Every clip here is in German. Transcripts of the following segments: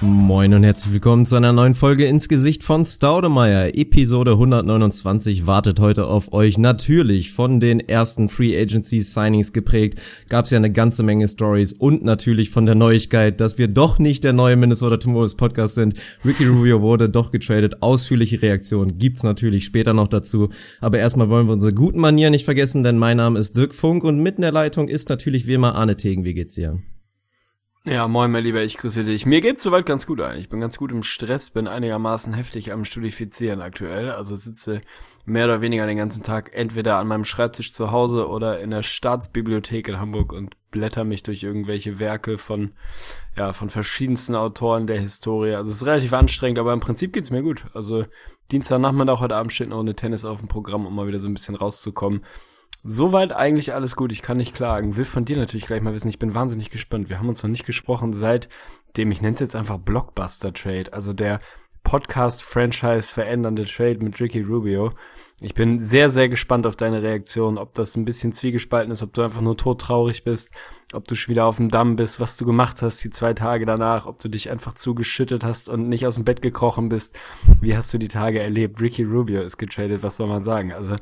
Moin und herzlich willkommen zu einer neuen Folge ins Gesicht von Staudemeyer. Episode 129 wartet heute auf euch. Natürlich von den ersten Free Agency Signings geprägt. Gab es ja eine ganze Menge Stories und natürlich von der Neuigkeit, dass wir doch nicht der neue Minnesota Timberwolves Podcast sind. Ricky Rubio wurde doch getradet. Ausführliche Reaktion gibt's natürlich später noch dazu. Aber erstmal wollen wir unsere guten Manieren nicht vergessen, denn mein Name ist Dirk Funk und mitten in der Leitung ist natürlich wie immer Arne Tegen. Wie geht's dir? Ja, moin, mein Lieber, ich grüße dich. Mir geht's soweit ganz gut eigentlich. Ich bin ganz gut im Stress, bin einigermaßen heftig am Studifizieren aktuell. Also sitze mehr oder weniger den ganzen Tag entweder an meinem Schreibtisch zu Hause oder in der Staatsbibliothek in Hamburg und blätter mich durch irgendwelche Werke von, ja, von verschiedensten Autoren der Historie. Also es ist relativ anstrengend, aber im Prinzip geht's mir gut. Also Dienstagnachmittag, heute Abend steht noch eine Tennis auf dem Programm, um mal wieder so ein bisschen rauszukommen. Soweit eigentlich alles gut, ich kann nicht klagen. Will von dir natürlich gleich mal wissen, ich bin wahnsinnig gespannt. Wir haben uns noch nicht gesprochen seit dem, ich nenne es jetzt einfach Blockbuster Trade, also der Podcast-Franchise verändernde Trade mit Ricky Rubio. Ich bin sehr, sehr gespannt auf deine Reaktion, ob das ein bisschen zwiegespalten ist, ob du einfach nur todtraurig bist, ob du schon wieder auf dem Damm bist, was du gemacht hast die zwei Tage danach, ob du dich einfach zugeschüttet hast und nicht aus dem Bett gekrochen bist. Wie hast du die Tage erlebt? Ricky Rubio ist getradet, was soll man sagen? Also,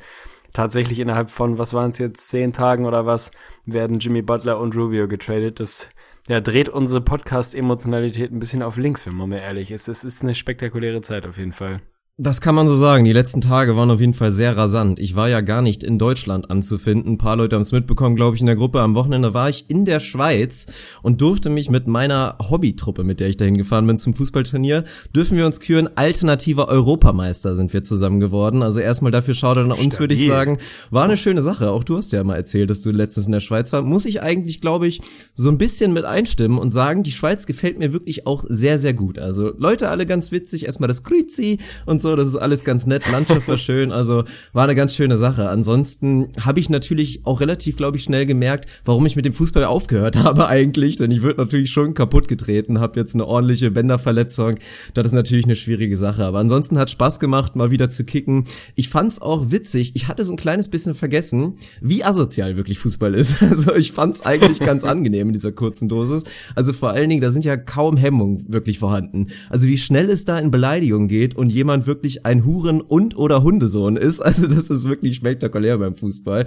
tatsächlich innerhalb von, was waren es jetzt, zehn Tagen oder was, werden Jimmy Butler und Rubio getradet. Das ja, dreht unsere Podcast-Emotionalität ein bisschen auf links, wenn man mal ehrlich ist. Es ist eine spektakuläre Zeit auf jeden Fall. Das kann man so sagen. Die letzten Tage waren auf jeden Fall sehr rasant. Ich war ja gar nicht in Deutschland anzufinden. Ein paar Leute haben es mitbekommen, glaube ich, in der Gruppe. Am Wochenende war ich in der Schweiz und durfte mich mit meiner Hobbytruppe, mit der ich dahin gefahren bin zum Fußballturnier, dürfen wir uns küren. Alternativer Europameister sind wir zusammen geworden. Also erstmal dafür schaut an uns, würde ich sagen. War eine schöne Sache. Auch du hast ja mal erzählt, dass du letztens in der Schweiz warst. Muss ich eigentlich, glaube ich, so ein bisschen mit einstimmen und sagen, die Schweiz gefällt mir wirklich auch sehr, sehr gut. Also Leute alle ganz witzig. Erstmal das Grüzi und so so, das ist alles ganz nett, Landschaft war schön, also war eine ganz schöne Sache. Ansonsten habe ich natürlich auch relativ, glaube ich, schnell gemerkt, warum ich mit dem Fußball aufgehört habe eigentlich, denn ich würde natürlich schon kaputt getreten, habe jetzt eine ordentliche Bänderverletzung, das ist natürlich eine schwierige Sache, aber ansonsten hat Spaß gemacht, mal wieder zu kicken. Ich fand's auch witzig, ich hatte so ein kleines bisschen vergessen, wie asozial wirklich Fußball ist. Also ich fand's eigentlich ganz angenehm in dieser kurzen Dosis. Also vor allen Dingen, da sind ja kaum Hemmungen wirklich vorhanden. Also wie schnell es da in Beleidigung geht und jemand wirklich wirklich ein Huren- und oder Hundesohn ist. Also das ist wirklich spektakulär beim Fußball.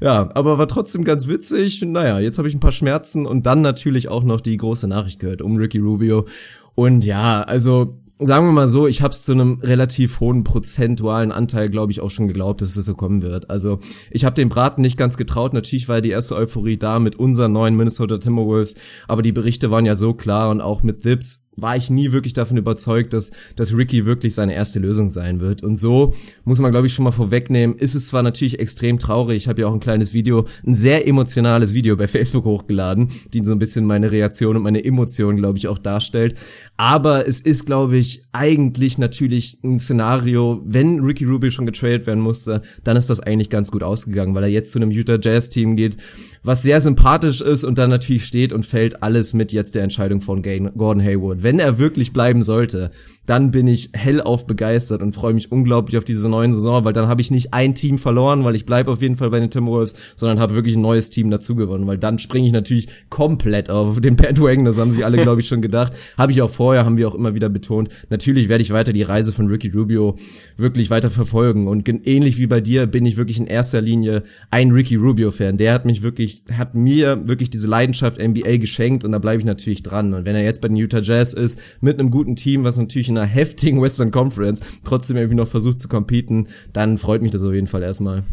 Ja, aber war trotzdem ganz witzig. Naja, jetzt habe ich ein paar Schmerzen und dann natürlich auch noch die große Nachricht gehört um Ricky Rubio. Und ja, also sagen wir mal so, ich habe es zu einem relativ hohen prozentualen Anteil, glaube ich, auch schon geglaubt, dass es so kommen wird. Also ich habe den Braten nicht ganz getraut. Natürlich war die erste Euphorie da mit unseren neuen Minnesota Timberwolves, aber die Berichte waren ja so klar und auch mit Dips war ich nie wirklich davon überzeugt, dass, dass Ricky wirklich seine erste Lösung sein wird. Und so muss man, glaube ich, schon mal vorwegnehmen, ist es zwar natürlich extrem traurig, ich habe ja auch ein kleines Video, ein sehr emotionales Video bei Facebook hochgeladen, die so ein bisschen meine Reaktion und meine Emotionen, glaube ich, auch darstellt. Aber es ist, glaube ich, eigentlich natürlich ein Szenario, wenn Ricky Rubio schon getradet werden musste, dann ist das eigentlich ganz gut ausgegangen, weil er jetzt zu einem Utah Jazz Team geht, was sehr sympathisch ist und dann natürlich steht und fällt alles mit jetzt der Entscheidung von Gordon Hayward. Wenn er wirklich bleiben sollte, dann bin ich hellauf begeistert und freue mich unglaublich auf diese neue Saison, weil dann habe ich nicht ein Team verloren, weil ich bleibe auf jeden Fall bei den Timberwolves, sondern habe wirklich ein neues Team dazu gewonnen, weil dann springe ich natürlich komplett auf den Bandwagon, das haben sich alle, glaube ich, schon gedacht. Habe ich auch vorher, haben wir auch immer wieder betont. Natürlich werde ich weiter die Reise von Ricky Rubio wirklich weiter verfolgen und ähnlich wie bei dir bin ich wirklich in erster Linie ein Ricky Rubio-Fan. Der hat mich wirklich, hat mir wirklich diese Leidenschaft NBA geschenkt und da bleibe ich natürlich dran. Und wenn er jetzt bei den Utah Jazz ist, mit einem guten Team, was natürlich in einer heftigen Western Conference trotzdem irgendwie noch versucht zu competen, dann freut mich das auf jeden Fall erstmal.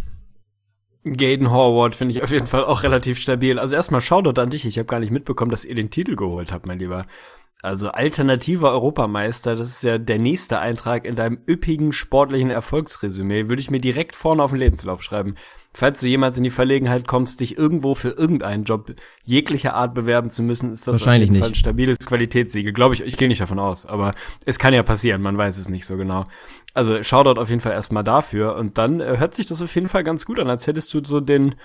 Gaden Horvath finde ich auf jeden Fall auch relativ stabil. Also erstmal Shoutout an dich. Ich habe gar nicht mitbekommen, dass ihr den Titel geholt habt, mein Lieber. Also alternativer Europameister, das ist ja der nächste Eintrag in deinem üppigen sportlichen Erfolgsresümee, würde ich mir direkt vorne auf den Lebenslauf schreiben. Falls du jemals in die Verlegenheit kommst, dich irgendwo für irgendeinen Job jeglicher Art bewerben zu müssen, ist das Wahrscheinlich auf jeden Fall ein nicht. stabiles Qualitätssiegel. Glaube ich, ich gehe nicht davon aus, aber es kann ja passieren, man weiß es nicht so genau. Also Shoutout auf jeden Fall erstmal dafür und dann äh, hört sich das auf jeden Fall ganz gut an, als hättest du so den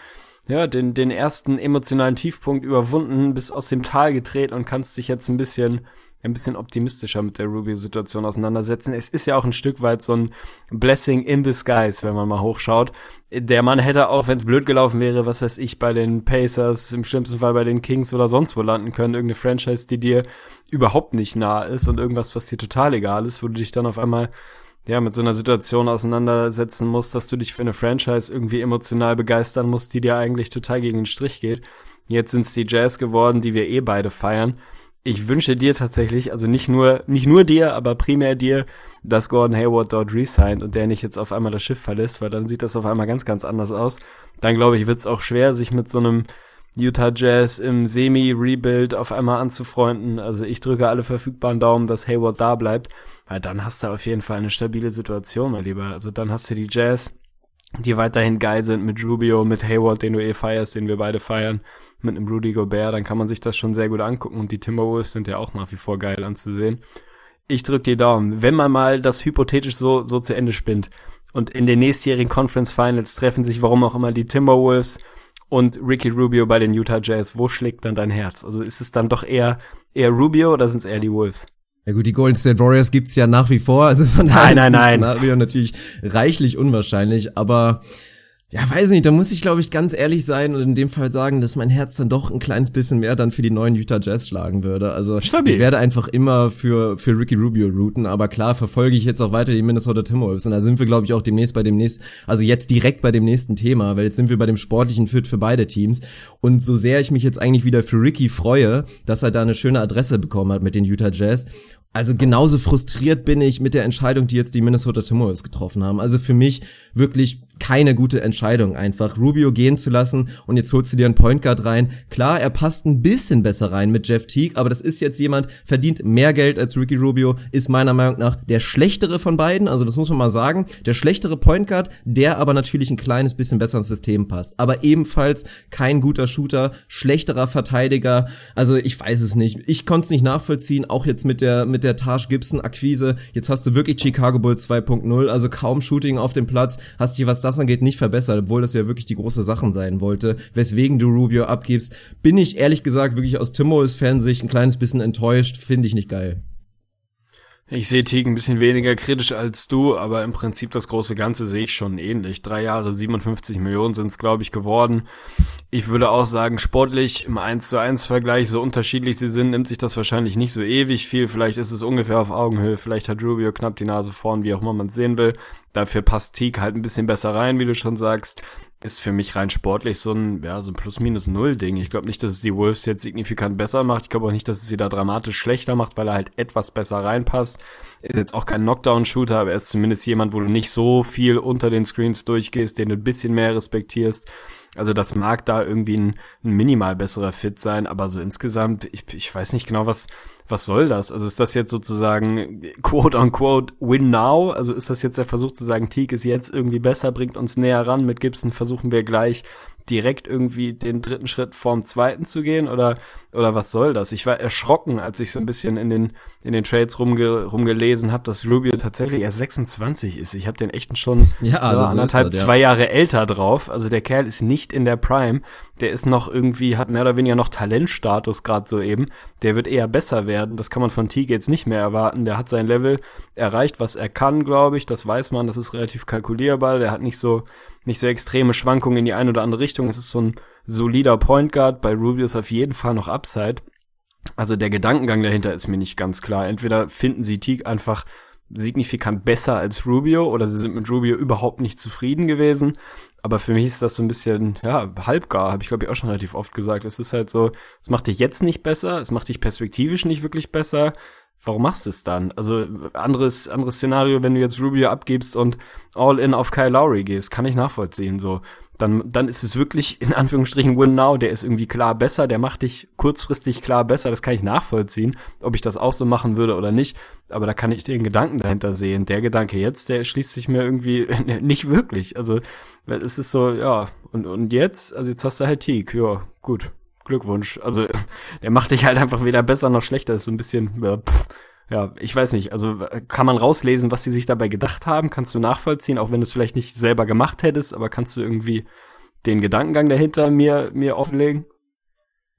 ja, den, den ersten emotionalen Tiefpunkt überwunden, bist aus dem Tal getreten und kannst dich jetzt ein bisschen, ein bisschen optimistischer mit der Rubio-Situation auseinandersetzen. Es ist ja auch ein Stück weit so ein Blessing in disguise, wenn man mal hochschaut. Der Mann hätte auch, wenn es blöd gelaufen wäre, was weiß ich, bei den Pacers, im schlimmsten Fall bei den Kings oder sonst wo landen können. Irgendeine Franchise, die dir überhaupt nicht nah ist und irgendwas, was dir total egal ist, wo du dich dann auf einmal ja, mit so einer Situation auseinandersetzen musst, dass du dich für eine Franchise irgendwie emotional begeistern musst, die dir eigentlich total gegen den Strich geht. Jetzt sind es die Jazz geworden, die wir eh beide feiern. Ich wünsche dir tatsächlich, also nicht nur, nicht nur dir, aber primär dir, dass Gordon Hayward dort resigned und der nicht jetzt auf einmal das Schiff verlässt, weil dann sieht das auf einmal ganz, ganz anders aus. Dann glaube ich, wird es auch schwer, sich mit so einem Utah Jazz im Semi-Rebuild auf einmal anzufreunden. Also ich drücke alle verfügbaren Daumen, dass Hayward da bleibt, weil dann hast du auf jeden Fall eine stabile Situation, mein Lieber. Also dann hast du die Jazz, die weiterhin geil sind mit Rubio, mit Hayward, den du eh feierst, den wir beide feiern, mit einem Rudy Gobert, dann kann man sich das schon sehr gut angucken und die Timberwolves sind ja auch nach wie vor geil anzusehen. Ich drück die Daumen. Wenn man mal das hypothetisch so, so zu Ende spinnt und in den nächstjährigen Conference Finals treffen sich, warum auch immer, die Timberwolves und Ricky Rubio bei den Utah Jazz. Wo schlägt dann dein Herz? Also ist es dann doch eher, eher Rubio oder sind es eher die Wolves? Ja gut, die Golden State Warriors gibt's ja nach wie vor, also von daher nein, ist nein, das nein. Szenario natürlich reichlich unwahrscheinlich, aber ja, weiß nicht, da muss ich glaube ich ganz ehrlich sein und in dem Fall sagen, dass mein Herz dann doch ein kleines bisschen mehr dann für die neuen Utah Jazz schlagen würde. Also Stabil. ich werde einfach immer für für Ricky Rubio routen, aber klar verfolge ich jetzt auch weiter die Minnesota Timberwolves und da sind wir glaube ich auch demnächst bei dem nächsten, also jetzt direkt bei dem nächsten Thema, weil jetzt sind wir bei dem sportlichen Fit für beide Teams und so sehr ich mich jetzt eigentlich wieder für Ricky freue, dass er da eine schöne Adresse bekommen hat mit den Utah Jazz also genauso frustriert bin ich mit der Entscheidung, die jetzt die Minnesota Timberwolves getroffen haben. Also für mich wirklich keine gute Entscheidung, einfach Rubio gehen zu lassen und jetzt holst du dir einen Point Guard rein. Klar, er passt ein bisschen besser rein mit Jeff Teague, aber das ist jetzt jemand, verdient mehr Geld als Ricky Rubio, ist meiner Meinung nach der schlechtere von beiden, also das muss man mal sagen, der schlechtere Point Guard, der aber natürlich ein kleines bisschen besser ins System passt, aber ebenfalls kein guter Shooter, schlechterer Verteidiger, also ich weiß es nicht. Ich konnte es nicht nachvollziehen, auch jetzt mit der mit der Taj Gibson Akquise. Jetzt hast du wirklich Chicago Bulls 2.0, also kaum Shooting auf dem Platz, hast dich was das angeht nicht verbessert, obwohl das ja wirklich die große Sachen sein wollte, weswegen du Rubio abgibst. Bin ich ehrlich gesagt wirklich aus Timos Fansicht ein kleines bisschen enttäuscht, finde ich nicht geil. Ich sehe Teague ein bisschen weniger kritisch als du, aber im Prinzip das große Ganze sehe ich schon ähnlich. Drei Jahre, 57 Millionen sind es, glaube ich, geworden. Ich würde auch sagen, sportlich im 1 zu 1 Vergleich, so unterschiedlich sie sind, nimmt sich das wahrscheinlich nicht so ewig viel. Vielleicht ist es ungefähr auf Augenhöhe, vielleicht hat Rubio knapp die Nase vorn, wie auch immer man es sehen will. Dafür passt Teague halt ein bisschen besser rein, wie du schon sagst. Ist für mich rein sportlich so ein, ja, so ein Plus-Minus-Null-Ding. Ich glaube nicht, dass es die Wolves jetzt signifikant besser macht. Ich glaube auch nicht, dass es sie da dramatisch schlechter macht, weil er halt etwas besser reinpasst. Ist jetzt auch kein Knockdown-Shooter, aber er ist zumindest jemand, wo du nicht so viel unter den Screens durchgehst, den du ein bisschen mehr respektierst. Also das mag da irgendwie ein, ein minimal besserer Fit sein, aber so insgesamt, ich, ich weiß nicht genau, was, was soll das? Also ist das jetzt sozusagen quote unquote win now? Also ist das jetzt der Versuch zu sagen, Teague ist jetzt irgendwie besser, bringt uns näher ran, mit Gibson versuchen wir gleich direkt irgendwie den dritten Schritt vorm zweiten zu gehen oder oder was soll das? Ich war erschrocken, als ich so ein bisschen in den in den Trades rumge, rumgelesen habe, dass Rubio tatsächlich erst 26 ist. Ich habe den echten schon ja, anderthalb, das, ja. zwei Jahre älter drauf. Also der Kerl ist nicht in der Prime. Der ist noch irgendwie hat mehr oder weniger noch Talentstatus gerade so eben. Der wird eher besser werden. Das kann man von Teague jetzt nicht mehr erwarten. Der hat sein Level erreicht, was er kann, glaube ich. Das weiß man. Das ist relativ kalkulierbar. Der hat nicht so nicht so extreme Schwankungen in die eine oder andere Richtung. Es ist so ein solider Point Guard. Bei Rubio ist auf jeden Fall noch Upside. Also der Gedankengang dahinter ist mir nicht ganz klar. Entweder finden sie Teague einfach signifikant besser als Rubio oder sie sind mit Rubio überhaupt nicht zufrieden gewesen. Aber für mich ist das so ein bisschen, ja, halbgar, habe ich glaube ich auch schon relativ oft gesagt. Es ist halt so, es macht dich jetzt nicht besser, es macht dich perspektivisch nicht wirklich besser. Warum machst du es dann? Also anderes anderes Szenario, wenn du jetzt Rubio abgibst und all in auf Kyle Lowry gehst, kann ich nachvollziehen so. Dann, dann ist es wirklich in Anführungsstrichen Win Now, der ist irgendwie klar besser, der macht dich kurzfristig klar besser, das kann ich nachvollziehen, ob ich das auch so machen würde oder nicht, aber da kann ich den Gedanken dahinter sehen. Der Gedanke jetzt, der schließt sich mir irgendwie nicht wirklich, also es ist so, ja, und, und jetzt, also jetzt hast du halt Teak, ja, gut, Glückwunsch, also der macht dich halt einfach weder besser noch schlechter, ist so ein bisschen, ja, pff, ja, ich weiß nicht. Also kann man rauslesen, was sie sich dabei gedacht haben? Kannst du nachvollziehen, auch wenn du es vielleicht nicht selber gemacht hättest, aber kannst du irgendwie den Gedankengang dahinter mir, mir offenlegen?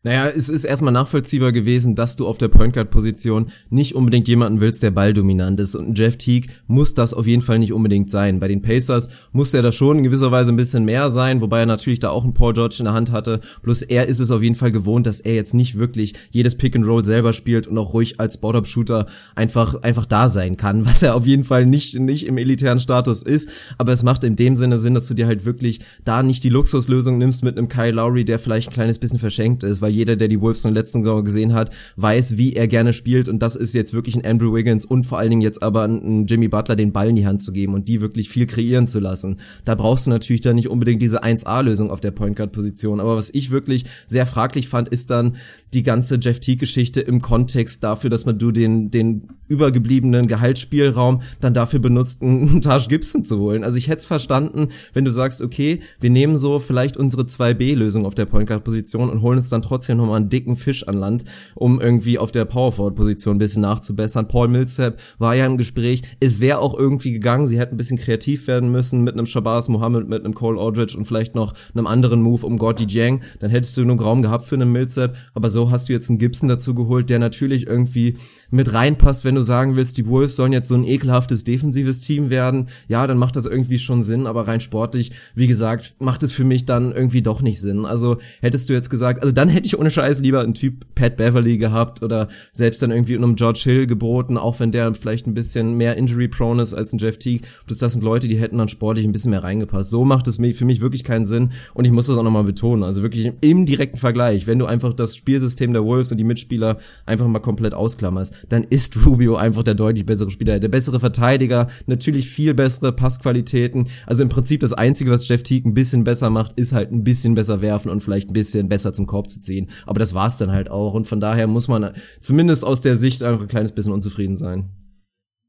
Naja, es ist erstmal nachvollziehbar gewesen, dass du auf der Point Guard Position nicht unbedingt jemanden willst, der balldominant ist. Und Jeff Teague muss das auf jeden Fall nicht unbedingt sein. Bei den Pacers muss er da schon in gewisser Weise ein bisschen mehr sein, wobei er natürlich da auch einen Paul George in der Hand hatte. Bloß er ist es auf jeden Fall gewohnt, dass er jetzt nicht wirklich jedes Pick and Roll selber spielt und auch ruhig als Spot-Up-Shooter einfach, einfach da sein kann, was er auf jeden Fall nicht, nicht im elitären Status ist. Aber es macht in dem Sinne Sinn, dass du dir halt wirklich da nicht die Luxuslösung nimmst mit einem Kyle Lowry, der vielleicht ein kleines bisschen verschenkt ist, weil jeder, der die Wolves in der letzten Saison gesehen hat, weiß, wie er gerne spielt und das ist jetzt wirklich ein Andrew Wiggins und vor allen Dingen jetzt aber ein Jimmy Butler den Ball in die Hand zu geben und die wirklich viel kreieren zu lassen. Da brauchst du natürlich dann nicht unbedingt diese 1A-Lösung auf der Point Guard Position, aber was ich wirklich sehr fraglich fand, ist dann die ganze Jeff T Geschichte im Kontext dafür, dass man du den den übergebliebenen Gehaltsspielraum dann dafür benutzt, einen Taj Gibson zu holen. Also ich hätte es verstanden, wenn du sagst, okay, wir nehmen so vielleicht unsere 2B-Lösung auf der Point Guard Position und holen uns dann trotzdem nochmal einen dicken Fisch an Land, um irgendwie auf der Power Forward Position ein bisschen nachzubessern. Paul Millsap war ja im Gespräch. Es wäre auch irgendwie gegangen. Sie hätten ein bisschen kreativ werden müssen mit einem Shabazz Mohammed, mit einem Cole Aldridge und vielleicht noch einem anderen Move um Gordy Jang. Dann hättest du nur Raum gehabt für einen Millsap. Aber so hast du jetzt einen Gibson dazu geholt, der natürlich irgendwie mit reinpasst, wenn du sagen willst, die Wolves sollen jetzt so ein ekelhaftes defensives Team werden. Ja, dann macht das irgendwie schon Sinn. Aber rein sportlich, wie gesagt, macht es für mich dann irgendwie doch nicht Sinn. Also hättest du jetzt gesagt, also dann hätte ich ohne Scheiß lieber einen Typ Pat Beverly gehabt oder selbst dann irgendwie einem George Hill geboten, auch wenn der vielleicht ein bisschen mehr injury prone ist als ein Jeff Teague. Das, das sind Leute, die hätten dann sportlich ein bisschen mehr reingepasst. So macht es für mich wirklich keinen Sinn und ich muss das auch nochmal betonen. Also wirklich im direkten Vergleich, wenn du einfach das Spielsystem der Wolves und die Mitspieler einfach mal komplett ausklammerst, dann ist Rubio einfach der deutlich bessere Spieler, der bessere Verteidiger, natürlich viel bessere Passqualitäten. Also im Prinzip das Einzige, was Jeff Teague ein bisschen besser macht, ist halt ein bisschen besser werfen und vielleicht ein bisschen besser zum Korb zu ziehen. Aber das war's dann halt auch und von daher muss man zumindest aus der Sicht einfach ein kleines bisschen unzufrieden sein.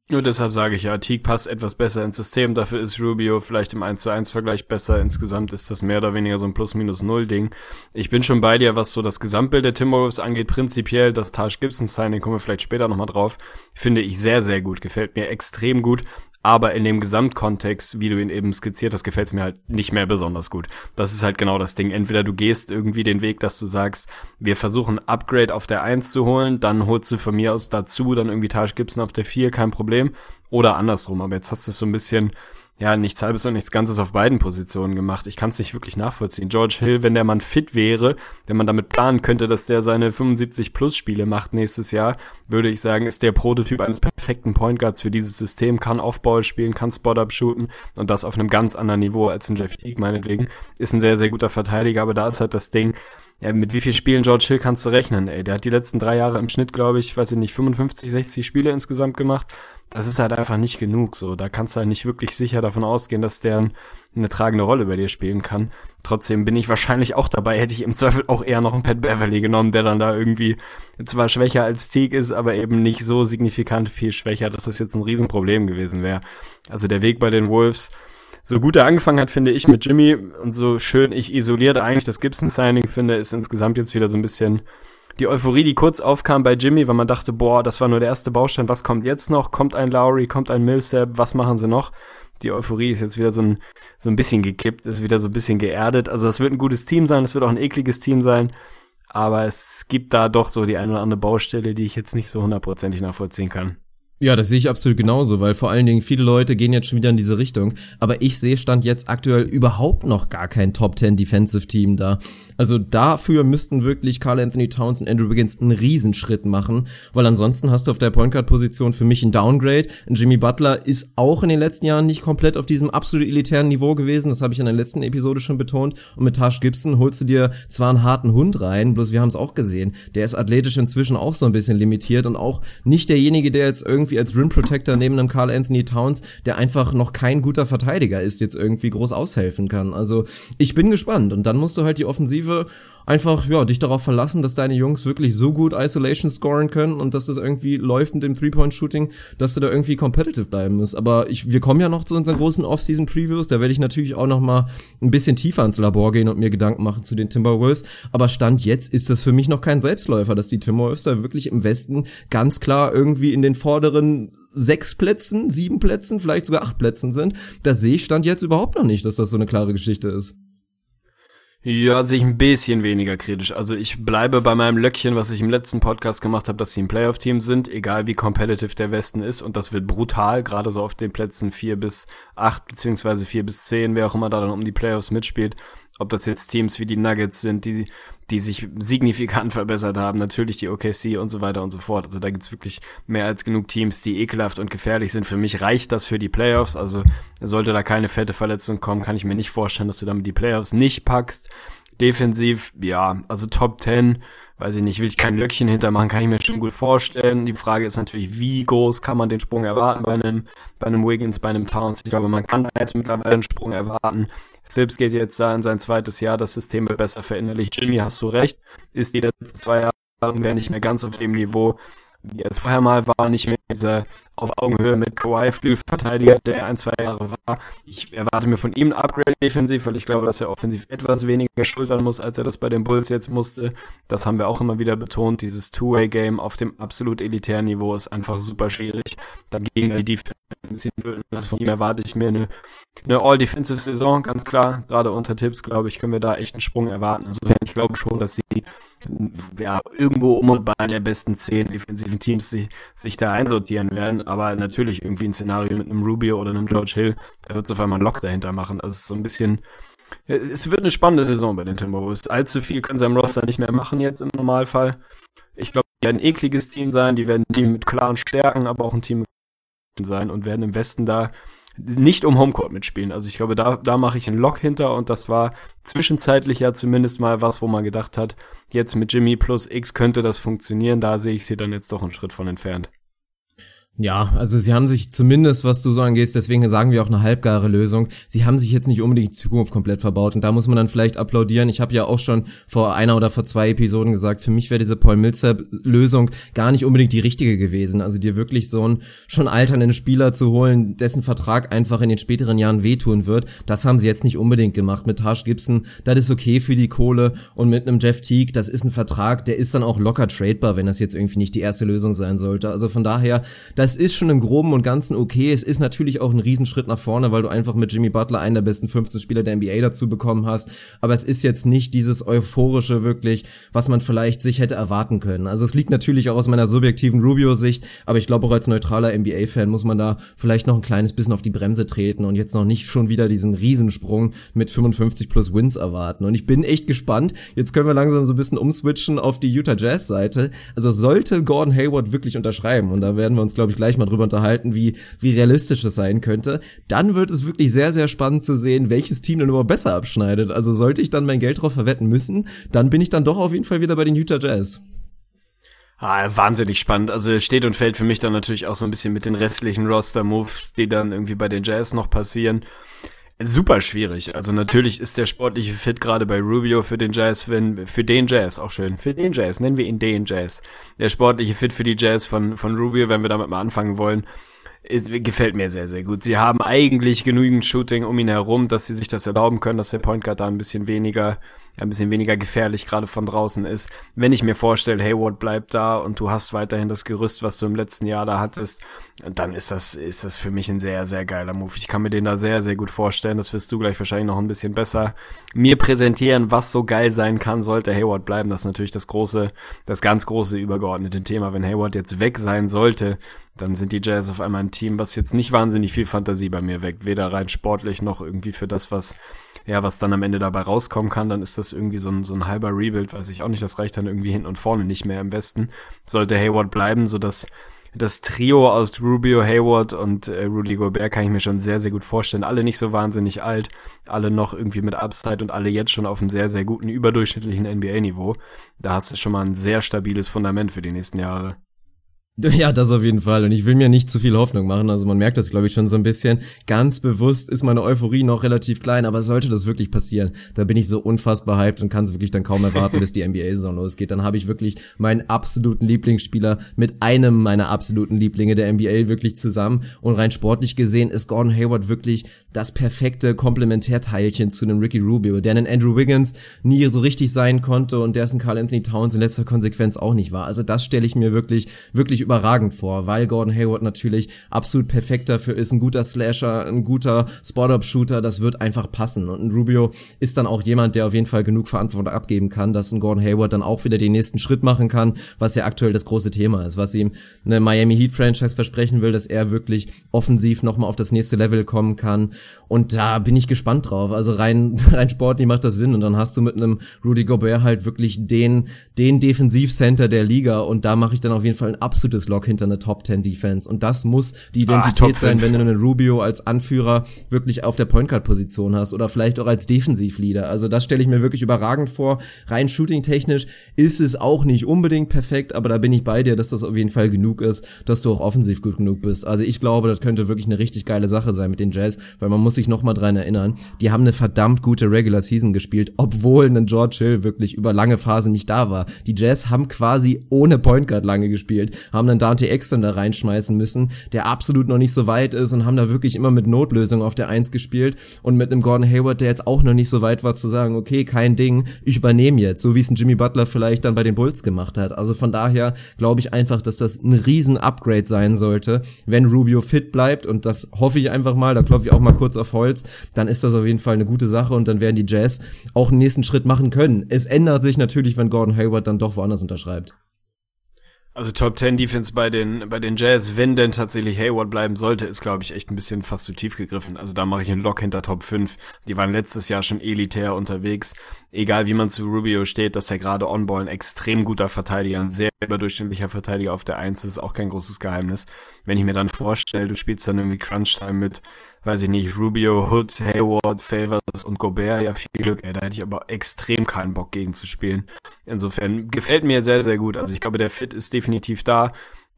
Nur deshalb sage ich ja, Teague passt etwas besser ins System, dafür ist Rubio vielleicht im 1 zu 1 Vergleich besser. Insgesamt ist das mehr oder weniger so ein Plus-Minus-Null-Ding. Ich bin schon bei dir, was so das Gesamtbild der Timberwolves angeht. Prinzipiell das Taj Gibson Signing, kommen wir vielleicht später nochmal drauf, finde ich sehr, sehr gut. Gefällt mir extrem gut aber in dem Gesamtkontext, wie du ihn eben skizziert hast, gefällt es mir halt nicht mehr besonders gut. Das ist halt genau das Ding. Entweder du gehst irgendwie den Weg, dass du sagst, wir versuchen Upgrade auf der 1 zu holen, dann holst du von mir aus dazu dann irgendwie Taj Gibson auf der 4, kein Problem. Oder andersrum. Aber jetzt hast du es so ein bisschen ja, nichts halbes und nichts Ganzes auf beiden Positionen gemacht. Ich kann es nicht wirklich nachvollziehen. George Hill, wenn der Mann fit wäre, wenn man damit planen könnte, dass der seine 75 plus Spiele macht nächstes Jahr, würde ich sagen, ist der Prototyp eines perfekten Point Guards für dieses System, kann Offball spielen, kann Spot-Up shooten und das auf einem ganz anderen Niveau als ein Jeff Teague meinetwegen. Ist ein sehr, sehr guter Verteidiger, aber da ist halt das Ding, ja, mit wie viel Spielen George Hill kannst du rechnen, ey? Der hat die letzten drei Jahre im Schnitt, glaube ich, weiß ich nicht, 55, 60 Spiele insgesamt gemacht das ist halt einfach nicht genug. So, da kannst du halt nicht wirklich sicher davon ausgehen, dass der eine tragende Rolle bei dir spielen kann. Trotzdem bin ich wahrscheinlich auch dabei, hätte ich im Zweifel auch eher noch einen Pat Beverly genommen, der dann da irgendwie zwar schwächer als Teague ist, aber eben nicht so signifikant viel schwächer, dass das jetzt ein Riesenproblem gewesen wäre. Also der Weg bei den Wolves, so gut er angefangen hat, finde ich, mit Jimmy und so schön ich isoliert eigentlich das Gibson-Signing finde, ist insgesamt jetzt wieder so ein bisschen die Euphorie, die kurz aufkam bei Jimmy, weil man dachte, boah, das war nur der erste Baustein, was kommt jetzt noch? Kommt ein Lowry, kommt ein Millsap, was machen sie noch? Die Euphorie ist jetzt wieder so ein, so ein bisschen gekippt, ist wieder so ein bisschen geerdet. Also das wird ein gutes Team sein, es wird auch ein ekliges Team sein. Aber es gibt da doch so die eine oder andere Baustelle, die ich jetzt nicht so hundertprozentig nachvollziehen kann. Ja, das sehe ich absolut genauso, weil vor allen Dingen viele Leute gehen jetzt schon wieder in diese Richtung. Aber ich sehe Stand jetzt aktuell überhaupt noch gar kein Top 10 Defensive Team da. Also dafür müssten wirklich Carl Anthony Towns und Andrew Wiggins einen Riesenschritt machen, weil ansonsten hast du auf der Point Guard Position für mich ein Downgrade. Jimmy Butler ist auch in den letzten Jahren nicht komplett auf diesem absolut elitären Niveau gewesen. Das habe ich in der letzten Episode schon betont. Und mit Tash Gibson holst du dir zwar einen harten Hund rein, bloß wir haben es auch gesehen. Der ist athletisch inzwischen auch so ein bisschen limitiert und auch nicht derjenige, der jetzt irgendwie irgendwie als Rim Protector neben einem Carl Anthony Towns, der einfach noch kein guter Verteidiger ist, jetzt irgendwie groß aushelfen kann. Also ich bin gespannt. Und dann musst du halt die Offensive einfach, ja, dich darauf verlassen, dass deine Jungs wirklich so gut Isolation scoren können und dass das irgendwie läuft mit dem Three-Point-Shooting, dass du da irgendwie competitive bleiben musst. Aber ich, wir kommen ja noch zu unseren großen Off-Season-Previews, da werde ich natürlich auch noch mal ein bisschen tiefer ins Labor gehen und mir Gedanken machen zu den Timberwolves. Aber Stand jetzt ist das für mich noch kein Selbstläufer, dass die Timberwolves da wirklich im Westen ganz klar irgendwie in den vorderen sechs Plätzen, sieben Plätzen, vielleicht sogar acht Plätzen sind. Das sehe ich Stand jetzt überhaupt noch nicht, dass das so eine klare Geschichte ist. Ja, sehe ich ein bisschen weniger kritisch. Also ich bleibe bei meinem Löckchen, was ich im letzten Podcast gemacht habe, dass sie ein Playoff-Team sind, egal wie competitive der Westen ist. Und das wird brutal, gerade so auf den Plätzen vier bis acht beziehungsweise vier bis zehn, wer auch immer da dann um die Playoffs mitspielt. Ob das jetzt Teams wie die Nuggets sind, die die sich signifikant verbessert haben, natürlich die OKC und so weiter und so fort. Also da gibt's wirklich mehr als genug Teams, die ekelhaft und gefährlich sind. Für mich reicht das für die Playoffs. Also sollte da keine fette Verletzung kommen, kann ich mir nicht vorstellen, dass du damit die Playoffs nicht packst. Defensiv, ja, also Top 10 weiß ich nicht, will ich kein Löckchen hintermachen, kann ich mir schon gut vorstellen. Die Frage ist natürlich, wie groß kann man den Sprung erwarten bei einem, bei einem Wiggins, bei einem Towns? Ich glaube, man kann da jetzt mittlerweile einen Sprung erwarten. Phillips geht jetzt da in sein zweites Jahr, das System wird besser verinnerlicht. Jimmy, hast du recht, ist die letzten zwei Jahre nicht mehr ganz auf dem Niveau, wie es vorher mal war, nicht mehr dieser auf Augenhöhe mit Kawhi Flügelverteidiger, der ein, zwei Jahre war. Ich erwarte mir von ihm ein Upgrade defensiv, weil ich glaube, dass er offensiv etwas weniger schultern muss, als er das bei den Bulls jetzt musste. Das haben wir auch immer wieder betont. Dieses Two-Way-Game auf dem absolut elitären Niveau ist einfach super schwierig. Dagegen die Defense also von ihm erwarte ich mir eine, eine All-Defensive-Saison, ganz klar. Gerade unter Tipps, glaube ich, können wir da echt einen Sprung erwarten. Also ich glaube schon, dass sie ja, irgendwo um und bei der besten zehn defensiven Teams sich, sich da einsortieren werden. Aber natürlich irgendwie ein Szenario mit einem Rubio oder einem George Hill, da wird es auf einmal einen Lock dahinter machen. Also es ist so ein bisschen, es wird eine spannende Saison bei den Timberwolves. Allzu viel können sie Roster nicht mehr machen jetzt im Normalfall. Ich glaube, die werden ein ekliges Team sein, die werden ein Team mit klaren Stärken, aber auch ein Team sein und werden im Westen da nicht um Homecourt mitspielen. Also ich glaube, da, da mache ich einen Lock hinter und das war zwischenzeitlich ja zumindest mal was, wo man gedacht hat, jetzt mit Jimmy plus X könnte das funktionieren. Da sehe ich sie dann jetzt doch einen Schritt von entfernt. Ja, also sie haben sich zumindest, was du so angehst, deswegen sagen wir auch eine halbgare Lösung, sie haben sich jetzt nicht unbedingt die Zukunft komplett verbaut und da muss man dann vielleicht applaudieren. Ich habe ja auch schon vor einer oder vor zwei Episoden gesagt, für mich wäre diese Paul Milzer Lösung gar nicht unbedingt die richtige gewesen. Also dir wirklich so einen schon alternden Spieler zu holen, dessen Vertrag einfach in den späteren Jahren wehtun wird, das haben sie jetzt nicht unbedingt gemacht. Mit Taj Gibson, das ist okay für die Kohle und mit einem Jeff Teague, das ist ein Vertrag, der ist dann auch locker tradebar, wenn das jetzt irgendwie nicht die erste Lösung sein sollte. Also von daher, das das ist schon im Groben und Ganzen okay. Es ist natürlich auch ein Riesenschritt nach vorne, weil du einfach mit Jimmy Butler einen der besten 15 Spieler der NBA dazu bekommen hast. Aber es ist jetzt nicht dieses euphorische wirklich, was man vielleicht sich hätte erwarten können. Also es liegt natürlich auch aus meiner subjektiven Rubio-Sicht, aber ich glaube auch als neutraler NBA-Fan muss man da vielleicht noch ein kleines bisschen auf die Bremse treten und jetzt noch nicht schon wieder diesen Riesensprung mit 55 plus Wins erwarten. Und ich bin echt gespannt. Jetzt können wir langsam so ein bisschen umswitchen auf die Utah Jazz-Seite. Also sollte Gordon Hayward wirklich unterschreiben, und da werden wir uns, glaube ich, gleich mal drüber unterhalten, wie, wie realistisch das sein könnte. Dann wird es wirklich sehr, sehr spannend zu sehen, welches Team dann überhaupt besser abschneidet. Also sollte ich dann mein Geld drauf verwetten müssen, dann bin ich dann doch auf jeden Fall wieder bei den Utah Jazz. Ah, wahnsinnig spannend. Also steht und fällt für mich dann natürlich auch so ein bisschen mit den restlichen Roster-Moves, die dann irgendwie bei den Jazz noch passieren. Super schwierig. Also natürlich ist der sportliche Fit gerade bei Rubio für den Jazz, wenn, für den Jazz, auch schön, für den Jazz, nennen wir ihn den Jazz. Der sportliche Fit für die Jazz von, von Rubio, wenn wir damit mal anfangen wollen, ist, gefällt mir sehr, sehr gut. Sie haben eigentlich genügend Shooting um ihn herum, dass sie sich das erlauben können, dass der Point Guard da ein bisschen weniger ein bisschen weniger gefährlich gerade von draußen ist. Wenn ich mir vorstelle, Hayward bleibt da und du hast weiterhin das Gerüst, was du im letzten Jahr da hattest, dann ist das, ist das für mich ein sehr, sehr geiler Move. Ich kann mir den da sehr, sehr gut vorstellen. Das wirst du gleich wahrscheinlich noch ein bisschen besser mir präsentieren, was so geil sein kann, sollte Hayward bleiben. Das ist natürlich das große, das ganz große übergeordnete Thema. Wenn Hayward jetzt weg sein sollte, dann sind die Jazz auf einmal ein Team, was jetzt nicht wahnsinnig viel Fantasie bei mir weckt. Weder rein sportlich noch irgendwie für das, was, ja, was dann am Ende dabei rauskommen kann. Dann ist das irgendwie so ein, so ein halber Rebuild, weiß ich auch nicht. Das reicht dann irgendwie hinten und vorne nicht mehr im Westen. Sollte Hayward bleiben, so dass das Trio aus Rubio, Hayward und äh, Rudy Gobert kann ich mir schon sehr, sehr gut vorstellen. Alle nicht so wahnsinnig alt, alle noch irgendwie mit Upside und alle jetzt schon auf einem sehr, sehr guten, überdurchschnittlichen NBA-Niveau. Da hast du schon mal ein sehr stabiles Fundament für die nächsten Jahre. Ja, das auf jeden Fall. Und ich will mir nicht zu viel Hoffnung machen. Also man merkt das, glaube ich, schon so ein bisschen. Ganz bewusst ist meine Euphorie noch relativ klein, aber sollte das wirklich passieren, da bin ich so unfassbar hyped und kann es wirklich dann kaum erwarten, bis die NBA-Saison losgeht. Dann habe ich wirklich meinen absoluten Lieblingsspieler mit einem meiner absoluten Lieblinge der NBA wirklich zusammen. Und rein sportlich gesehen ist Gordon Hayward wirklich das perfekte Komplementärteilchen zu einem Ricky Rubio, der einen Andrew Wiggins nie so richtig sein konnte und dessen Carl Anthony Towns in letzter Konsequenz auch nicht war. Also das stelle ich mir wirklich, wirklich überragend vor, weil Gordon Hayward natürlich absolut perfekt dafür ist, ein guter Slasher, ein guter Spot-Up-Shooter, das wird einfach passen. Und ein Rubio ist dann auch jemand, der auf jeden Fall genug Verantwortung abgeben kann, dass ein Gordon Hayward dann auch wieder den nächsten Schritt machen kann, was ja aktuell das große Thema ist, was ihm eine Miami Heat Franchise versprechen will, dass er wirklich offensiv nochmal auf das nächste Level kommen kann. Und da bin ich gespannt drauf. Also rein, rein sportlich macht das Sinn. Und dann hast du mit einem Rudy Gobert halt wirklich den, den Defensivcenter der Liga. Und da mache ich dann auf jeden Fall ein absolutes Lock hinter eine Top 10 Defense. Und das muss die ah, Identität ah, sein, wenn du einen Rubio als Anführer wirklich auf der Point Guard Position hast oder vielleicht auch als Defensivleader. Also das stelle ich mir wirklich überragend vor. Rein shooting technisch ist es auch nicht unbedingt perfekt, aber da bin ich bei dir, dass das auf jeden Fall genug ist, dass du auch offensiv gut genug bist. Also ich glaube, das könnte wirklich eine richtig geile Sache sein mit den Jazz, weil man muss sich noch mal dran erinnern, die haben eine verdammt gute Regular Season gespielt, obwohl ein George Hill wirklich über lange Phase nicht da war. Die Jazz haben quasi ohne Point Guard lange gespielt, haben dann Dante Exton da reinschmeißen müssen, der absolut noch nicht so weit ist und haben da wirklich immer mit Notlösung auf der Eins gespielt und mit einem Gordon Hayward, der jetzt auch noch nicht so weit war zu sagen, okay, kein Ding, ich übernehme jetzt, so wie es ein Jimmy Butler vielleicht dann bei den Bulls gemacht hat. Also von daher glaube ich einfach, dass das ein riesen Upgrade sein sollte, wenn Rubio fit bleibt und das hoffe ich einfach mal, da klopfe ich auch mal kurz auf Holz, dann ist das auf jeden Fall eine gute Sache und dann werden die Jazz auch einen nächsten Schritt machen können. Es ändert sich natürlich, wenn Gordon Hayward dann doch woanders unterschreibt. Also Top 10 Defense bei den, bei den Jazz, wenn denn tatsächlich Hayward bleiben sollte, ist glaube ich echt ein bisschen fast zu tief gegriffen. Also da mache ich einen Lock hinter Top 5. Die waren letztes Jahr schon elitär unterwegs. Egal wie man zu Rubio steht, dass er gerade on-ball ein extrem guter Verteidiger, ein sehr überdurchschnittlicher Verteidiger auf der 1 ist, auch kein großes Geheimnis. Wenn ich mir dann vorstelle, du spielst dann irgendwie Crunch-Time mit weiß ich nicht, Rubio, Hood, Hayward, Favors und Gobert, ja, viel Glück, ey, da hätte ich aber extrem keinen Bock gegen zu spielen. Insofern gefällt mir sehr, sehr gut. Also ich glaube, der Fit ist definitiv da.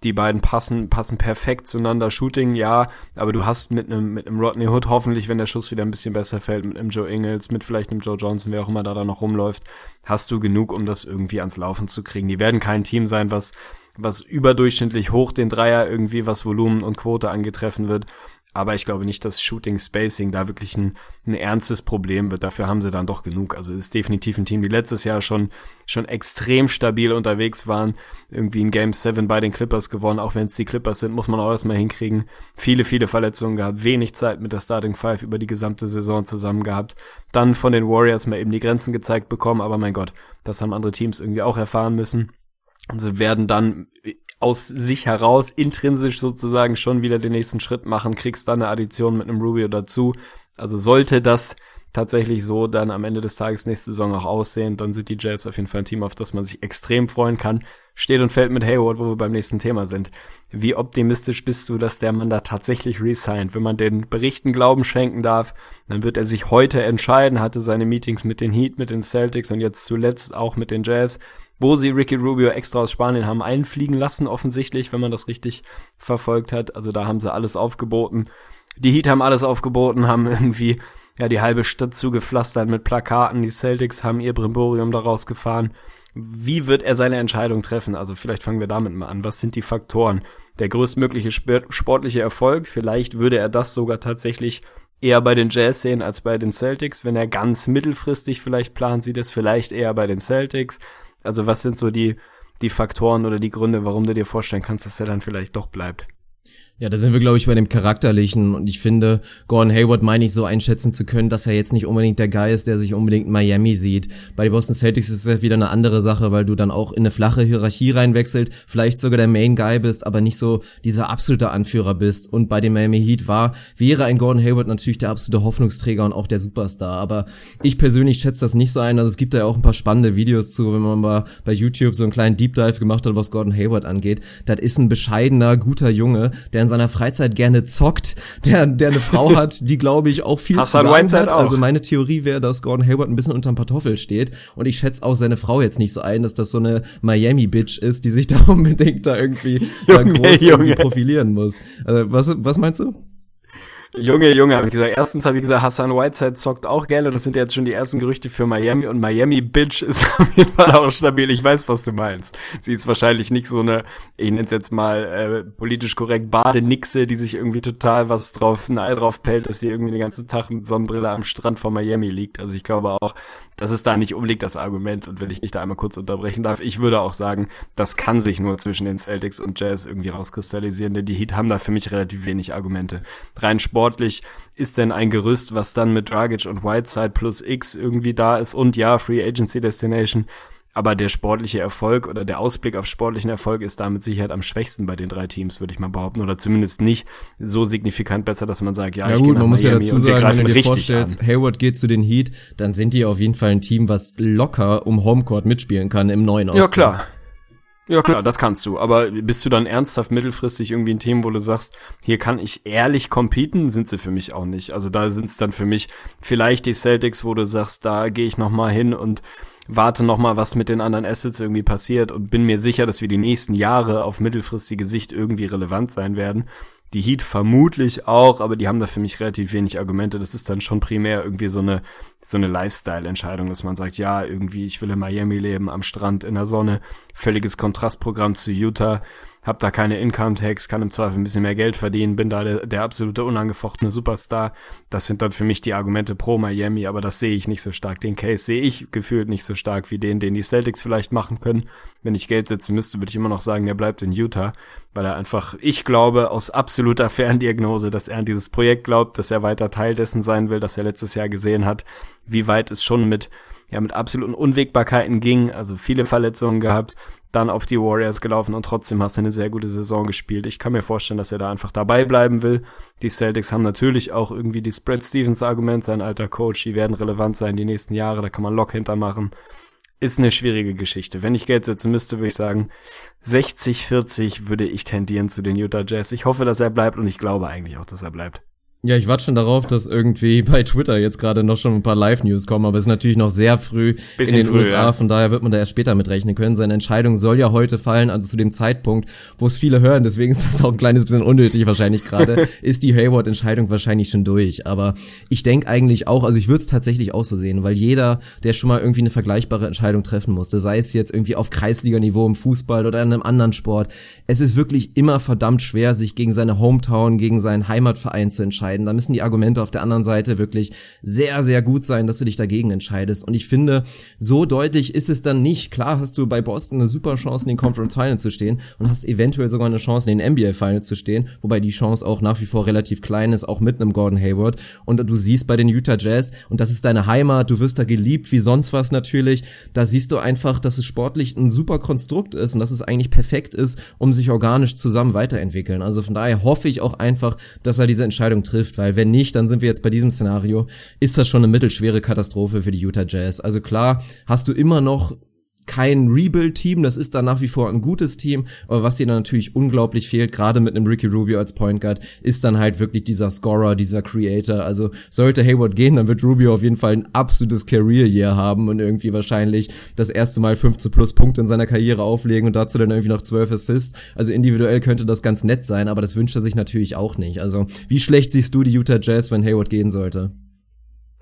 Die beiden passen, passen perfekt zueinander. Shooting, ja, aber du hast mit einem, mit einem Rodney Hood hoffentlich, wenn der Schuss wieder ein bisschen besser fällt, mit einem Joe Ingles, mit vielleicht einem Joe Johnson, wer auch immer da, da noch rumläuft, hast du genug, um das irgendwie ans Laufen zu kriegen. Die werden kein Team sein, was, was überdurchschnittlich hoch den Dreier irgendwie, was Volumen und Quote angetreffen wird. Aber ich glaube nicht, dass Shooting Spacing da wirklich ein, ein ernstes Problem wird. Dafür haben sie dann doch genug. Also ist definitiv ein Team, die letztes Jahr schon, schon extrem stabil unterwegs waren. Irgendwie in Game 7 bei den Clippers gewonnen. Auch wenn es die Clippers sind, muss man auch erstmal hinkriegen. Viele, viele Verletzungen gehabt. Wenig Zeit mit der Starting Five über die gesamte Saison zusammen gehabt. Dann von den Warriors mal eben die Grenzen gezeigt bekommen. Aber mein Gott, das haben andere Teams irgendwie auch erfahren müssen. Und sie werden dann aus sich heraus intrinsisch sozusagen schon wieder den nächsten Schritt machen, kriegst dann eine Addition mit einem Rubio dazu. Also sollte das tatsächlich so dann am Ende des Tages nächste Saison auch aussehen, dann sind die Jazz auf jeden Fall ein Team, auf das man sich extrem freuen kann. Steht und fällt mit Hayward, wo wir beim nächsten Thema sind. Wie optimistisch bist du, dass der Mann da tatsächlich resigned? Wenn man den Berichten Glauben schenken darf, dann wird er sich heute entscheiden, hatte seine Meetings mit den Heat, mit den Celtics und jetzt zuletzt auch mit den Jazz wo sie Ricky Rubio extra aus Spanien haben einfliegen lassen, offensichtlich, wenn man das richtig verfolgt hat. Also da haben sie alles aufgeboten. Die Heat haben alles aufgeboten, haben irgendwie ja die halbe Stadt zugepflastert mit Plakaten. Die Celtics haben ihr Brimborium daraus gefahren. Wie wird er seine Entscheidung treffen? Also vielleicht fangen wir damit mal an. Was sind die Faktoren? Der größtmögliche sportliche Erfolg, vielleicht würde er das sogar tatsächlich eher bei den Jazz sehen als bei den Celtics. Wenn er ganz mittelfristig vielleicht plant, sieht es vielleicht eher bei den Celtics. Also was sind so die, die Faktoren oder die Gründe, warum du dir vorstellen kannst, dass er dann vielleicht doch bleibt? Ja, da sind wir, glaube ich, bei dem Charakterlichen. Und ich finde, Gordon Hayward meine ich so einschätzen zu können, dass er jetzt nicht unbedingt der Guy ist, der sich unbedingt in Miami sieht. Bei den Boston Celtics ist es wieder eine andere Sache, weil du dann auch in eine flache Hierarchie reinwechselt, vielleicht sogar der Main Guy bist, aber nicht so dieser absolute Anführer bist. Und bei dem Miami Heat war, wäre ein Gordon Hayward natürlich der absolute Hoffnungsträger und auch der Superstar. Aber ich persönlich schätze das nicht so ein. Also es gibt da ja auch ein paar spannende Videos zu, wenn man mal bei YouTube so einen kleinen Deep Dive gemacht hat, was Gordon Hayward angeht. Das ist ein bescheidener, guter Junge, der in seiner Freizeit gerne zockt, der, der eine Frau hat, die glaube ich auch viel Hassan zu sagen hat. Auch. Also meine Theorie wäre, dass Gordon Hayward ein bisschen unterm Pantoffel steht und ich schätze auch seine Frau jetzt nicht so ein, dass das so eine Miami-Bitch ist, die sich da unbedingt da irgendwie Junge, da groß Junge. irgendwie profilieren muss. Also was, was meinst du? Junge, Junge, habe ich gesagt. Erstens habe ich gesagt, Hassan Whiteside zockt auch gerne. Das sind ja jetzt schon die ersten Gerüchte für Miami. Und Miami Bitch ist auf jeden Fall auch stabil. Ich weiß, was du meinst. Sie ist wahrscheinlich nicht so eine, ich nenne es jetzt mal äh, politisch korrekt, Badenixe, die sich irgendwie total was drauf, ein Ei drauf pellt, dass sie irgendwie den ganzen Tag mit Sonnenbrille am Strand von Miami liegt. Also ich glaube auch, das ist da nicht unbedingt das Argument. Und wenn ich nicht da einmal kurz unterbrechen darf, ich würde auch sagen, das kann sich nur zwischen den Celtics und Jazz irgendwie rauskristallisieren, denn die Heat haben da für mich relativ wenig Argumente. Rein sportlich ist denn ein Gerüst, was dann mit Dragic und Whiteside plus X irgendwie da ist und ja, Free Agency Destination. Aber der sportliche Erfolg oder der Ausblick auf sportlichen Erfolg ist da mit Sicherheit am schwächsten bei den drei Teams, würde ich mal behaupten. Oder zumindest nicht so signifikant besser, dass man sagt, ja, ja ich gut, man muss ja Miami dazu und wir sagen, wenn du dir richtig vorstellst, an. Hayward geht zu den Heat, dann sind die auf jeden Fall ein Team, was locker um Homecourt mitspielen kann im neuen Osten. Ja, klar. Ja, klar, das kannst du. Aber bist du dann ernsthaft mittelfristig irgendwie ein Team, wo du sagst, hier kann ich ehrlich competen? Sind sie für mich auch nicht. Also da sind es dann für mich vielleicht die Celtics, wo du sagst, da gehe ich noch mal hin und warte noch mal, was mit den anderen Assets irgendwie passiert und bin mir sicher, dass wir die nächsten Jahre auf mittelfristige Sicht irgendwie relevant sein werden. Die Heat vermutlich auch, aber die haben da für mich relativ wenig Argumente. Das ist dann schon primär irgendwie so eine, so eine Lifestyle-Entscheidung, dass man sagt, ja, irgendwie, ich will in Miami leben, am Strand, in der Sonne, völliges Kontrastprogramm zu Utah, hab da keine Income-Tax, kann im Zweifel ein bisschen mehr Geld verdienen, bin da der, der absolute unangefochtene Superstar. Das sind dann für mich die Argumente pro Miami, aber das sehe ich nicht so stark. Den Case sehe ich gefühlt nicht so stark wie den, den die Celtics vielleicht machen können. Wenn ich Geld setzen müsste, würde ich immer noch sagen, der bleibt in Utah, weil er einfach, ich glaube, aus absoluter Ferndiagnose, dass er an dieses Projekt glaubt, dass er weiter Teil dessen sein will, dass er letztes Jahr gesehen hat, wie weit es schon mit ja mit absoluten Unwägbarkeiten ging, also viele Verletzungen gehabt, dann auf die Warriors gelaufen und trotzdem hast du eine sehr gute Saison gespielt. Ich kann mir vorstellen, dass er da einfach dabei bleiben will. Die Celtics haben natürlich auch irgendwie die Spread Stevens Argument, sein alter Coach, die werden relevant sein die nächsten Jahre, da kann man Lock hintermachen. Ist eine schwierige Geschichte. Wenn ich Geld setzen müsste, würde ich sagen, 60-40 würde ich tendieren zu den Utah Jazz. Ich hoffe, dass er bleibt und ich glaube eigentlich auch, dass er bleibt. Ja, ich warte schon darauf, dass irgendwie bei Twitter jetzt gerade noch schon ein paar Live-News kommen, aber es ist natürlich noch sehr früh Bisschen in den früh, USA, ja. von daher wird man da erst später mitrechnen können. Seine Entscheidung soll ja heute fallen, also zu dem Zeitpunkt, wo es viele hören, deswegen ist das auch ein kleines bisschen unnötig wahrscheinlich gerade, ist die Hayward-Entscheidung wahrscheinlich schon durch. Aber ich denke eigentlich auch, also ich würde es tatsächlich auch so sehen, weil jeder, der schon mal irgendwie eine vergleichbare Entscheidung treffen musste, sei es jetzt irgendwie auf Kreisliganiveau im Fußball oder in einem anderen Sport, es ist wirklich immer verdammt schwer, sich gegen seine Hometown, gegen seinen Heimatverein zu entscheiden. Da müssen die Argumente auf der anderen Seite wirklich sehr, sehr gut sein, dass du dich dagegen entscheidest. Und ich finde, so deutlich ist es dann nicht. Klar hast du bei Boston eine super Chance, in den Conference Finals zu stehen und hast eventuell sogar eine Chance, in den NBA Finals zu stehen, wobei die Chance auch nach wie vor relativ klein ist, auch mit einem Gordon Hayward. Und du siehst bei den Utah Jazz, und das ist deine Heimat, du wirst da geliebt wie sonst was natürlich, da siehst du einfach, dass es sportlich ein super Konstrukt ist und dass es eigentlich perfekt ist, um sich organisch zusammen weiterentwickeln. Also von daher hoffe ich auch einfach, dass er diese Entscheidung trifft, weil wenn nicht, dann sind wir jetzt bei diesem Szenario, ist das schon eine mittelschwere Katastrophe für die Utah Jazz. Also klar, hast du immer noch kein Rebuild-Team, das ist da nach wie vor ein gutes Team, aber was dir dann natürlich unglaublich fehlt, gerade mit einem Ricky Rubio als Point Guard, ist dann halt wirklich dieser Scorer, dieser Creator. Also sollte Hayward gehen, dann wird Rubio auf jeden Fall ein absolutes Career-Year haben und irgendwie wahrscheinlich das erste Mal 15 plus Punkte in seiner Karriere auflegen und dazu dann irgendwie noch 12 Assists. Also individuell könnte das ganz nett sein, aber das wünscht er sich natürlich auch nicht. Also wie schlecht siehst du die Utah Jazz, wenn Hayward gehen sollte?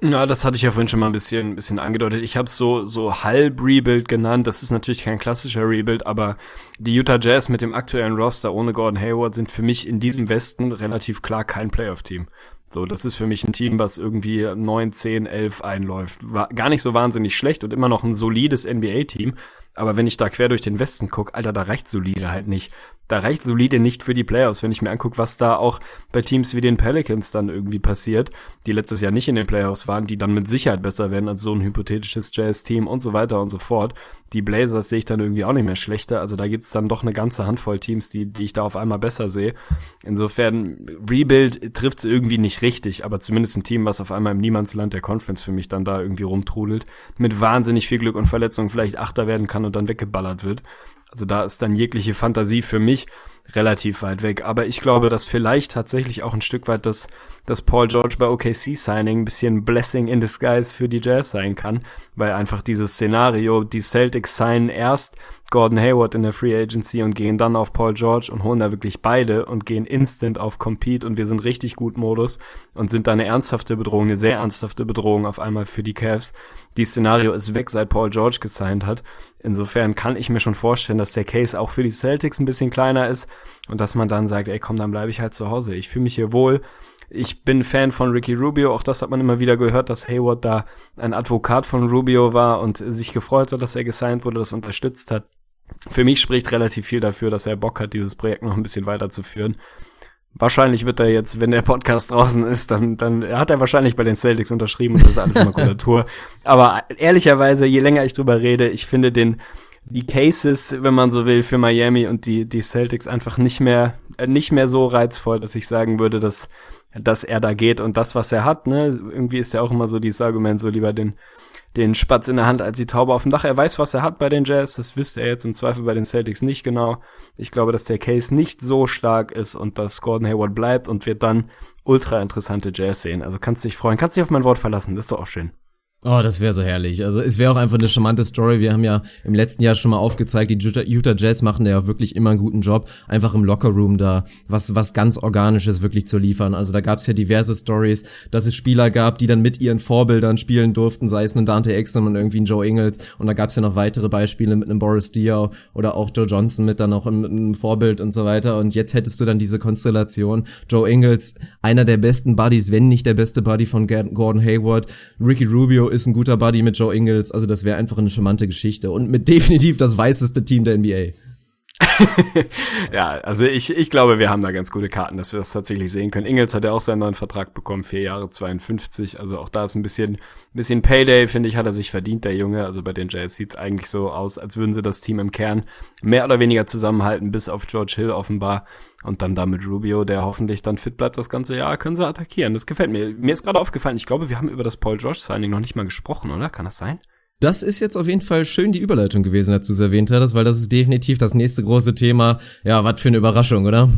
Ja, das hatte ich ja vorhin schon mal ein bisschen, ein bisschen angedeutet. Ich habe so so halb Rebuild genannt. Das ist natürlich kein klassischer Rebuild, aber die Utah Jazz mit dem aktuellen Roster ohne Gordon Hayward sind für mich in diesem Westen relativ klar kein Playoff-Team. So, das ist für mich ein Team, was irgendwie 9, 10, 11 einläuft. War gar nicht so wahnsinnig schlecht und immer noch ein solides NBA-Team. Aber wenn ich da quer durch den Westen gucke, Alter, da reicht solide halt nicht. Da reicht solide nicht für die Playoffs, wenn ich mir angucke, was da auch bei Teams wie den Pelicans dann irgendwie passiert, die letztes Jahr nicht in den Playoffs waren, die dann mit Sicherheit besser werden als so ein hypothetisches Jazz-Team und so weiter und so fort. Die Blazers sehe ich dann irgendwie auch nicht mehr schlechter. Also da gibt's dann doch eine ganze Handvoll Teams, die, die ich da auf einmal besser sehe. Insofern, Rebuild trifft's irgendwie nicht richtig, aber zumindest ein Team, was auf einmal im Niemandsland der Conference für mich dann da irgendwie rumtrudelt, mit wahnsinnig viel Glück und Verletzungen vielleicht Achter werden kann und dann weggeballert wird. Also da ist dann jegliche Fantasie für mich relativ weit weg. Aber ich glaube, dass vielleicht tatsächlich auch ein Stück weit das, das Paul George bei OKC Signing ein bisschen Blessing in Disguise für die Jazz sein kann, weil einfach dieses Szenario, die Celtics signen erst Gordon Hayward in der Free Agency und gehen dann auf Paul George und holen da wirklich beide und gehen instant auf Compete und wir sind richtig gut Modus und sind da eine ernsthafte Bedrohung, eine sehr ernsthafte Bedrohung auf einmal für die Cavs. Die Szenario ist weg, seit Paul George gesigned hat. Insofern kann ich mir schon vorstellen, dass der Case auch für die Celtics ein bisschen kleiner ist und dass man dann sagt, ey komm, dann bleibe ich halt zu Hause. Ich fühle mich hier wohl. Ich bin Fan von Ricky Rubio, auch das hat man immer wieder gehört, dass Hayward da ein Advokat von Rubio war und sich gefreut hat, dass er gesigned wurde, das unterstützt hat. Für mich spricht relativ viel dafür, dass er Bock hat, dieses Projekt noch ein bisschen weiterzuführen. Wahrscheinlich wird er jetzt, wenn der Podcast draußen ist, dann, dann hat er wahrscheinlich bei den Celtics unterschrieben und das ist alles Makulatur. Aber ehrlicherweise, je länger ich drüber rede, ich finde den, die Cases, wenn man so will, für Miami und die, die Celtics einfach nicht mehr, nicht mehr so reizvoll, dass ich sagen würde, dass, dass er da geht und das, was er hat, ne, irgendwie ist ja auch immer so dieses Argument, so lieber den, den Spatz in der Hand als die Taube auf dem Dach. Er weiß, was er hat bei den Jazz. Das wüsste er jetzt im Zweifel bei den Celtics nicht genau. Ich glaube, dass der Case nicht so stark ist und dass Gordon Hayward bleibt und wir dann ultra interessante Jazz sehen. Also kannst dich freuen. Kannst dich auf mein Wort verlassen. Das ist doch auch schön. Oh, das wäre so herrlich. Also es wäre auch einfach eine charmante Story. Wir haben ja im letzten Jahr schon mal aufgezeigt, die Utah, Jazz machen ja wirklich immer einen guten Job, einfach im Lockerroom da was was ganz organisches wirklich zu liefern. Also da gab's ja diverse Stories, dass es Spieler gab, die dann mit ihren Vorbildern spielen durften, sei es ein Dante Exum und irgendwie ein Joe Ingles. Und da gab's ja noch weitere Beispiele mit einem Boris Diaw oder auch Joe Johnson mit dann auch einem Vorbild und so weiter. Und jetzt hättest du dann diese Konstellation. Joe Ingles, einer der besten Buddies, wenn nicht der beste Buddy von Gordon Hayward. Ricky Rubio ist ein guter Buddy mit Joe Ingles, also das wäre einfach eine charmante Geschichte und mit definitiv das weißeste Team der NBA. ja, also ich, ich glaube, wir haben da ganz gute Karten, dass wir das tatsächlich sehen können. Ingels hat ja auch seinen neuen Vertrag bekommen, vier Jahre 52, also auch da ist ein bisschen, bisschen Payday, finde ich, hat er sich verdient, der Junge. Also bei den Jazz sieht's eigentlich so aus, als würden sie das Team im Kern mehr oder weniger zusammenhalten, bis auf George Hill offenbar. Und dann da mit Rubio, der hoffentlich dann fit bleibt das ganze Jahr, können sie attackieren. Das gefällt mir. Mir ist gerade aufgefallen, ich glaube, wir haben über das Paul George Signing noch nicht mal gesprochen, oder? Kann das sein? Das ist jetzt auf jeden Fall schön die Überleitung gewesen, dazu erwähnt hattest, weil das ist definitiv das nächste große Thema. Ja, was für eine Überraschung, oder?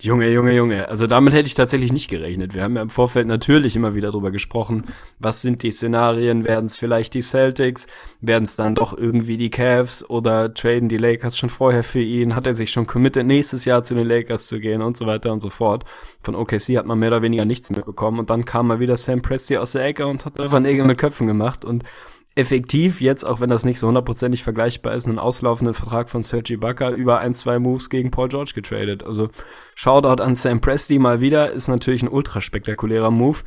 Junge, Junge, Junge. Also damit hätte ich tatsächlich nicht gerechnet. Wir haben ja im Vorfeld natürlich immer wieder drüber gesprochen. Was sind die Szenarien? Werden es vielleicht die Celtics? Werden es dann doch irgendwie die Cavs? Oder traden die Lakers schon vorher für ihn? Hat er sich schon committed, nächstes Jahr zu den Lakers zu gehen und so weiter und so fort? Von OKC hat man mehr oder weniger nichts mehr bekommen. Und dann kam mal wieder Sam Presti aus der Ecke und hat einfach Nägel mit Köpfen gemacht. Und effektiv jetzt, auch wenn das nicht so hundertprozentig vergleichbar ist, einen auslaufenden Vertrag von Sergi Ibaka über ein, zwei Moves gegen Paul George getradet. Also Shoutout an Sam Presti mal wieder, ist natürlich ein ultra spektakulärer Move.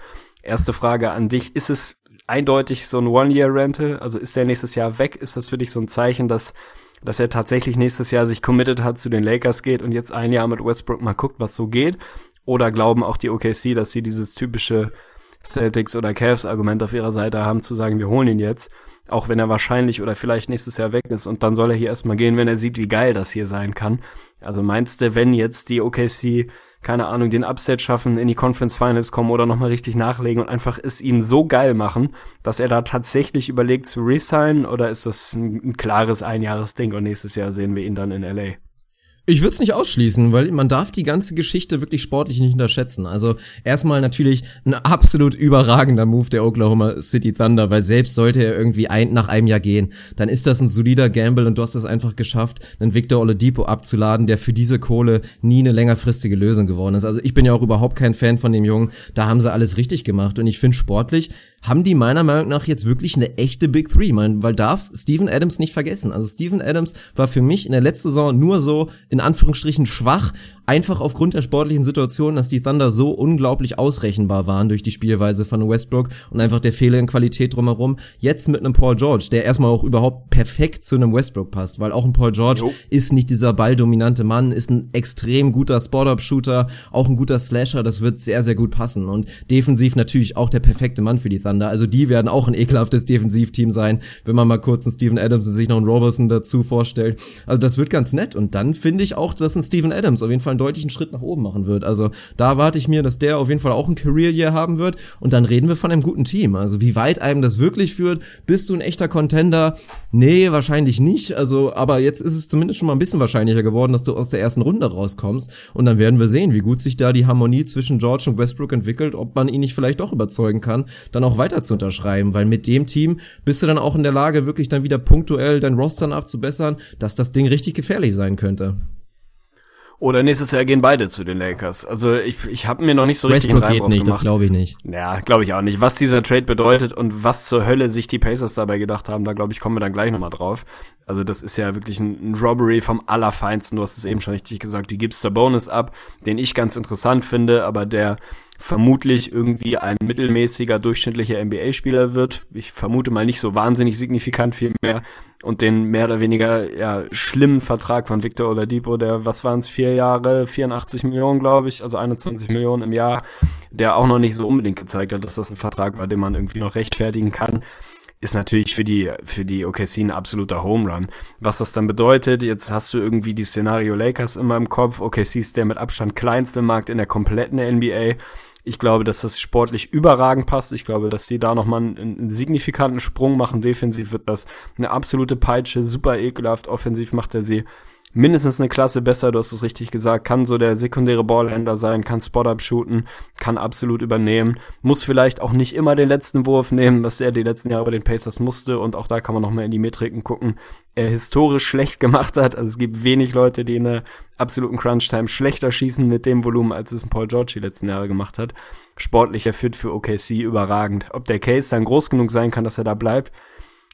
Erste Frage an dich, ist es eindeutig so ein One-Year-Rental? Also ist der nächstes Jahr weg? Ist das für dich so ein Zeichen, dass, dass er tatsächlich nächstes Jahr sich committed hat, zu den Lakers geht und jetzt ein Jahr mit Westbrook mal guckt, was so geht? Oder glauben auch die OKC, dass sie dieses typische Celtics oder Cavs Argument auf ihrer Seite haben, zu sagen, wir holen ihn jetzt, auch wenn er wahrscheinlich oder vielleicht nächstes Jahr weg ist und dann soll er hier erstmal gehen, wenn er sieht, wie geil das hier sein kann. Also meinst du, wenn jetzt die OKC keine Ahnung, den Upset schaffen, in die Conference Finals kommen oder nochmal richtig nachlegen und einfach es ihm so geil machen, dass er da tatsächlich überlegt zu resignen oder ist das ein, ein klares Einjahresding und nächstes Jahr sehen wir ihn dann in LA? Ich würde es nicht ausschließen, weil man darf die ganze Geschichte wirklich sportlich nicht unterschätzen. Also erstmal natürlich ein absolut überragender Move der Oklahoma City Thunder, weil selbst sollte er irgendwie ein, nach einem Jahr gehen, dann ist das ein solider Gamble und du hast es einfach geschafft, einen Victor Oladipo abzuladen, der für diese Kohle nie eine längerfristige Lösung geworden ist. Also ich bin ja auch überhaupt kein Fan von dem Jungen. Da haben sie alles richtig gemacht und ich finde sportlich haben die meiner Meinung nach jetzt wirklich eine echte Big Three, man, weil darf Steven Adams nicht vergessen. Also Steven Adams war für mich in der letzten Saison nur so in Anführungsstrichen schwach, einfach aufgrund der sportlichen Situation, dass die Thunder so unglaublich ausrechenbar waren durch die Spielweise von Westbrook und einfach der Fehler in Qualität drumherum. Jetzt mit einem Paul George, der erstmal auch überhaupt perfekt zu einem Westbrook passt, weil auch ein Paul George jo. ist nicht dieser balldominante Mann, ist ein extrem guter Spot-Up-Shooter, auch ein guter Slasher, das wird sehr, sehr gut passen und defensiv natürlich auch der perfekte Mann für die Thunder. Also die werden auch ein ekelhaftes Defensivteam sein, wenn man mal kurz einen Steven Adams und sich noch einen Robertson dazu vorstellt. Also das wird ganz nett und dann finde ich auch, dass ein Steven Adams auf jeden Fall deutlichen Schritt nach oben machen wird. Also da warte ich mir, dass der auf jeden Fall auch ein Career Year haben wird und dann reden wir von einem guten Team. Also wie weit einem das wirklich führt, bist du ein echter Contender? Nee, wahrscheinlich nicht. Also, aber jetzt ist es zumindest schon mal ein bisschen wahrscheinlicher geworden, dass du aus der ersten Runde rauskommst und dann werden wir sehen, wie gut sich da die Harmonie zwischen George und Westbrook entwickelt, ob man ihn nicht vielleicht doch überzeugen kann, dann auch weiter zu unterschreiben, weil mit dem Team bist du dann auch in der Lage, wirklich dann wieder punktuell dein Roster nachzubessern, dass das Ding richtig gefährlich sein könnte. Oder nächstes Jahr gehen beide zu den Lakers. Also ich, ich habe mir noch nicht so richtig Westbrook geht nicht, das glaube ich nicht. Ja, glaube ich auch nicht. Was dieser Trade bedeutet und was zur Hölle sich die Pacers dabei gedacht haben, da glaube ich, kommen wir dann gleich nochmal drauf. Also das ist ja wirklich ein, ein, Robbery vom Allerfeinsten. Du hast es eben schon richtig gesagt. Du gibst der Bonus ab, den ich ganz interessant finde, aber der vermutlich irgendwie ein mittelmäßiger, durchschnittlicher NBA-Spieler wird. Ich vermute mal nicht so wahnsinnig signifikant viel mehr. Und den mehr oder weniger ja, schlimmen Vertrag von Victor Oladipo, der, was waren es, vier Jahre, 84 Millionen, glaube ich, also 21 Millionen im Jahr, der auch noch nicht so unbedingt gezeigt hat, dass das ein Vertrag war, den man irgendwie noch rechtfertigen kann ist natürlich für die, für die OKC ein absoluter Home Run. Was das dann bedeutet, jetzt hast du irgendwie die Szenario Lakers immer im Kopf. OKC ist der mit Abstand kleinste Markt in der kompletten NBA. Ich glaube, dass das sportlich überragend passt. Ich glaube, dass sie da nochmal einen, einen signifikanten Sprung machen. Defensiv wird das eine absolute Peitsche, super ekelhaft. Offensiv macht er sie mindestens eine Klasse besser, du hast es richtig gesagt, kann so der sekundäre Ballhändler sein, kann Spot-Up shooten, kann absolut übernehmen, muss vielleicht auch nicht immer den letzten Wurf nehmen, was er die letzten Jahre bei den Pacers musste und auch da kann man noch mal in die Metriken gucken, er historisch schlecht gemacht hat, also es gibt wenig Leute, die in der absoluten Crunch-Time schlechter schießen mit dem Volumen, als es ein Paul George die letzten Jahre gemacht hat. Sportlicher Fit für OKC überragend. Ob der Case dann groß genug sein kann, dass er da bleibt,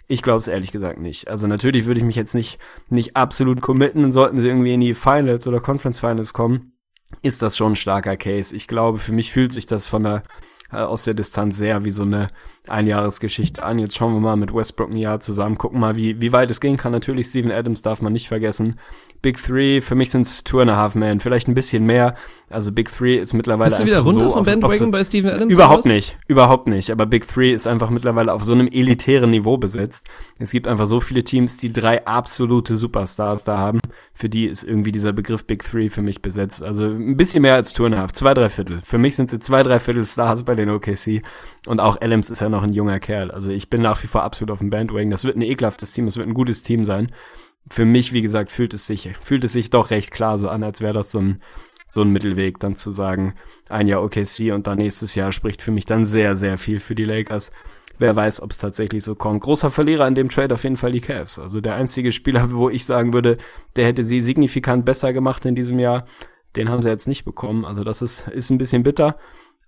ich glaube es ehrlich gesagt nicht. Also natürlich würde ich mich jetzt nicht, nicht absolut committen, sollten sie irgendwie in die Finals oder Conference Finals kommen, ist das schon ein starker Case. Ich glaube, für mich fühlt sich das von der äh, aus der Distanz sehr wie so eine Einjahresgeschichte an. Jetzt schauen wir mal mit Westbrook ein Jahr zusammen, gucken mal, wie, wie weit es gehen kann. Natürlich, Steven Adams darf man nicht vergessen. Big Three, für mich sind es Two and a Half Man, vielleicht ein bisschen mehr. Also Big Three ist mittlerweile Bist du wieder runter so vom Bandwagon so, bei Steven Adams? Überhaupt nicht, überhaupt nicht. Aber Big Three ist einfach mittlerweile auf so einem elitären Niveau besetzt. Es gibt einfach so viele Teams, die drei absolute Superstars da haben. Für die ist irgendwie dieser Begriff Big Three für mich besetzt. Also ein bisschen mehr als Two and a Half, zwei, drei Viertel. Für mich sind sie zwei, drei Viertel Stars bei den OKC. Und auch Adams ist ja noch ein junger Kerl. Also ich bin nach wie vor absolut auf dem Bandwagon. Das wird ein ekelhaftes Team, das wird ein gutes Team sein. Für mich, wie gesagt, fühlt es sich, fühlt es sich doch recht klar so an, als wäre das so ein, so ein Mittelweg, dann zu sagen, ein Jahr OKC und dann nächstes Jahr spricht für mich dann sehr, sehr viel für die Lakers. Wer weiß, ob es tatsächlich so kommt. Großer Verlierer in dem Trade auf jeden Fall die Cavs. Also der einzige Spieler, wo ich sagen würde, der hätte sie signifikant besser gemacht in diesem Jahr, den haben sie jetzt nicht bekommen. Also das ist, ist ein bisschen bitter.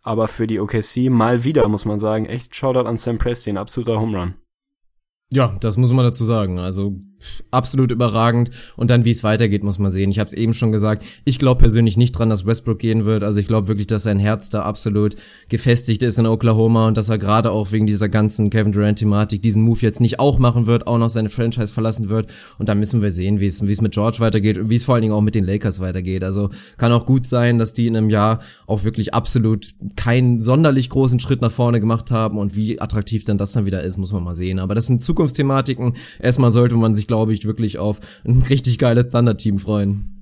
Aber für die OKC mal wieder, muss man sagen, echt Shoutout an Sam Presti, ein absoluter Home Run. Ja, das muss man dazu sagen. Also absolut überragend. Und dann, wie es weitergeht, muss man sehen. Ich habe es eben schon gesagt. Ich glaube persönlich nicht dran, dass Westbrook gehen wird. Also ich glaube wirklich, dass sein Herz da absolut gefestigt ist in Oklahoma und dass er gerade auch wegen dieser ganzen Kevin Durant-Thematik diesen Move jetzt nicht auch machen wird, auch noch seine Franchise verlassen wird. Und dann müssen wir sehen, wie es mit George weitergeht und wie es vor allen Dingen auch mit den Lakers weitergeht. Also kann auch gut sein, dass die in einem Jahr auch wirklich absolut keinen sonderlich großen Schritt nach vorne gemacht haben und wie attraktiv dann das dann wieder ist, muss man mal sehen. Aber das sind Zukunftsthematiken. Erstmal sollte man sich glaube ich, wirklich auf ein richtig geiles Thunder-Team freuen.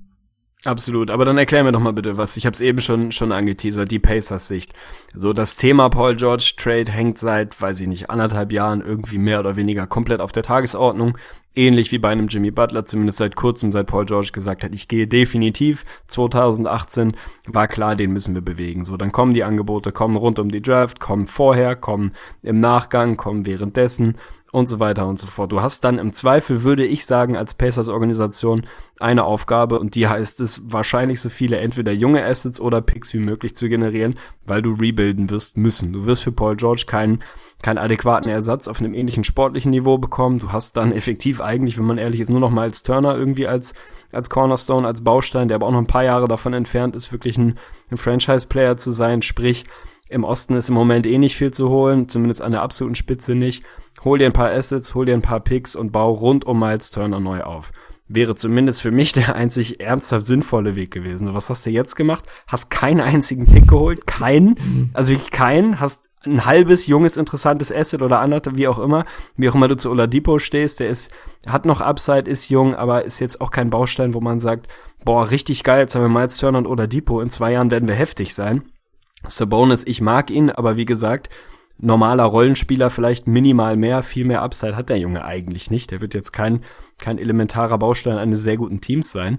Absolut, aber dann erklär mir doch mal bitte was. Ich habe es eben schon schon angeteasert, die Pacers Sicht. So das Thema Paul George Trade hängt seit, weiß ich nicht, anderthalb Jahren irgendwie mehr oder weniger komplett auf der Tagesordnung. Ähnlich wie bei einem Jimmy Butler, zumindest seit kurzem, seit Paul George gesagt hat, ich gehe definitiv 2018, war klar, den müssen wir bewegen. So, dann kommen die Angebote, kommen rund um die Draft, kommen vorher, kommen im Nachgang, kommen währenddessen und so weiter und so fort. Du hast dann im Zweifel, würde ich sagen, als Pacers Organisation eine Aufgabe und die heißt es, wahrscheinlich so viele entweder junge Assets oder Picks wie möglich zu generieren, weil du rebuilden wirst müssen. Du wirst für Paul George keinen keinen adäquaten Ersatz auf einem ähnlichen sportlichen Niveau bekommen. Du hast dann effektiv eigentlich, wenn man ehrlich ist, nur noch mal als Turner irgendwie als, als Cornerstone, als Baustein, der aber auch noch ein paar Jahre davon entfernt ist, wirklich ein, ein Franchise-Player zu sein. Sprich, im Osten ist im Moment eh nicht viel zu holen, zumindest an der absoluten Spitze nicht. Hol dir ein paar Assets, hol dir ein paar Picks und bau rund um Miles Turner neu auf. Wäre zumindest für mich der einzig ernsthaft sinnvolle Weg gewesen. was hast du jetzt gemacht? Hast keinen einzigen Pick geholt? Keinen? Also wirklich keinen? Hast ein halbes, junges, interessantes Asset oder anderthalb, wie auch immer, wie auch immer du zu Oladipo stehst, der ist, hat noch Upside, ist jung, aber ist jetzt auch kein Baustein, wo man sagt, boah, richtig geil, jetzt haben wir Miles Turner und Oladipo, in zwei Jahren werden wir heftig sein. Sabonis, ich mag ihn, aber wie gesagt, normaler Rollenspieler vielleicht minimal mehr, viel mehr Upside hat der Junge eigentlich nicht. Der wird jetzt kein, kein elementarer Baustein eines sehr guten Teams sein.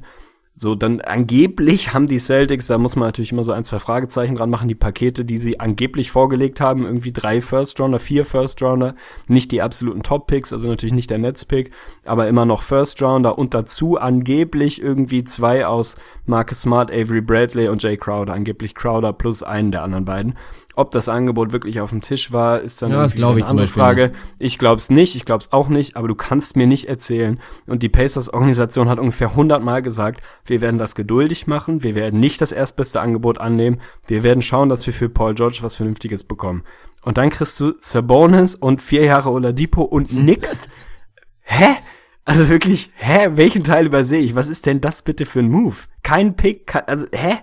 So, dann angeblich haben die Celtics, da muss man natürlich immer so ein, zwei Fragezeichen dran machen, die Pakete, die sie angeblich vorgelegt haben, irgendwie drei First Rounder, vier First Rounder, nicht die absoluten Top Picks, also natürlich nicht der Netzpick, aber immer noch First Rounder und dazu angeblich irgendwie zwei aus Marcus Smart, Avery Bradley und Jay Crowder, angeblich Crowder plus einen der anderen beiden. Ob das Angebot wirklich auf dem Tisch war, ist dann ja, das eine ich andere Frage. Ich glaube es nicht, ich glaube es auch nicht, aber du kannst mir nicht erzählen. Und die Pacers-Organisation hat ungefähr 100 Mal gesagt, wir werden das geduldig machen, wir werden nicht das erstbeste Angebot annehmen, wir werden schauen, dass wir für Paul George was Vernünftiges bekommen. Und dann kriegst du Sabonis und vier Jahre Oladipo und nix. Hä? Also wirklich, hä? Welchen Teil übersehe ich? Was ist denn das bitte für ein Move? Kein Pick, also, hä?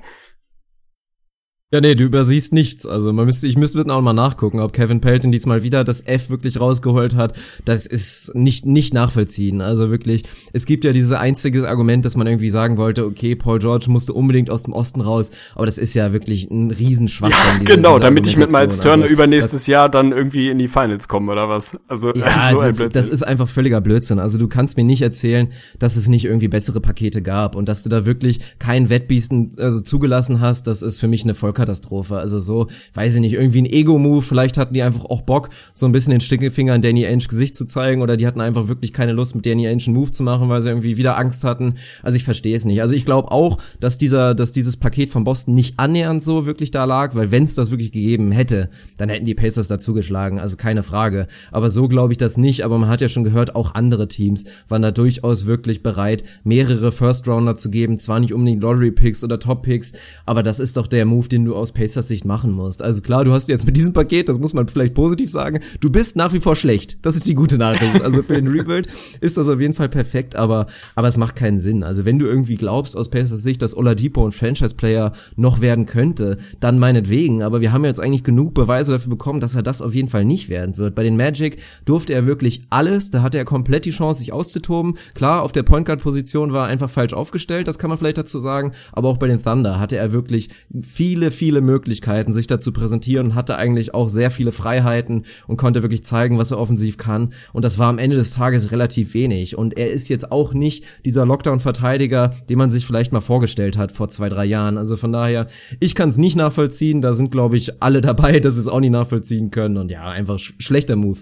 Ja, nee, du übersiehst nichts. Also man müsste, ich müsste auch mal nachgucken, ob Kevin Pelton diesmal wieder das F wirklich rausgeholt hat. Das ist nicht, nicht nachvollziehen. Also wirklich, es gibt ja dieses einzige Argument, dass man irgendwie sagen wollte, okay, Paul George musste unbedingt aus dem Osten raus, aber das ist ja wirklich ein Riesenschwachsinn. Ja, genau, damit ich mit Miles Turner also, übernächstes Jahr dann irgendwie in die Finals komme oder was. Also, ja, so das, das ist einfach völliger Blödsinn. Also du kannst mir nicht erzählen, dass es nicht irgendwie bessere Pakete gab und dass du da wirklich kein Wettbiesten also zugelassen hast, das ist für mich eine Vollkatastrophe. Vollkatastrophe. Also so, weiß ich nicht, irgendwie ein Ego-Move, vielleicht hatten die einfach auch Bock, so ein bisschen den Stickefinger in Danny Ainge Gesicht zu zeigen oder die hatten einfach wirklich keine Lust, mit Danny Ainge einen Move zu machen, weil sie irgendwie wieder Angst hatten. Also ich verstehe es nicht. Also ich glaube auch, dass dieser, dass dieses Paket von Boston nicht annähernd so wirklich da lag, weil wenn es das wirklich gegeben hätte, dann hätten die Pacers dazugeschlagen, also keine Frage. Aber so glaube ich das nicht, aber man hat ja schon gehört, auch andere Teams waren da durchaus wirklich bereit, mehrere First Rounder zu geben, zwar nicht unbedingt Lottery Picks oder Top Picks, aber das ist doch der Move, den du aus Pacers Sicht machen musst. Also klar, du hast jetzt mit diesem Paket, das muss man vielleicht positiv sagen, du bist nach wie vor schlecht. Das ist die gute Nachricht. Also für den Rebuild ist das auf jeden Fall perfekt, aber, aber es macht keinen Sinn. Also wenn du irgendwie glaubst aus Pacers Sicht, dass Oladipo ein Franchise-Player noch werden könnte, dann meinetwegen. Aber wir haben jetzt eigentlich genug Beweise dafür bekommen, dass er das auf jeden Fall nicht werden wird. Bei den Magic durfte er wirklich alles. Da hatte er komplett die Chance, sich auszutoben. Klar, auf der Point Guard Position war er einfach falsch aufgestellt. Das kann man vielleicht dazu sagen. Aber auch bei den Thunder hatte er wirklich viele, viele Möglichkeiten, sich da zu präsentieren hatte eigentlich auch sehr viele Freiheiten und konnte wirklich zeigen, was er offensiv kann. Und das war am Ende des Tages relativ wenig. Und er ist jetzt auch nicht dieser Lockdown-Verteidiger, den man sich vielleicht mal vorgestellt hat vor zwei, drei Jahren. Also von daher, ich kann es nicht nachvollziehen. Da sind, glaube ich, alle dabei, dass es auch nicht nachvollziehen können. Und ja, einfach sch schlechter Move.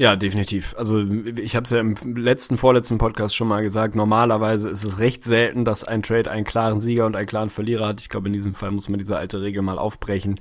Ja, definitiv. Also ich habe es ja im letzten, vorletzten Podcast schon mal gesagt, normalerweise ist es recht selten, dass ein Trade einen klaren Sieger und einen klaren Verlierer hat. Ich glaube, in diesem Fall muss man diese alte Regel mal aufbrechen.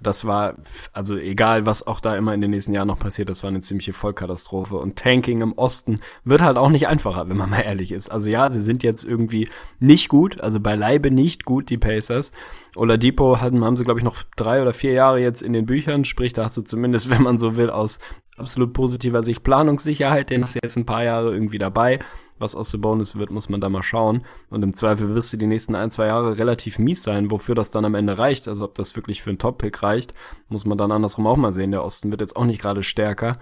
Das war, also egal, was auch da immer in den nächsten Jahren noch passiert, das war eine ziemliche Vollkatastrophe. Und Tanking im Osten wird halt auch nicht einfacher, wenn man mal ehrlich ist. Also ja, sie sind jetzt irgendwie nicht gut, also beileibe nicht gut, die Pacers. Oladipo hatten, haben sie, glaube ich, noch drei oder vier Jahre jetzt in den Büchern, sprich, da hast du zumindest, wenn man so will, aus absolut positiver Sicht Planungssicherheit, den hast du jetzt ein paar Jahre irgendwie dabei. Was aus Bonus wird, muss man da mal schauen. Und im Zweifel wirst du die nächsten ein, zwei Jahre relativ mies sein, wofür das dann am Ende reicht. Also ob das wirklich für einen Top-Pick reicht, muss man dann andersrum auch mal sehen. Der Osten wird jetzt auch nicht gerade stärker.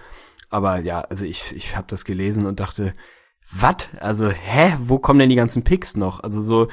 Aber ja, also ich, ich habe das gelesen und dachte, was? Also, hä? Wo kommen denn die ganzen Picks noch? Also so,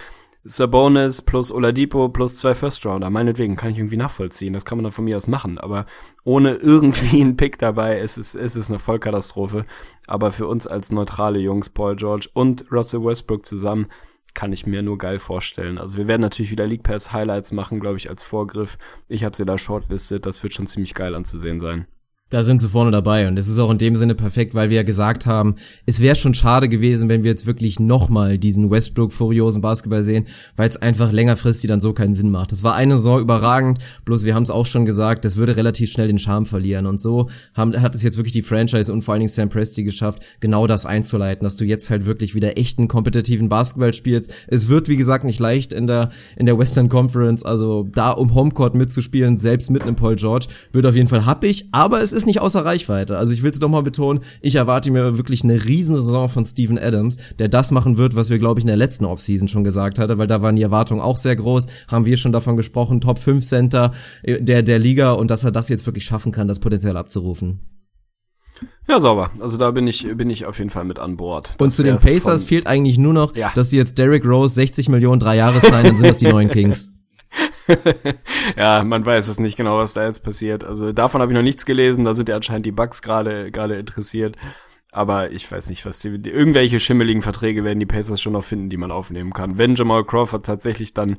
Sabonis plus Oladipo plus zwei First Rounder. Meinetwegen kann ich irgendwie nachvollziehen. Das kann man dann von mir aus machen. Aber ohne irgendwie einen Pick dabei ist es, ist es eine Vollkatastrophe. Aber für uns als neutrale Jungs, Paul George und Russell Westbrook zusammen, kann ich mir nur geil vorstellen. Also wir werden natürlich wieder League Pass Highlights machen, glaube ich, als Vorgriff. Ich habe sie da shortlistet. Das wird schon ziemlich geil anzusehen sein. Da sind sie vorne dabei und es ist auch in dem Sinne perfekt, weil wir ja gesagt haben, es wäre schon schade gewesen, wenn wir jetzt wirklich nochmal diesen Westbrook-furiosen Basketball sehen, weil es einfach längerfristig dann so keinen Sinn macht. Das war eine Saison überragend, bloß wir haben es auch schon gesagt, das würde relativ schnell den Charme verlieren und so haben, hat es jetzt wirklich die Franchise und vor allen Dingen Sam Presti geschafft, genau das einzuleiten, dass du jetzt halt wirklich wieder echten kompetitiven Basketball spielst. Es wird, wie gesagt, nicht leicht in der, in der Western Conference, also da um Homecourt mitzuspielen, selbst mit einem Paul George, wird auf jeden Fall happig, aber es ist nicht außer Reichweite. Also ich will es doch mal betonen, ich erwarte mir wirklich eine Riesensaison von Steven Adams, der das machen wird, was wir, glaube ich, in der letzten Offseason schon gesagt hatte, weil da waren die Erwartungen auch sehr groß, haben wir schon davon gesprochen, Top 5 Center äh, der, der Liga und dass er das jetzt wirklich schaffen kann, das Potenzial abzurufen. Ja, sauber. Also da bin ich, bin ich auf jeden Fall mit an Bord. Und zu den Pacers fehlt eigentlich nur noch, ja. dass sie jetzt Derrick Rose 60 Millionen drei Jahres sein, dann sind das die neuen Kings. ja, man weiß es nicht genau, was da jetzt passiert. Also davon habe ich noch nichts gelesen. Da sind ja anscheinend die Bugs gerade gerade interessiert. Aber ich weiß nicht, was die, irgendwelche schimmeligen Verträge werden die Pacers schon noch finden, die man aufnehmen kann. Wenn Jamal Crawford tatsächlich dann,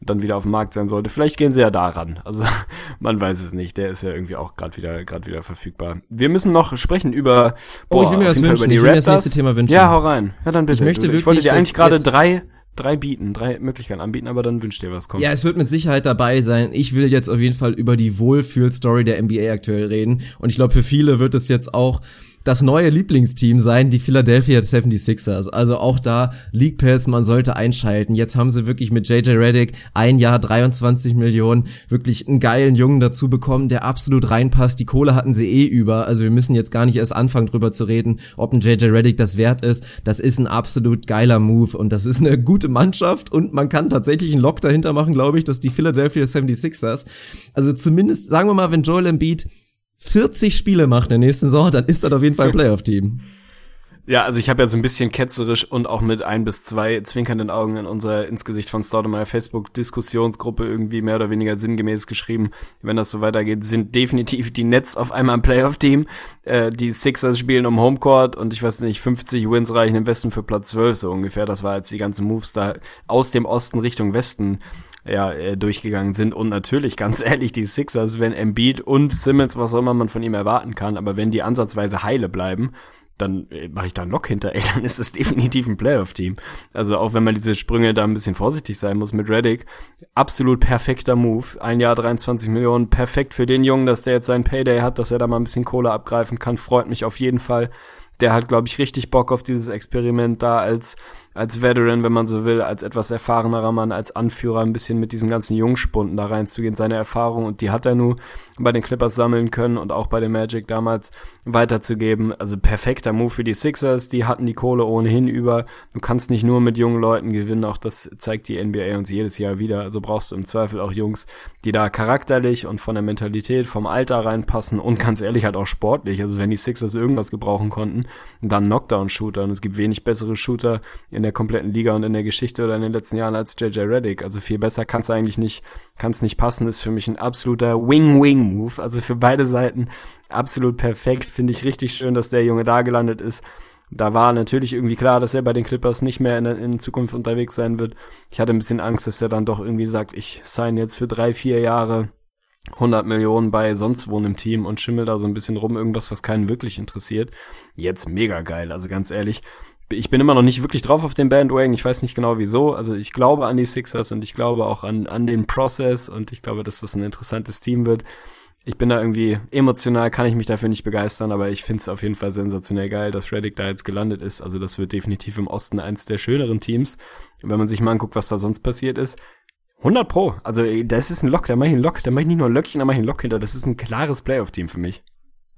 dann wieder auf dem Markt sein sollte. Vielleicht gehen sie ja daran. Also man weiß es nicht. Der ist ja irgendwie auch gerade wieder, gerade wieder verfügbar. Wir müssen noch sprechen über, boah, oh, ich will mir das wünschen. Über die ich will mir das nächste Thema wünschen. Ja, hau rein. Ja, dann bitte. Ich möchte wirklich, ich wollte dir eigentlich gerade drei drei bieten, drei Möglichkeiten anbieten, aber dann wünscht dir was kommt. Ja, es wird mit Sicherheit dabei sein. Ich will jetzt auf jeden Fall über die Wohlfühl-Story der NBA aktuell reden. Und ich glaube, für viele wird es jetzt auch das neue Lieblingsteam sein, die Philadelphia 76ers. Also auch da League Pass, man sollte einschalten. Jetzt haben sie wirklich mit JJ Reddick ein Jahr 23 Millionen wirklich einen geilen Jungen dazu bekommen, der absolut reinpasst. Die Kohle hatten sie eh über. Also wir müssen jetzt gar nicht erst anfangen drüber zu reden, ob ein JJ Reddick das wert ist. Das ist ein absolut geiler Move und das ist eine gute Mannschaft und man kann tatsächlich einen Lock dahinter machen, glaube ich, dass die Philadelphia 76ers, also zumindest sagen wir mal, wenn Joel Embiid 40 Spiele macht in der nächsten Saison, dann ist das auf jeden Fall ein Playoff-Team. Ja, also ich habe jetzt ein bisschen ketzerisch und auch mit ein bis zwei zwinkernden Augen in unserer ins Gesicht von Staudemeyer Facebook-Diskussionsgruppe irgendwie mehr oder weniger sinngemäß geschrieben, wenn das so weitergeht, sind definitiv die Nets auf einmal ein Playoff-Team. Äh, die Sixers spielen um Homecourt und ich weiß nicht, 50 Wins reichen im Westen für Platz 12 so ungefähr. Das war jetzt die ganzen Moves da aus dem Osten Richtung Westen ja, äh, durchgegangen sind. Und natürlich, ganz ehrlich, die Sixers, wenn Embiid und Simmons, was auch immer man von ihm erwarten kann, aber wenn die ansatzweise heile bleiben, dann äh, mache ich da einen Lock hinter, ey, dann ist das definitiv ein Playoff-Team. Also auch wenn man diese Sprünge da ein bisschen vorsichtig sein muss mit Reddick, absolut perfekter Move. Ein Jahr 23 Millionen, perfekt für den Jungen, dass der jetzt seinen Payday hat, dass er da mal ein bisschen Kohle abgreifen kann, freut mich auf jeden Fall. Der hat, glaube ich, richtig Bock auf dieses Experiment da als als Veteran, wenn man so will, als etwas erfahrenerer Mann, als Anführer ein bisschen mit diesen ganzen Jungspunden da reinzugehen, seine Erfahrung und die hat er nur bei den Clippers sammeln können und auch bei den Magic damals weiterzugeben. Also perfekter Move für die Sixers, die hatten die Kohle ohnehin über. Du kannst nicht nur mit jungen Leuten gewinnen, auch das zeigt die NBA uns jedes Jahr wieder. Also brauchst du im Zweifel auch Jungs, die da charakterlich und von der Mentalität, vom Alter reinpassen und ganz ehrlich halt auch sportlich. Also wenn die Sixers irgendwas gebrauchen konnten, dann Knockdown-Shooter und es gibt wenig bessere Shooter in der kompletten Liga und in der Geschichte oder in den letzten Jahren als JJ Reddick. Also viel besser kann es eigentlich nicht, kann es nicht passen. Ist für mich ein absoluter Wing-Wing-Move. Also für beide Seiten absolut perfekt. Finde ich richtig schön, dass der Junge da gelandet ist. Da war natürlich irgendwie klar, dass er bei den Clippers nicht mehr in, in Zukunft unterwegs sein wird. Ich hatte ein bisschen Angst, dass er dann doch irgendwie sagt, ich sign jetzt für drei, vier Jahre 100 Millionen bei sonst wo im Team und schimmel da so ein bisschen rum, irgendwas, was keinen wirklich interessiert. Jetzt mega geil, also ganz ehrlich ich bin immer noch nicht wirklich drauf auf den Bandwagon. Ich weiß nicht genau wieso. Also ich glaube an die Sixers und ich glaube auch an, an den Process und ich glaube, dass das ein interessantes Team wird. Ich bin da irgendwie emotional, kann ich mich dafür nicht begeistern, aber ich finde es auf jeden Fall sensationell geil, dass Reddick da jetzt gelandet ist. Also das wird definitiv im Osten eins der schöneren Teams. wenn man sich mal anguckt, was da sonst passiert ist. 100 Pro. Also das ist ein Lock, da mache ich einen Lock, da mache ich nicht nur ein Löckchen, da mache ich einen Lock hinter. Das ist ein klares Playoff-Team für mich.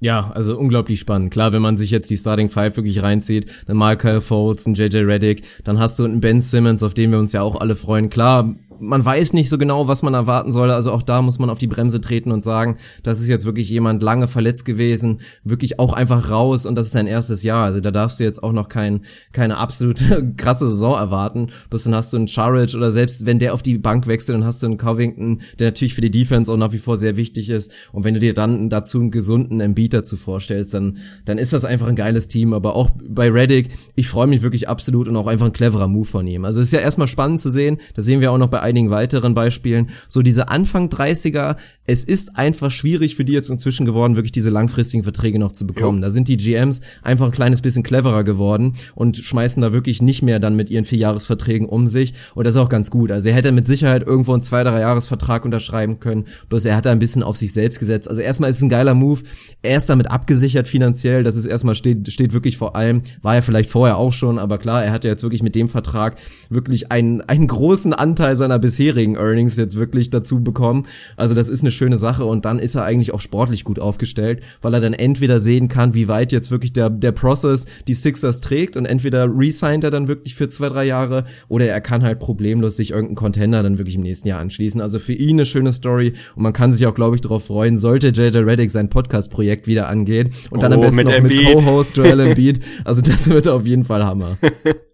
Ja, also unglaublich spannend. Klar, wenn man sich jetzt die Starting Five wirklich reinzieht, dann Michael Foles, ein JJ Reddick, dann hast du einen Ben Simmons, auf den wir uns ja auch alle freuen. Klar, man weiß nicht so genau, was man erwarten soll. Also auch da muss man auf die Bremse treten und sagen, das ist jetzt wirklich jemand lange verletzt gewesen, wirklich auch einfach raus und das ist sein erstes Jahr. Also da darfst du jetzt auch noch kein, keine absolute krasse Saison erwarten. Bis dann hast du einen Charage oder selbst wenn der auf die Bank wechselt, dann hast du einen Covington, der natürlich für die Defense auch nach wie vor sehr wichtig ist. Und wenn du dir dann dazu einen gesunden Embiid dazu vorstellst, dann, dann ist das einfach ein geiles Team. Aber auch bei Reddick, ich freue mich wirklich absolut und auch einfach ein cleverer Move von ihm. Also es ist ja erstmal spannend zu sehen, das sehen wir auch noch bei einigen weiteren Beispielen, so diese Anfang 30er, es ist einfach schwierig für die jetzt inzwischen geworden, wirklich diese langfristigen Verträge noch zu bekommen. Jo. Da sind die GMs einfach ein kleines bisschen cleverer geworden und schmeißen da wirklich nicht mehr dann mit ihren Vierjahresverträgen um sich. Und das ist auch ganz gut. Also er hätte mit Sicherheit irgendwo einen zwei, drei Jahresvertrag unterschreiben können. Bloß er hat da ein bisschen auf sich selbst gesetzt. Also erstmal ist es ein geiler Move. Er ist damit abgesichert finanziell. Das ist erstmal steht, steht wirklich vor allem. War er vielleicht vorher auch schon, aber klar, er hatte jetzt wirklich mit dem Vertrag wirklich einen, einen großen Anteil seiner seiner bisherigen Earnings jetzt wirklich dazu bekommen. Also das ist eine schöne Sache und dann ist er eigentlich auch sportlich gut aufgestellt, weil er dann entweder sehen kann, wie weit jetzt wirklich der, der Process die Sixers trägt und entweder resigned er dann wirklich für zwei, drei Jahre oder er kann halt problemlos sich irgendeinen Contender dann wirklich im nächsten Jahr anschließen. Also für ihn eine schöne Story und man kann sich auch, glaube ich, darauf freuen, sollte JJ Reddick sein Podcast-Projekt wieder angehen und dann oh, am besten mit noch Embiid. mit Co-Host Joel Embiid. Also das wird auf jeden Fall Hammer.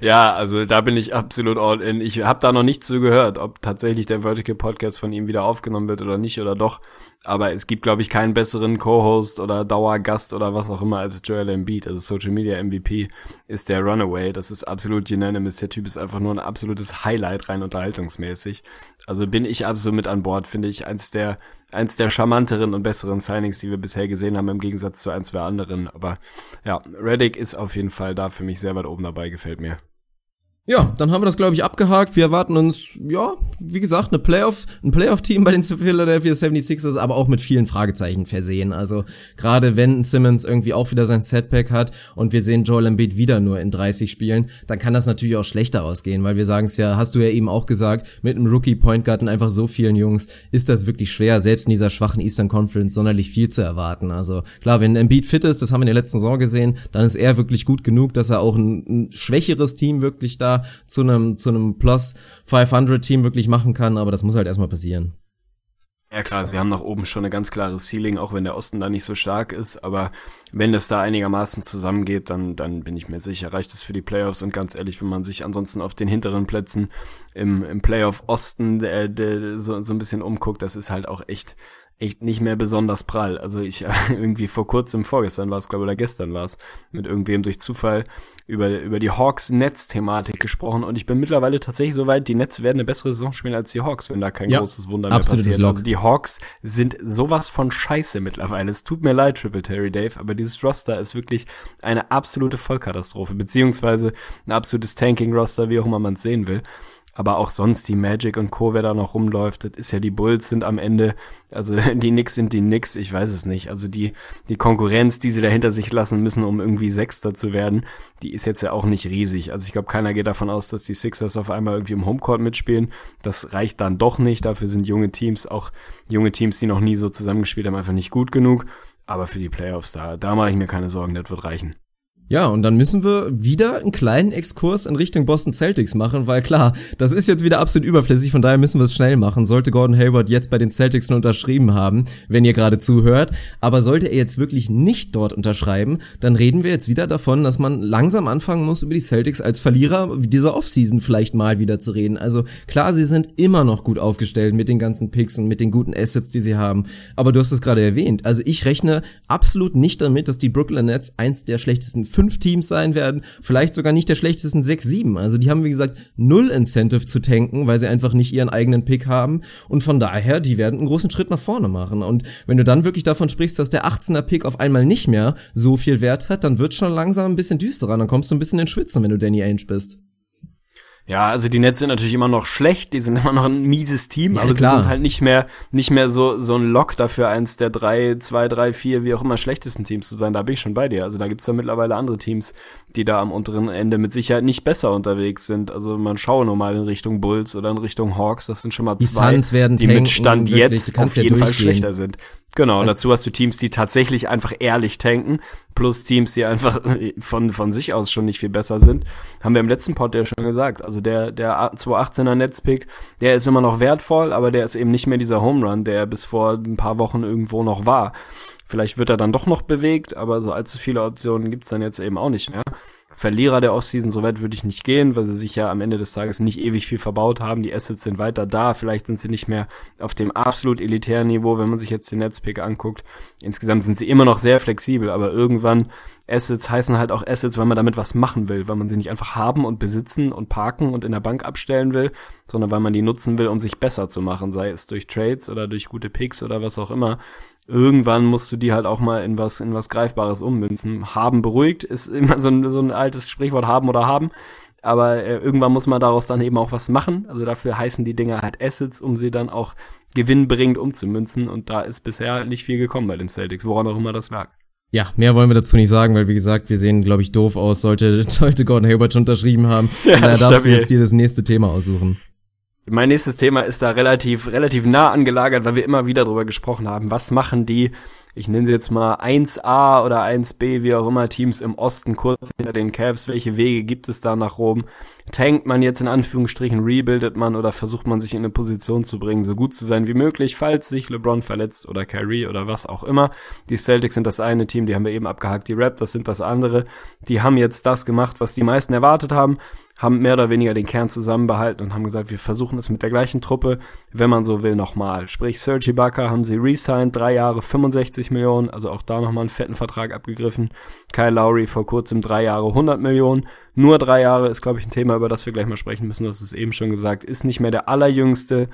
ja, also da bin ich absolut all in. Ich habe da noch nichts zu gehört, ob tatsächlich der Vertical Podcast von ihm wieder aufgenommen wird oder nicht oder doch. Aber es gibt, glaube ich, keinen besseren Co-Host oder Dauergast oder was auch immer als Joel Embiid. Also Social Media MVP ist der Runaway. Das ist absolut unanimous. Der Typ ist einfach nur ein absolutes Highlight rein unterhaltungsmäßig. Also bin ich absolut mit an Bord, finde ich eins der eins der charmanteren und besseren Signings, die wir bisher gesehen haben, im Gegensatz zu ein, zwei anderen. Aber ja, Reddick ist auf jeden Fall da für mich sehr weit oben dabei, gefällt mir. Ja, dann haben wir das, glaube ich, abgehakt. Wir erwarten uns, ja, wie gesagt, eine Playoff, ein Playoff-Team bei den Philadelphia 76ers, aber auch mit vielen Fragezeichen versehen. Also gerade wenn Simmons irgendwie auch wieder sein Setback hat und wir sehen Joel Embiid wieder nur in 30 Spielen, dann kann das natürlich auch schlechter ausgehen, weil wir sagen es ja, hast du ja eben auch gesagt, mit einem Rookie-Point Guard und einfach so vielen Jungs ist das wirklich schwer, selbst in dieser schwachen Eastern Conference sonderlich viel zu erwarten. Also klar, wenn Embiid fit ist, das haben wir in der letzten Saison gesehen, dann ist er wirklich gut genug, dass er auch ein, ein schwächeres Team wirklich da zu einem, zu einem Plus 500 Team wirklich machen kann, aber das muss halt erstmal passieren. Ja klar, sie haben nach oben schon eine ganz klare Ceiling, auch wenn der Osten da nicht so stark ist, aber wenn das da einigermaßen zusammengeht, dann, dann bin ich mir sicher, reicht es für die Playoffs und ganz ehrlich, wenn man sich ansonsten auf den hinteren Plätzen im, im Playoff Osten der, so, so ein bisschen umguckt, das ist halt auch echt echt nicht mehr besonders prall. Also ich irgendwie vor kurzem, vorgestern war es, glaube ich, oder gestern war es, mit irgendwem durch Zufall über, über die Hawks-Netz-Thematik gesprochen und ich bin mittlerweile tatsächlich so weit, die Nets werden eine bessere Saison spielen als die Hawks, wenn da kein ja, großes Wunder mehr passiert. Lock. Also die Hawks sind sowas von scheiße mittlerweile. Es tut mir leid, Triple Terry Dave, aber dieses Roster ist wirklich eine absolute Vollkatastrophe, beziehungsweise ein absolutes Tanking-Roster, wie auch immer man es sehen will aber auch sonst die Magic und Co., wer da noch rumläuft, das ist ja die Bulls sind am Ende, also die Knicks sind die Knicks, ich weiß es nicht. Also die, die Konkurrenz, die sie da hinter sich lassen müssen, um irgendwie Sechster zu werden, die ist jetzt ja auch nicht riesig. Also ich glaube, keiner geht davon aus, dass die Sixers auf einmal irgendwie im Homecourt mitspielen. Das reicht dann doch nicht. Dafür sind junge Teams, auch junge Teams, die noch nie so zusammengespielt haben, einfach nicht gut genug. Aber für die Playoffs, da, da mache ich mir keine Sorgen, das wird reichen. Ja, und dann müssen wir wieder einen kleinen Exkurs in Richtung Boston Celtics machen, weil klar, das ist jetzt wieder absolut überflüssig, von daher müssen wir es schnell machen. Sollte Gordon Hayward jetzt bei den Celtics nur unterschrieben haben, wenn ihr gerade zuhört, aber sollte er jetzt wirklich nicht dort unterschreiben, dann reden wir jetzt wieder davon, dass man langsam anfangen muss, über die Celtics als Verlierer dieser Offseason vielleicht mal wieder zu reden. Also klar, sie sind immer noch gut aufgestellt mit den ganzen Picks und mit den guten Assets, die sie haben, aber du hast es gerade erwähnt. Also ich rechne absolut nicht damit, dass die Brooklyn Nets eins der schlechtesten fünf Teams sein werden, vielleicht sogar nicht der schlechtesten sechs, sieben. Also die haben, wie gesagt, null Incentive zu tanken, weil sie einfach nicht ihren eigenen Pick haben. Und von daher, die werden einen großen Schritt nach vorne machen. Und wenn du dann wirklich davon sprichst, dass der 18er Pick auf einmal nicht mehr so viel Wert hat, dann wird schon langsam ein bisschen düsterer. Dann kommst du ein bisschen in Schwitzen, wenn du Danny Ainge bist. Ja, also die Nets sind natürlich immer noch schlecht, die sind immer noch ein mieses Team, ja, aber klar. sie sind halt nicht mehr, nicht mehr so, so ein Lock dafür, eins der drei, zwei, drei, vier, wie auch immer schlechtesten Teams zu sein. Da bin ich schon bei dir. Also da gibt's ja mittlerweile andere Teams, die da am unteren Ende mit Sicherheit nicht besser unterwegs sind. Also man schaue nur mal in Richtung Bulls oder in Richtung Hawks. Das sind schon mal die zwei, Suns werden die tanken, mit Stand wirklich, jetzt auf jeden Fall schlechter sind. Genau, also, dazu hast du Teams, die tatsächlich einfach ehrlich tanken, plus Teams, die einfach von, von sich aus schon nicht viel besser sind. Haben wir im letzten Pod ja schon gesagt. Also der, der 218er Netzpick, der ist immer noch wertvoll, aber der ist eben nicht mehr dieser Home Run, der bis vor ein paar Wochen irgendwo noch war. Vielleicht wird er dann doch noch bewegt, aber so allzu viele Optionen gibt's dann jetzt eben auch nicht mehr. Verlierer der Offseason, so weit würde ich nicht gehen, weil sie sich ja am Ende des Tages nicht ewig viel verbaut haben. Die Assets sind weiter da, vielleicht sind sie nicht mehr auf dem absolut elitären Niveau, wenn man sich jetzt den Netzpick anguckt. Insgesamt sind sie immer noch sehr flexibel, aber irgendwann Assets heißen halt auch Assets, weil man damit was machen will, weil man sie nicht einfach haben und besitzen und parken und in der Bank abstellen will, sondern weil man die nutzen will, um sich besser zu machen, sei es durch Trades oder durch gute Picks oder was auch immer irgendwann musst du die halt auch mal in was, in was Greifbares ummünzen. Haben beruhigt ist immer so ein, so ein altes Sprichwort haben oder haben. Aber äh, irgendwann muss man daraus dann eben auch was machen. Also dafür heißen die Dinger halt Assets, um sie dann auch gewinnbringend umzumünzen. Und da ist bisher nicht viel gekommen bei den Celtics, woran auch immer das lag. Ja, mehr wollen wir dazu nicht sagen, weil wie gesagt, wir sehen, glaube ich, doof aus, sollte, sollte Gordon Hayward schon unterschrieben haben. Ja, daher darfst du jetzt dir das nächste Thema aussuchen. Mein nächstes Thema ist da relativ, relativ nah angelagert, weil wir immer wieder darüber gesprochen haben. Was machen die, ich nenne sie jetzt mal 1A oder 1B, wie auch immer, Teams im Osten kurz hinter den Cavs? Welche Wege gibt es da nach Rom? Tankt man jetzt in Anführungsstrichen, rebuildet man oder versucht man sich in eine Position zu bringen, so gut zu sein wie möglich, falls sich LeBron verletzt oder Kyrie oder was auch immer. Die Celtics sind das eine Team, die haben wir eben abgehakt. Die Raptors sind das andere. Die haben jetzt das gemacht, was die meisten erwartet haben haben mehr oder weniger den Kern zusammenbehalten und haben gesagt, wir versuchen es mit der gleichen Truppe, wenn man so will, nochmal. Sprich, Sergi Ibaka haben sie resigned, drei Jahre 65 Millionen, also auch da nochmal einen fetten Vertrag abgegriffen. Kyle Lowry vor kurzem drei Jahre 100 Millionen. Nur drei Jahre ist, glaube ich, ein Thema, über das wir gleich mal sprechen müssen. Das ist eben schon gesagt, ist nicht mehr der allerjüngste.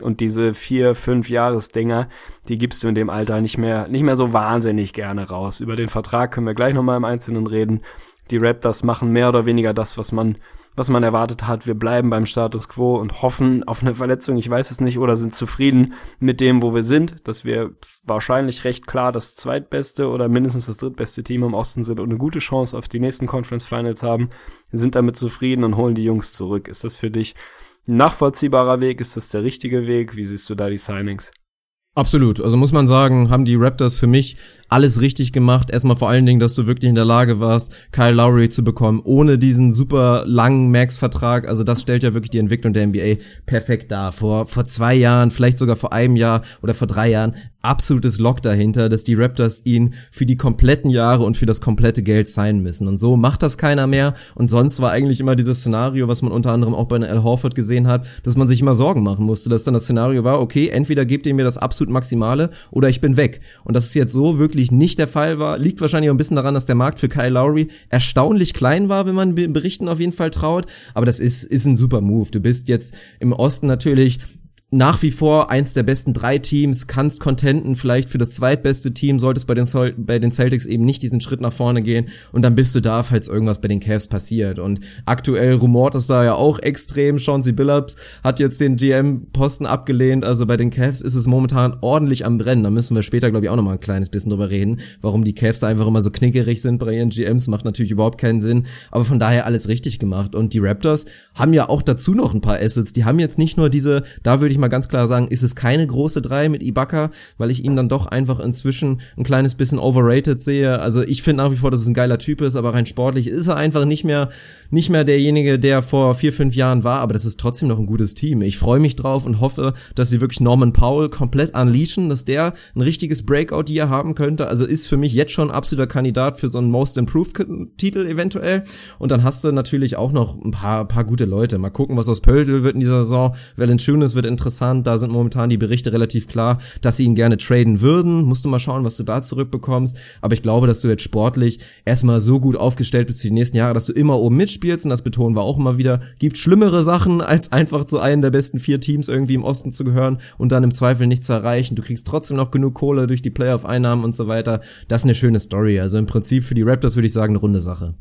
Und diese vier, fünf Jahresdinger, die gibst du in dem Alter nicht mehr, nicht mehr so wahnsinnig gerne raus. Über den Vertrag können wir gleich nochmal im Einzelnen reden. Die Raptors machen mehr oder weniger das, was man was man erwartet hat. Wir bleiben beim Status quo und hoffen auf eine Verletzung, ich weiß es nicht, oder sind zufrieden mit dem, wo wir sind, dass wir wahrscheinlich recht klar das zweitbeste oder mindestens das drittbeste Team im Osten sind und eine gute Chance auf die nächsten Conference Finals haben, sind damit zufrieden und holen die Jungs zurück. Ist das für dich ein nachvollziehbarer Weg? Ist das der richtige Weg? Wie siehst du da die Signings? Absolut. Also muss man sagen, haben die Raptors für mich alles richtig gemacht. Erstmal vor allen Dingen, dass du wirklich in der Lage warst, Kyle Lowry zu bekommen, ohne diesen super langen Max-Vertrag. Also das stellt ja wirklich die Entwicklung der NBA perfekt dar. Vor, vor zwei Jahren, vielleicht sogar vor einem Jahr oder vor drei Jahren absolutes Lock dahinter, dass die Raptors ihn für die kompletten Jahre und für das komplette Geld sein müssen. Und so macht das keiner mehr. Und sonst war eigentlich immer dieses Szenario, was man unter anderem auch bei Al Horford gesehen hat, dass man sich immer Sorgen machen musste, dass dann das Szenario war, okay, entweder gebt ihr mir das absolut Maximale oder ich bin weg. Und dass es jetzt so wirklich nicht der Fall war, liegt wahrscheinlich auch ein bisschen daran, dass der Markt für Kyle Lowry erstaunlich klein war, wenn man Berichten auf jeden Fall traut. Aber das ist, ist ein super Move. Du bist jetzt im Osten natürlich nach wie vor eins der besten drei Teams, kannst contenten vielleicht für das zweitbeste Team, solltest bei den, Sol bei den Celtics eben nicht diesen Schritt nach vorne gehen und dann bist du da, falls irgendwas bei den Cavs passiert. Und aktuell rumort es da ja auch extrem. Chauncey Billups hat jetzt den GM-Posten abgelehnt, also bei den Cavs ist es momentan ordentlich am Brennen. Da müssen wir später, glaube ich, auch noch mal ein kleines bisschen drüber reden, warum die Cavs da einfach immer so knickerig sind bei ihren GMs, macht natürlich überhaupt keinen Sinn, aber von daher alles richtig gemacht. Und die Raptors haben ja auch dazu noch ein paar Assets, die haben jetzt nicht nur diese, da würde ich mal ganz klar sagen, ist es keine große 3 mit Ibaka, weil ich ihn dann doch einfach inzwischen ein kleines bisschen overrated sehe. Also ich finde nach wie vor, dass es ein geiler Typ ist, aber rein sportlich ist er einfach nicht mehr, nicht mehr derjenige, der vor vier, fünf Jahren war, aber das ist trotzdem noch ein gutes Team. Ich freue mich drauf und hoffe, dass sie wirklich Norman Powell komplett unleashen, dass der ein richtiges Breakout hier haben könnte. Also ist für mich jetzt schon ein absoluter Kandidat für so einen Most Improved Titel eventuell. Und dann hast du natürlich auch noch ein paar, paar gute Leute. Mal gucken, was aus Pöltl wird in dieser Saison. Valanciunas wird interessant interessant. Da sind momentan die Berichte relativ klar, dass sie ihn gerne traden würden. Musst du mal schauen, was du da zurückbekommst. Aber ich glaube, dass du jetzt sportlich erstmal so gut aufgestellt bist für die nächsten Jahre, dass du immer oben mitspielst. Und das betonen wir auch immer wieder. Gibt schlimmere Sachen, als einfach zu einem der besten vier Teams irgendwie im Osten zu gehören und dann im Zweifel nicht zu erreichen. Du kriegst trotzdem noch genug Kohle durch die Playoff-Einnahmen und so weiter. Das ist eine schöne Story. Also im Prinzip für die Raptors würde ich sagen, eine runde Sache.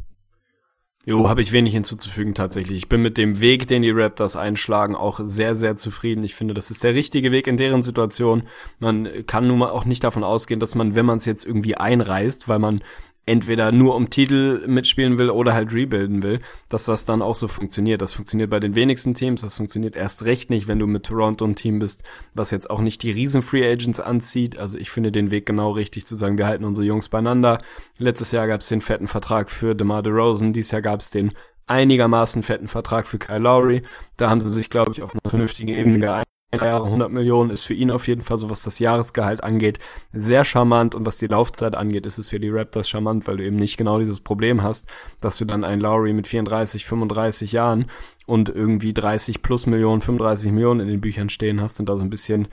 Jo, habe ich wenig hinzuzufügen tatsächlich. Ich bin mit dem Weg, den die Raptors einschlagen, auch sehr, sehr zufrieden. Ich finde, das ist der richtige Weg in deren Situation. Man kann nun mal auch nicht davon ausgehen, dass man, wenn man es jetzt irgendwie einreißt, weil man entweder nur um Titel mitspielen will oder halt rebuilden will, dass das dann auch so funktioniert. Das funktioniert bei den wenigsten Teams, das funktioniert erst recht nicht, wenn du mit Toronto ein Team bist, was jetzt auch nicht die riesen Free Agents anzieht. Also ich finde den Weg genau richtig zu sagen, wir halten unsere Jungs beieinander. Letztes Jahr gab es den fetten Vertrag für DeMar DeRozan, dieses Jahr gab es den einigermaßen fetten Vertrag für Kyle Lowry. Da haben sie sich, glaube ich, auf einer vernünftigen Ebene geeinigt Jahre 100 Millionen ist für ihn auf jeden Fall so, was das Jahresgehalt angeht, sehr charmant und was die Laufzeit angeht, ist es für die Raptors charmant, weil du eben nicht genau dieses Problem hast, dass du dann einen Lowry mit 34, 35 Jahren und irgendwie 30 plus Millionen, 35 Millionen in den Büchern stehen hast und da so ein bisschen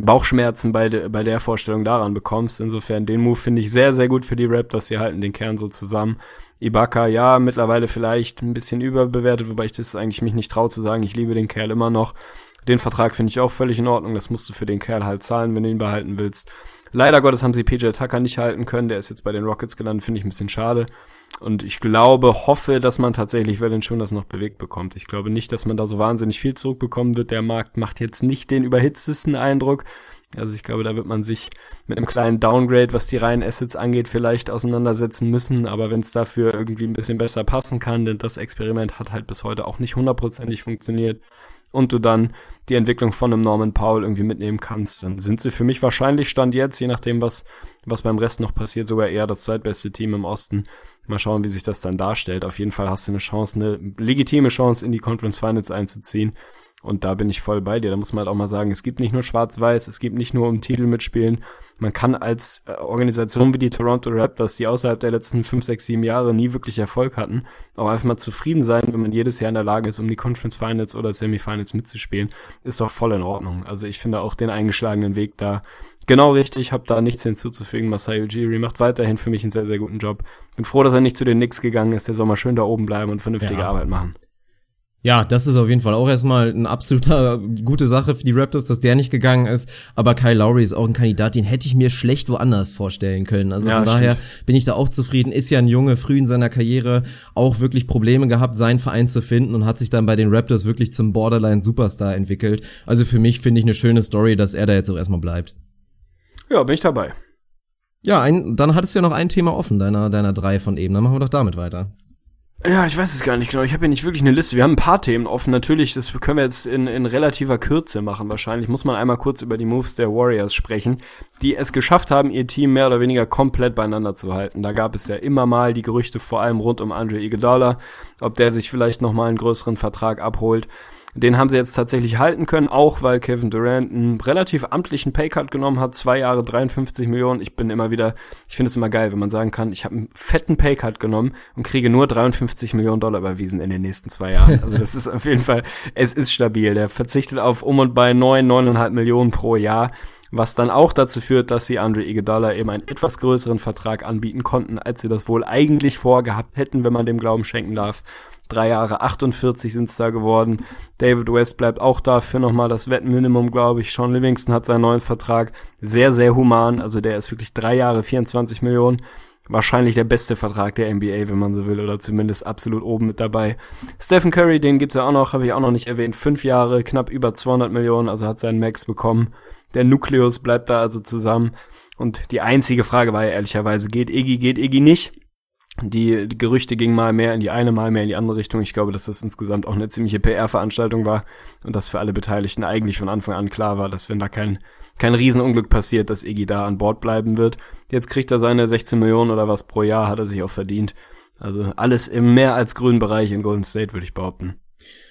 Bauchschmerzen bei, de, bei der Vorstellung daran bekommst. Insofern den Move finde ich sehr, sehr gut für die Raptors. Sie halten den Kern so zusammen. Ibaka, ja, mittlerweile vielleicht ein bisschen überbewertet, wobei ich das eigentlich mich nicht traue zu sagen. Ich liebe den Kerl immer noch. Den Vertrag finde ich auch völlig in Ordnung. Das musst du für den Kerl halt zahlen, wenn du ihn behalten willst. Leider Gottes haben sie PJ Tucker nicht halten können. Der ist jetzt bei den Rockets gelandet, finde ich ein bisschen schade. Und ich glaube, hoffe, dass man tatsächlich das noch bewegt bekommt. Ich glaube nicht, dass man da so wahnsinnig viel zurückbekommen wird. Der Markt macht jetzt nicht den überhitztesten Eindruck. Also ich glaube, da wird man sich mit einem kleinen Downgrade, was die reinen Assets angeht, vielleicht auseinandersetzen müssen. Aber wenn es dafür irgendwie ein bisschen besser passen kann, denn das Experiment hat halt bis heute auch nicht hundertprozentig funktioniert, und du dann die Entwicklung von einem Norman Powell irgendwie mitnehmen kannst, dann sind sie für mich wahrscheinlich Stand jetzt, je nachdem, was, was beim Rest noch passiert, sogar eher das zweitbeste Team im Osten. Mal schauen, wie sich das dann darstellt. Auf jeden Fall hast du eine Chance, eine legitime Chance, in die Conference Finals einzuziehen. Und da bin ich voll bei dir. Da muss man halt auch mal sagen, es gibt nicht nur Schwarz-Weiß, es gibt nicht nur um Titel mitspielen. Man kann als äh, Organisation wie die Toronto Raptors, die außerhalb der letzten fünf, sechs, sieben Jahre nie wirklich Erfolg hatten, auch einfach mal zufrieden sein, wenn man jedes Jahr in der Lage ist, um die Conference Finals oder Semifinals mitzuspielen. Ist doch voll in Ordnung. Also ich finde auch den eingeschlagenen Weg da genau richtig. Hab da nichts hinzuzufügen. Masai Ujiri macht weiterhin für mich einen sehr, sehr guten Job. Bin froh, dass er nicht zu den Knicks gegangen ist. Der soll mal schön da oben bleiben und vernünftige ja. Arbeit machen. Ja, das ist auf jeden Fall auch erstmal eine absolute gute Sache für die Raptors, dass der nicht gegangen ist. Aber Kyle Lowry ist auch ein Kandidat, den hätte ich mir schlecht woanders vorstellen können. Also ja, von daher stimmt. bin ich da auch zufrieden. Ist ja ein Junge, früh in seiner Karriere auch wirklich Probleme gehabt, seinen Verein zu finden und hat sich dann bei den Raptors wirklich zum Borderline Superstar entwickelt. Also für mich finde ich eine schöne Story, dass er da jetzt auch erstmal bleibt. Ja, bin ich dabei. Ja, ein, dann hattest du ja noch ein Thema offen, deiner, deiner drei von eben. Dann machen wir doch damit weiter. Ja, ich weiß es gar nicht genau. Ich habe ja nicht wirklich eine Liste. Wir haben ein paar Themen offen. Natürlich, das können wir jetzt in, in relativer Kürze machen. Wahrscheinlich muss man einmal kurz über die Moves der Warriors sprechen, die es geschafft haben, ihr Team mehr oder weniger komplett beieinander zu halten. Da gab es ja immer mal die Gerüchte, vor allem rund um Andre Iguodala, ob der sich vielleicht nochmal einen größeren Vertrag abholt. Den haben sie jetzt tatsächlich halten können, auch weil Kevin Durant einen relativ amtlichen Paycut genommen hat, zwei Jahre 53 Millionen. Ich bin immer wieder, ich finde es immer geil, wenn man sagen kann, ich habe einen fetten Paycut genommen und kriege nur 53 Millionen Dollar überwiesen in den nächsten zwei Jahren. Also das ist auf jeden Fall, es ist stabil. Der verzichtet auf um und bei neun, neuneinhalb Millionen pro Jahr was dann auch dazu führt, dass sie Andre Iguodala eben einen etwas größeren Vertrag anbieten konnten, als sie das wohl eigentlich vorgehabt hätten, wenn man dem Glauben schenken darf. Drei Jahre 48 sind es da geworden. David West bleibt auch da für nochmal das Wettenminimum, glaube ich. Sean Livingston hat seinen neuen Vertrag. Sehr, sehr human. Also der ist wirklich drei Jahre 24 Millionen. Wahrscheinlich der beste Vertrag der NBA, wenn man so will, oder zumindest absolut oben mit dabei. Stephen Curry, den gibt's ja auch noch, habe ich auch noch nicht erwähnt. Fünf Jahre, knapp über 200 Millionen, also hat seinen Max bekommen. Der Nukleus bleibt da also zusammen. Und die einzige Frage war ja ehrlicherweise, geht Iggy, geht Iggy nicht? Die, Gerüchte gingen mal mehr in die eine, mal mehr in die andere Richtung. Ich glaube, dass das insgesamt auch eine ziemliche PR-Veranstaltung war und dass für alle Beteiligten eigentlich von Anfang an klar war, dass wenn da kein, kein Riesenunglück passiert, dass Iggy da an Bord bleiben wird. Jetzt kriegt er seine 16 Millionen oder was pro Jahr, hat er sich auch verdient. Also alles im mehr als grünen Bereich in Golden State, würde ich behaupten.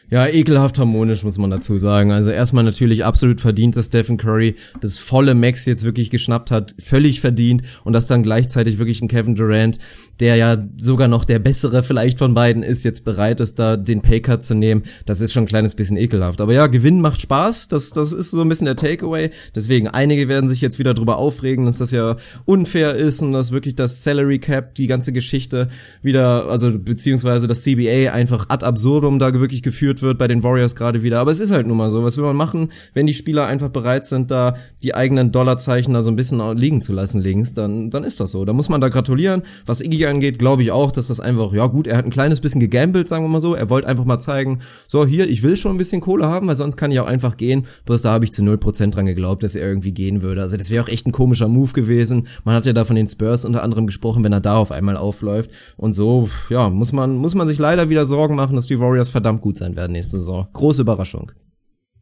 Ja, ekelhaft harmonisch, muss man dazu sagen. Also erstmal natürlich absolut verdient, dass Stephen Curry das volle Max jetzt wirklich geschnappt hat, völlig verdient und dass dann gleichzeitig wirklich ein Kevin Durant, der ja sogar noch der bessere vielleicht von beiden ist, jetzt bereit ist, da den Paycut zu nehmen. Das ist schon ein kleines bisschen ekelhaft. Aber ja, Gewinn macht Spaß. Das, das ist so ein bisschen der Takeaway. Deswegen, einige werden sich jetzt wieder drüber aufregen, dass das ja unfair ist und dass wirklich das Salary Cap, die ganze Geschichte wieder, also beziehungsweise das CBA einfach ad absurdum da wirklich geführt geführt wird bei den Warriors gerade wieder. Aber es ist halt nun mal so. Was will man machen, wenn die Spieler einfach bereit sind, da die eigenen Dollarzeichen da so ein bisschen liegen zu lassen links, dann, dann ist das so. Da muss man da gratulieren. Was Iggy angeht, glaube ich auch, dass das einfach, ja gut, er hat ein kleines bisschen gegambelt, sagen wir mal so. Er wollte einfach mal zeigen, so hier, ich will schon ein bisschen Kohle haben, weil sonst kann ich auch einfach gehen. Bloß da habe ich zu 0% dran geglaubt, dass er irgendwie gehen würde. Also das wäre auch echt ein komischer Move gewesen. Man hat ja da von den Spurs unter anderem gesprochen, wenn er da auf einmal aufläuft. Und so, ja, muss man, muss man sich leider wieder Sorgen machen, dass die Warriors verdammt gut sein werden nächste Saison. Große Überraschung.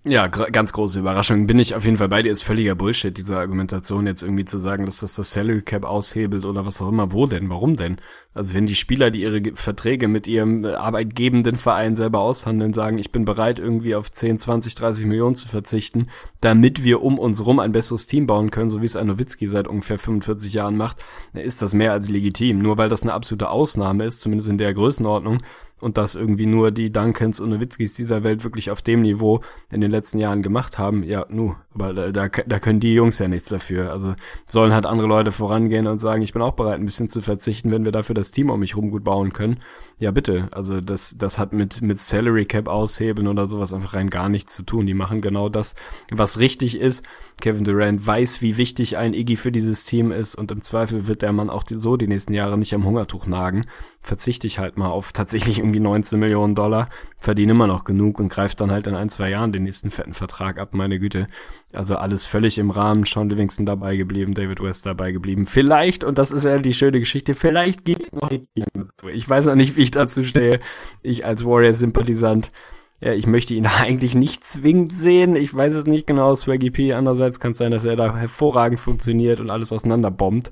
Ja, ganz große Überraschung. Bin ich auf jeden Fall bei dir. Ist völliger Bullshit, diese Argumentation jetzt irgendwie zu sagen, dass das das Salary Cap aushebelt oder was auch immer. Wo denn? Warum denn? Also wenn die Spieler, die ihre Verträge mit ihrem äh, arbeitgebenden Verein selber aushandeln, sagen, ich bin bereit, irgendwie auf 10, 20, 30 Millionen zu verzichten, damit wir um uns rum ein besseres Team bauen können, so wie es ein Nowitzki seit ungefähr 45 Jahren macht, ist das mehr als legitim. Nur weil das eine absolute Ausnahme ist, zumindest in der Größenordnung, und dass irgendwie nur die Duncans und Nowitzkis dieser Welt wirklich auf dem Niveau in den letzten Jahren gemacht haben, ja, nu, aber da, da, da können die Jungs ja nichts dafür. Also sollen halt andere Leute vorangehen und sagen, ich bin auch bereit, ein bisschen zu verzichten, wenn wir dafür das Team um mich rum gut bauen können. Ja, bitte. Also das, das hat mit, mit Salary Cap aushebeln oder sowas einfach rein gar nichts zu tun. Die machen genau das, was richtig ist. Kevin Durant weiß, wie wichtig ein Iggy für dieses Team ist und im Zweifel wird der Mann auch die, so die nächsten Jahre nicht am Hungertuch nagen. Verzichte ich halt mal auf tatsächlich irgendwie 19 Millionen Dollar, verdiene immer noch genug und greift dann halt in ein, zwei Jahren den nächsten fetten Vertrag ab, meine Güte. Also alles völlig im Rahmen, Sean Livingston dabei geblieben, David West dabei geblieben. Vielleicht, und das ist ja die schöne Geschichte, vielleicht geht's noch Ich weiß noch nicht, wie ich dazu stehe. Ich als Warriors-Sympathisant Ja, ich möchte ihn eigentlich nicht zwingend sehen. Ich weiß es nicht genau, Swaggy P. Andererseits kann es sein, dass er da hervorragend funktioniert und alles auseinanderbombt.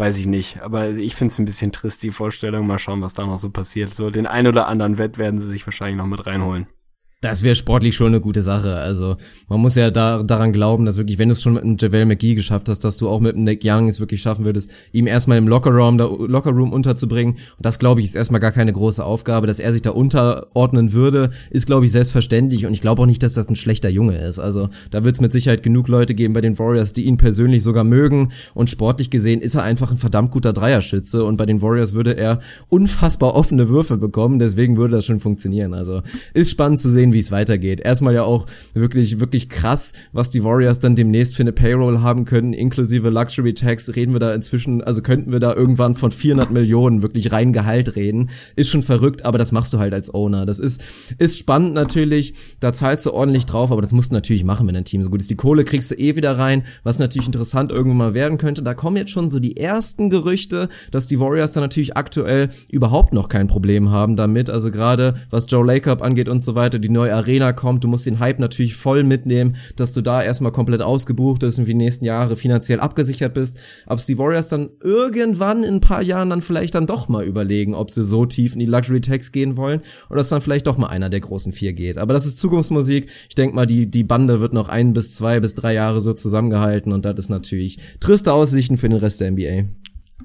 Weiß ich nicht. Aber ich finde es ein bisschen trist, die Vorstellung. Mal schauen, was da noch so passiert. So, den ein oder anderen Wett werden sie sich wahrscheinlich noch mit reinholen. Das wäre sportlich schon eine gute Sache. Also man muss ja da, daran glauben, dass wirklich, wenn du es schon mit einem JaVale McGee geschafft hast, dass du auch mit einem Nick Young es wirklich schaffen würdest, ihm erstmal im Lockerroom, da, Lockerroom unterzubringen. Und das, glaube ich, ist erstmal gar keine große Aufgabe. Dass er sich da unterordnen würde, ist, glaube ich, selbstverständlich. Und ich glaube auch nicht, dass das ein schlechter Junge ist. Also da wird es mit Sicherheit genug Leute geben bei den Warriors, die ihn persönlich sogar mögen. Und sportlich gesehen ist er einfach ein verdammt guter Dreierschütze. Und bei den Warriors würde er unfassbar offene Würfe bekommen. Deswegen würde das schon funktionieren. Also ist spannend zu sehen, sehen, wie es weitergeht. Erstmal ja auch wirklich, wirklich krass, was die Warriors dann demnächst für eine Payroll haben können, inklusive Luxury Tax. Reden wir da inzwischen, also könnten wir da irgendwann von 400 Millionen wirklich rein Gehalt reden. Ist schon verrückt, aber das machst du halt als Owner. Das ist, ist spannend natürlich. Da zahlst du ordentlich drauf, aber das musst du natürlich machen, wenn dein Team so gut ist. Die Kohle kriegst du eh wieder rein, was natürlich interessant irgendwann mal werden könnte. Da kommen jetzt schon so die ersten Gerüchte, dass die Warriors da natürlich aktuell überhaupt noch kein Problem haben damit. Also gerade was Joe Lacob angeht und so weiter, die neue Arena kommt. Du musst den Hype natürlich voll mitnehmen, dass du da erstmal komplett ausgebucht bist und für die nächsten Jahre finanziell abgesichert bist. Ob die Warriors dann irgendwann in ein paar Jahren dann vielleicht dann doch mal überlegen, ob sie so tief in die Luxury Tax gehen wollen oder dass dann vielleicht doch mal einer der großen vier geht. Aber das ist Zukunftsmusik. Ich denke mal, die, die Bande wird noch ein bis zwei bis drei Jahre so zusammengehalten und das ist natürlich triste Aussichten für den Rest der NBA.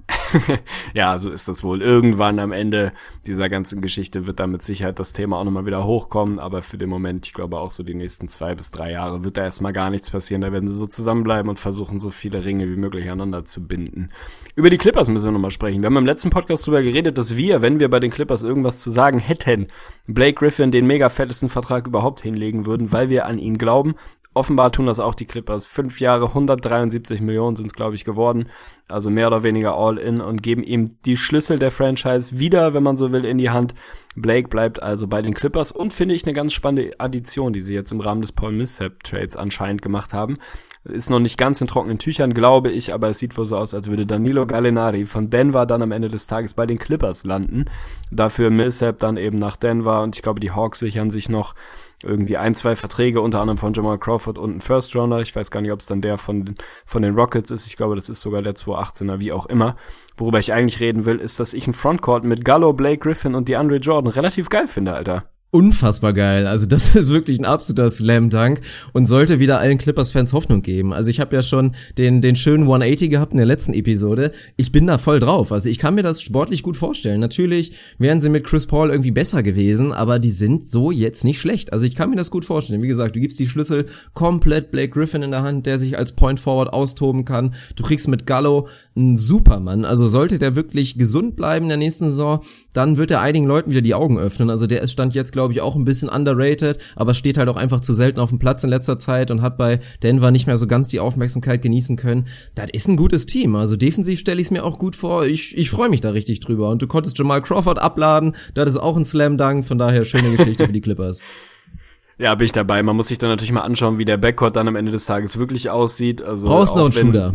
ja, so ist das wohl. Irgendwann am Ende dieser ganzen Geschichte wird da mit Sicherheit das Thema auch nochmal wieder hochkommen. Aber für den Moment, ich glaube auch so die nächsten zwei bis drei Jahre, wird da erstmal gar nichts passieren. Da werden sie so zusammenbleiben und versuchen, so viele Ringe wie möglich aneinander zu binden. Über die Clippers müssen wir nochmal sprechen. Wir haben im letzten Podcast darüber geredet, dass wir, wenn wir bei den Clippers irgendwas zu sagen hätten, Blake Griffin den mega fettesten Vertrag überhaupt hinlegen würden, weil wir an ihn glauben offenbar tun das auch die Clippers. Fünf Jahre, 173 Millionen sind es, glaube ich, geworden. Also mehr oder weniger all in und geben ihm die Schlüssel der Franchise wieder, wenn man so will, in die Hand. Blake bleibt also bei den Clippers und finde ich eine ganz spannende Addition, die sie jetzt im Rahmen des Paul Millsap Trades anscheinend gemacht haben. Ist noch nicht ganz in trockenen Tüchern, glaube ich, aber es sieht wohl so aus, als würde Danilo Gallinari von Denver dann am Ende des Tages bei den Clippers landen. Dafür Millsap dann eben nach Denver und ich glaube, die Hawks sichern sich noch irgendwie ein, zwei Verträge, unter anderem von Jamal Crawford und ein First Rounder. Ich weiß gar nicht, ob es dann der von, von den Rockets ist. Ich glaube, das ist sogar der 218er, wie auch immer. Worüber ich eigentlich reden will, ist, dass ich ein Frontcourt mit Gallo, Blake Griffin und DeAndre Jordan relativ geil finde, Alter unfassbar geil. Also das ist wirklich ein absoluter Slam Dunk und sollte wieder allen Clippers Fans Hoffnung geben. Also ich habe ja schon den den schönen 180 gehabt in der letzten Episode. Ich bin da voll drauf. Also ich kann mir das sportlich gut vorstellen. Natürlich wären sie mit Chris Paul irgendwie besser gewesen, aber die sind so jetzt nicht schlecht. Also ich kann mir das gut vorstellen. Wie gesagt, du gibst die Schlüssel komplett Blake Griffin in der Hand, der sich als Point Forward austoben kann. Du kriegst mit Gallo einen Supermann. Also sollte der wirklich gesund bleiben in der nächsten Saison, dann wird er einigen Leuten wieder die Augen öffnen. Also der ist stand jetzt glaube ich auch ein bisschen underrated, aber steht halt auch einfach zu selten auf dem Platz in letzter Zeit und hat bei Denver nicht mehr so ganz die Aufmerksamkeit genießen können. Das ist ein gutes Team. Also defensiv stelle ich es mir auch gut vor. Ich, ich freue mich da richtig drüber. Und du konntest Jamal Crawford abladen. Das ist auch ein Slam Dunk. Von daher schöne Geschichte für die Clippers. Ja, bin ich dabei. Man muss sich dann natürlich mal anschauen, wie der Backcourt dann am Ende des Tages wirklich aussieht. Also Brauchst noch einen Shooter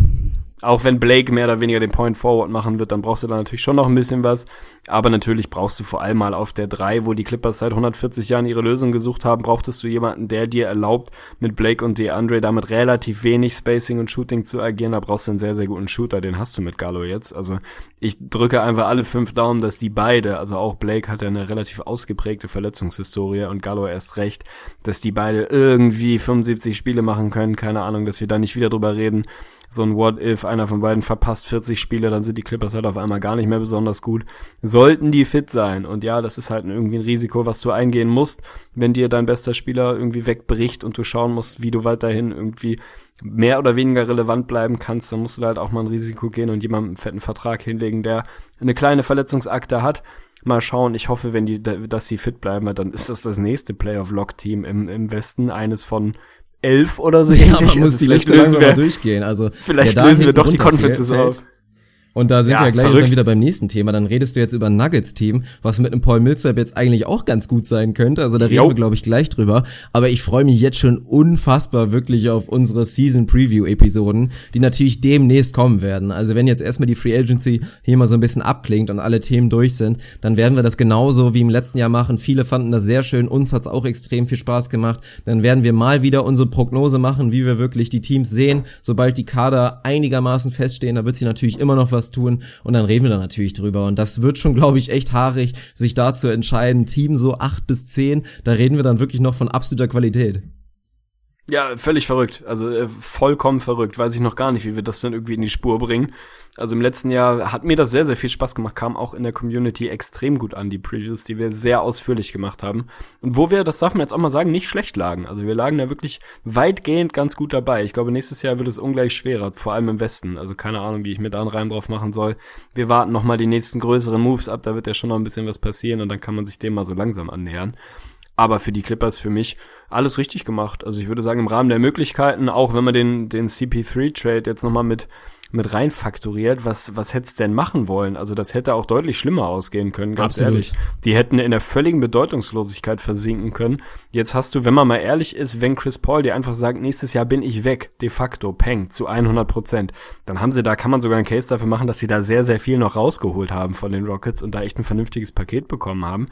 auch wenn Blake mehr oder weniger den Point Forward machen wird, dann brauchst du da natürlich schon noch ein bisschen was. Aber natürlich brauchst du vor allem mal auf der 3, wo die Clippers seit 140 Jahren ihre Lösung gesucht haben, brauchtest du jemanden, der dir erlaubt, mit Blake und DeAndre damit relativ wenig Spacing und Shooting zu agieren. Da brauchst du einen sehr, sehr guten Shooter, den hast du mit Gallo jetzt. Also ich drücke einfach alle fünf Daumen, dass die beide, also auch Blake hat ja eine relativ ausgeprägte Verletzungshistorie und Gallo erst recht, dass die beide irgendwie 75 Spiele machen können. Keine Ahnung, dass wir da nicht wieder drüber reden so ein What If, einer von beiden verpasst 40 Spiele, dann sind die Clippers halt auf einmal gar nicht mehr besonders gut. Sollten die fit sein. Und ja, das ist halt irgendwie ein Risiko, was du eingehen musst, wenn dir dein bester Spieler irgendwie wegbricht und du schauen musst, wie du weiterhin irgendwie mehr oder weniger relevant bleiben kannst, dann musst du halt auch mal ein Risiko gehen und jemandem einen fetten Vertrag hinlegen, der eine kleine Verletzungsakte hat. Mal schauen, ich hoffe, wenn die, dass sie fit bleiben, dann ist das das nächste Playoff-Lock-Team im, im Westen, eines von elf oder so. Ja, man muss also die Liste langsam mal durchgehen. Also vielleicht lösen wir doch die Conferences auf. Und da sind Ja, wir ja gleich verrückt. dann wieder beim nächsten Thema. Dann redest du jetzt über ein Nuggets-Team, was mit einem Paul Millsap jetzt eigentlich auch ganz gut sein könnte. Also da reden Jo. wir, glaube ich, gleich drüber. Aber ich freue mich jetzt schon unfassbar wirklich auf unsere Season-Preview-Episoden, die natürlich demnächst kommen werden. Also wenn jetzt erstmal die Free Agency hier mal so ein bisschen abklingt und alle Themen durch sind, dann werden wir das genauso wie im letzten Jahr machen. Viele fanden das sehr schön. Uns hat's auch extrem viel Spaß gemacht. Dann werden wir mal wieder unsere Prognose machen, wie wir wirklich die Teams sehen. Sobald die Kader einigermaßen feststehen, da wird sich natürlich immer noch was tun und dann reden wir da natürlich drüber. Und das wird schon, glaube ich, echt haarig, sich da zu entscheiden. Team so acht bis zehn, da reden wir dann wirklich noch von absoluter Qualität. Ja, völlig verrückt. Also äh, vollkommen verrückt. Weiß ich noch gar nicht, wie wir das dann irgendwie in die Spur bringen. Also im letzten Jahr hat mir das sehr, sehr viel Spaß gemacht. Kam auch in der Community extrem gut an, die Previews, die wir sehr ausführlich gemacht haben. Und wo wir, das darf man jetzt auch mal sagen, nicht schlecht lagen. Also wir lagen da wirklich weitgehend ganz gut dabei. Ich glaube, nächstes Jahr wird es ungleich schwerer, vor allem im Westen. Also keine Ahnung, wie ich mir da einen Reim drauf machen soll. Wir warten noch mal die nächsten größeren Moves ab. Da wird ja schon noch ein bisschen was passieren und dann kann man sich dem mal so langsam annähern. Aber für die Clippers, für mich, alles richtig gemacht. Also ich würde sagen, im Rahmen der Möglichkeiten, auch wenn man den, den CP3-Trade jetzt nochmal mit, mit rein fakturiert, was, was hätt's denn machen wollen? Also das hätte auch deutlich schlimmer ausgehen können, ganz Absolut. ehrlich. Die hätten in der völligen Bedeutungslosigkeit versinken können. Jetzt hast du, wenn man mal ehrlich ist, wenn Chris Paul dir einfach sagt, nächstes Jahr bin ich weg, de facto, peng, zu 100 Prozent, dann haben sie da, kann man sogar einen Case dafür machen, dass sie da sehr, sehr viel noch rausgeholt haben von den Rockets und da echt ein vernünftiges Paket bekommen haben.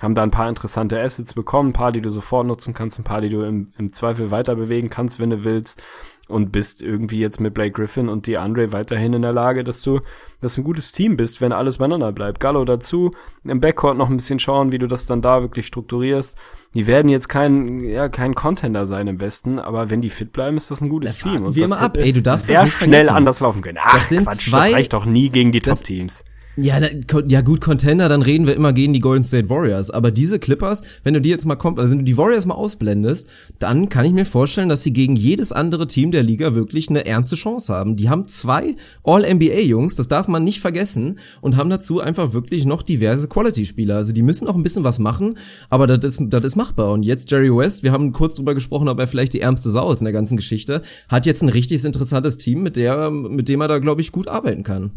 Haben da ein paar interessante Assets bekommen, ein paar, die du sofort nutzen kannst, ein paar, die du im, im Zweifel weiter bewegen kannst, wenn du willst und bist irgendwie jetzt mit Blake Griffin und DeAndre weiterhin in der Lage, dass du, dass ein gutes Team bist, wenn alles beieinander bleibt. Gallo dazu, im Backcourt noch ein bisschen schauen, wie du das dann da wirklich strukturierst. Die werden jetzt kein, ja, kein Contender sein im Westen, aber wenn die fit bleiben, ist das ein gutes Das Team. Und wir das mal ab. Ey, du darfst das sehr nicht schnell vergessen. anders laufen können. Ach, Das sind Quatsch, zwei- das reicht doch nie gegen die das- Top-Teams. Ja, da, ja gut, Contender, dann reden wir immer gegen die Golden State Warriors. Aber diese Clippers, wenn du die jetzt mal kommt, also wenn du die Warriors mal ausblendest, dann kann ich mir vorstellen, dass sie gegen jedes andere Team der Liga wirklich eine ernste Chance haben. Die haben zwei All-NBA-Jungs, das darf man nicht vergessen, und haben dazu einfach wirklich noch diverse Quality-Spieler. Also die müssen auch ein bisschen was machen, aber das ist, das ist machbar. Und jetzt Jerry West, wir haben kurz drüber gesprochen, ob er vielleicht die ärmste Sau ist in der ganzen Geschichte, hat jetzt ein richtig interessantes Team, mit der, mit dem er da, glaube ich, gut arbeiten kann.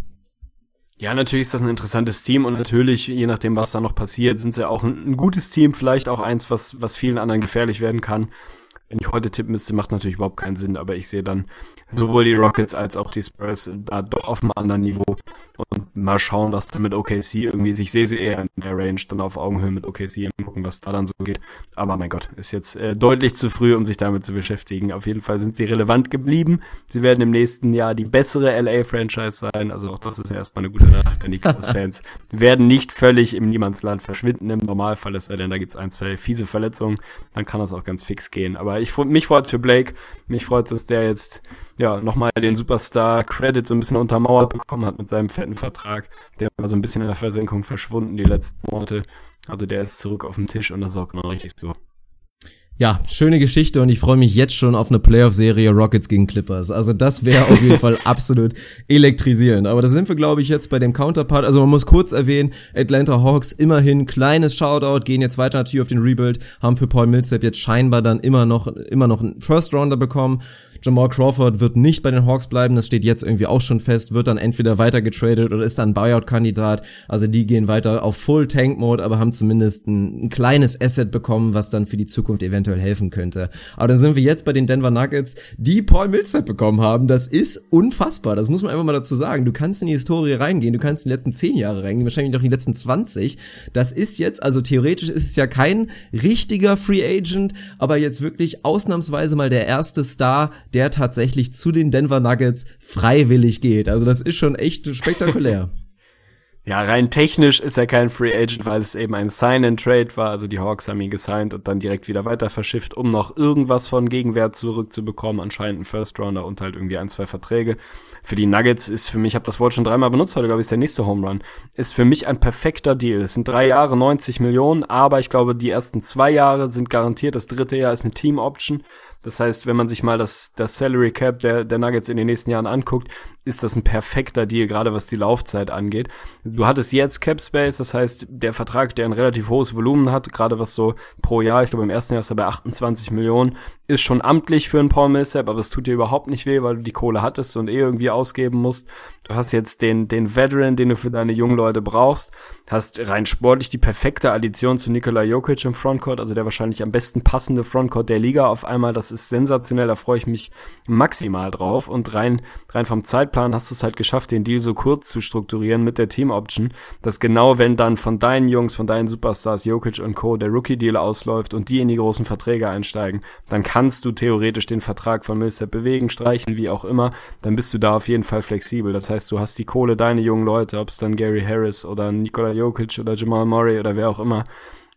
Ja, natürlich ist das ein interessantes Team und natürlich, je nachdem, was da noch passiert, sind sie auch ein, ein gutes Team, vielleicht auch eins, was, was vielen anderen gefährlich werden kann. Wenn ich heute tippen müsste, macht natürlich überhaupt keinen Sinn, aber ich sehe dann sowohl die Rockets als auch die Spurs da doch auf einem anderen Niveau und mal schauen, was da mit OKC irgendwie, ich sehe sie eher in der Range dann auf Augenhöhe mit OKC gucken, was da dann so geht. Aber mein Gott, ist jetzt äh, deutlich zu früh, um sich damit zu beschäftigen. Auf jeden Fall sind sie relevant geblieben. Sie werden im nächsten Jahr die bessere LA-Franchise sein, also auch das ist ja erstmal eine gute Nachricht, denn die Clippers-Fans werden nicht völlig im Niemandsland verschwinden im Normalfall, es sei denn, da gibt's ein, zwei fiese Verletzungen, dann kann das auch ganz fix gehen. Aber ich mich freut's für Blake, mich freut's, dass der jetzt ja nochmal den Superstar-Credit so ein bisschen untermauert bekommen hat mit seinem fetten Vertrag. Der war so ein bisschen in der Versenkung verschwunden die letzten Monate. Also der ist zurück auf dem Tisch und das ist auch genau richtig so. Ja, schöne Geschichte und ich freue mich jetzt schon auf eine Playoff-Serie Rockets gegen Clippers. Also das wäre auf jeden Fall absolut elektrisierend. Aber da sind wir, glaube ich, jetzt bei dem Counterpart. Also man muss kurz erwähnen, Atlanta Hawks immerhin kleines Shoutout, gehen jetzt weiter natürlich auf den Rebuild, haben für Paul Millsap jetzt scheinbar dann immer noch, immer noch einen First-Rounder bekommen. Jamal Crawford wird nicht bei den Hawks bleiben, das steht jetzt irgendwie auch schon fest, wird dann entweder weiter getradet oder ist dann Buyout-Kandidat. Also die gehen weiter auf Full-Tank-Mode, aber haben zumindest ein, ein kleines Asset bekommen, was dann für die Zukunft eventuell helfen könnte. Aber dann sind wir jetzt bei den Denver Nuggets, die Paul Millsap bekommen haben. Das ist unfassbar, das muss man einfach mal dazu sagen. Du kannst in die Historie reingehen, du kannst in die letzten zehn Jahre reingehen, wahrscheinlich noch in die letzten 20. Das ist jetzt, also theoretisch ist es ja kein richtiger Free Agent, aber jetzt wirklich ausnahmsweise mal der erste Star, der tatsächlich zu den Denver Nuggets freiwillig geht. Also das ist schon echt spektakulär. Ja, rein technisch ist er kein Free Agent, weil es eben ein Sign-and-Trade war. Also die Hawks haben ihn gesigned und dann direkt wieder weiter verschifft, um noch irgendwas von Gegenwert zurückzubekommen. Anscheinend ein First Rounder und halt irgendwie ein, zwei Verträge. Für die Nuggets ist für mich, ich habe das Wort schon dreimal benutzt, heute glaube ich ist der nächste Home Run, ist für mich ein perfekter Deal. Es sind drei Jahre, 90 Millionen, aber ich glaube, die ersten zwei Jahre sind garantiert. Das dritte Jahr ist eine Team-Option. Das heißt, wenn man sich mal das, das Salary Cap der, der Nuggets in den nächsten Jahren anguckt, ist das ein perfekter Deal, gerade was die Laufzeit angeht. Du hattest jetzt Cap Space, das heißt, der Vertrag, der ein relativ hohes Volumen hat, gerade was so pro Jahr, ich glaube im ersten Jahr ist er bei 28 Millionen, ist schon amtlich für einen Paul Millsap, aber es tut dir überhaupt nicht weh, weil du die Kohle hattest und eh irgendwie ausgeben musst. Du hast jetzt den, den Veteran, den du für deine jungen Leute brauchst, hast rein sportlich die perfekte Addition zu Nikola Jokic im Frontcourt, also der wahrscheinlich am besten passende Frontcourt der Liga auf einmal. Das ist sensationell, da freue ich mich maximal drauf. Und rein, rein vom Zeitplan hast du es halt geschafft, den Deal so kurz zu strukturieren mit der Team Option, dass genau wenn dann von deinen Jungs, von deinen Superstars Jokic und Co. der Rookie-Deal ausläuft und die in die großen Verträge einsteigen, dann kannst du theoretisch den Vertrag von Millsap bewegen, streichen, wie auch immer. Dann bist du da auf jeden Fall flexibel. Das heißt, du hast die Kohle, deine jungen Leute, ob es dann Gary Harris oder Nikola Jokic oder Jamal Murray oder wer auch immer,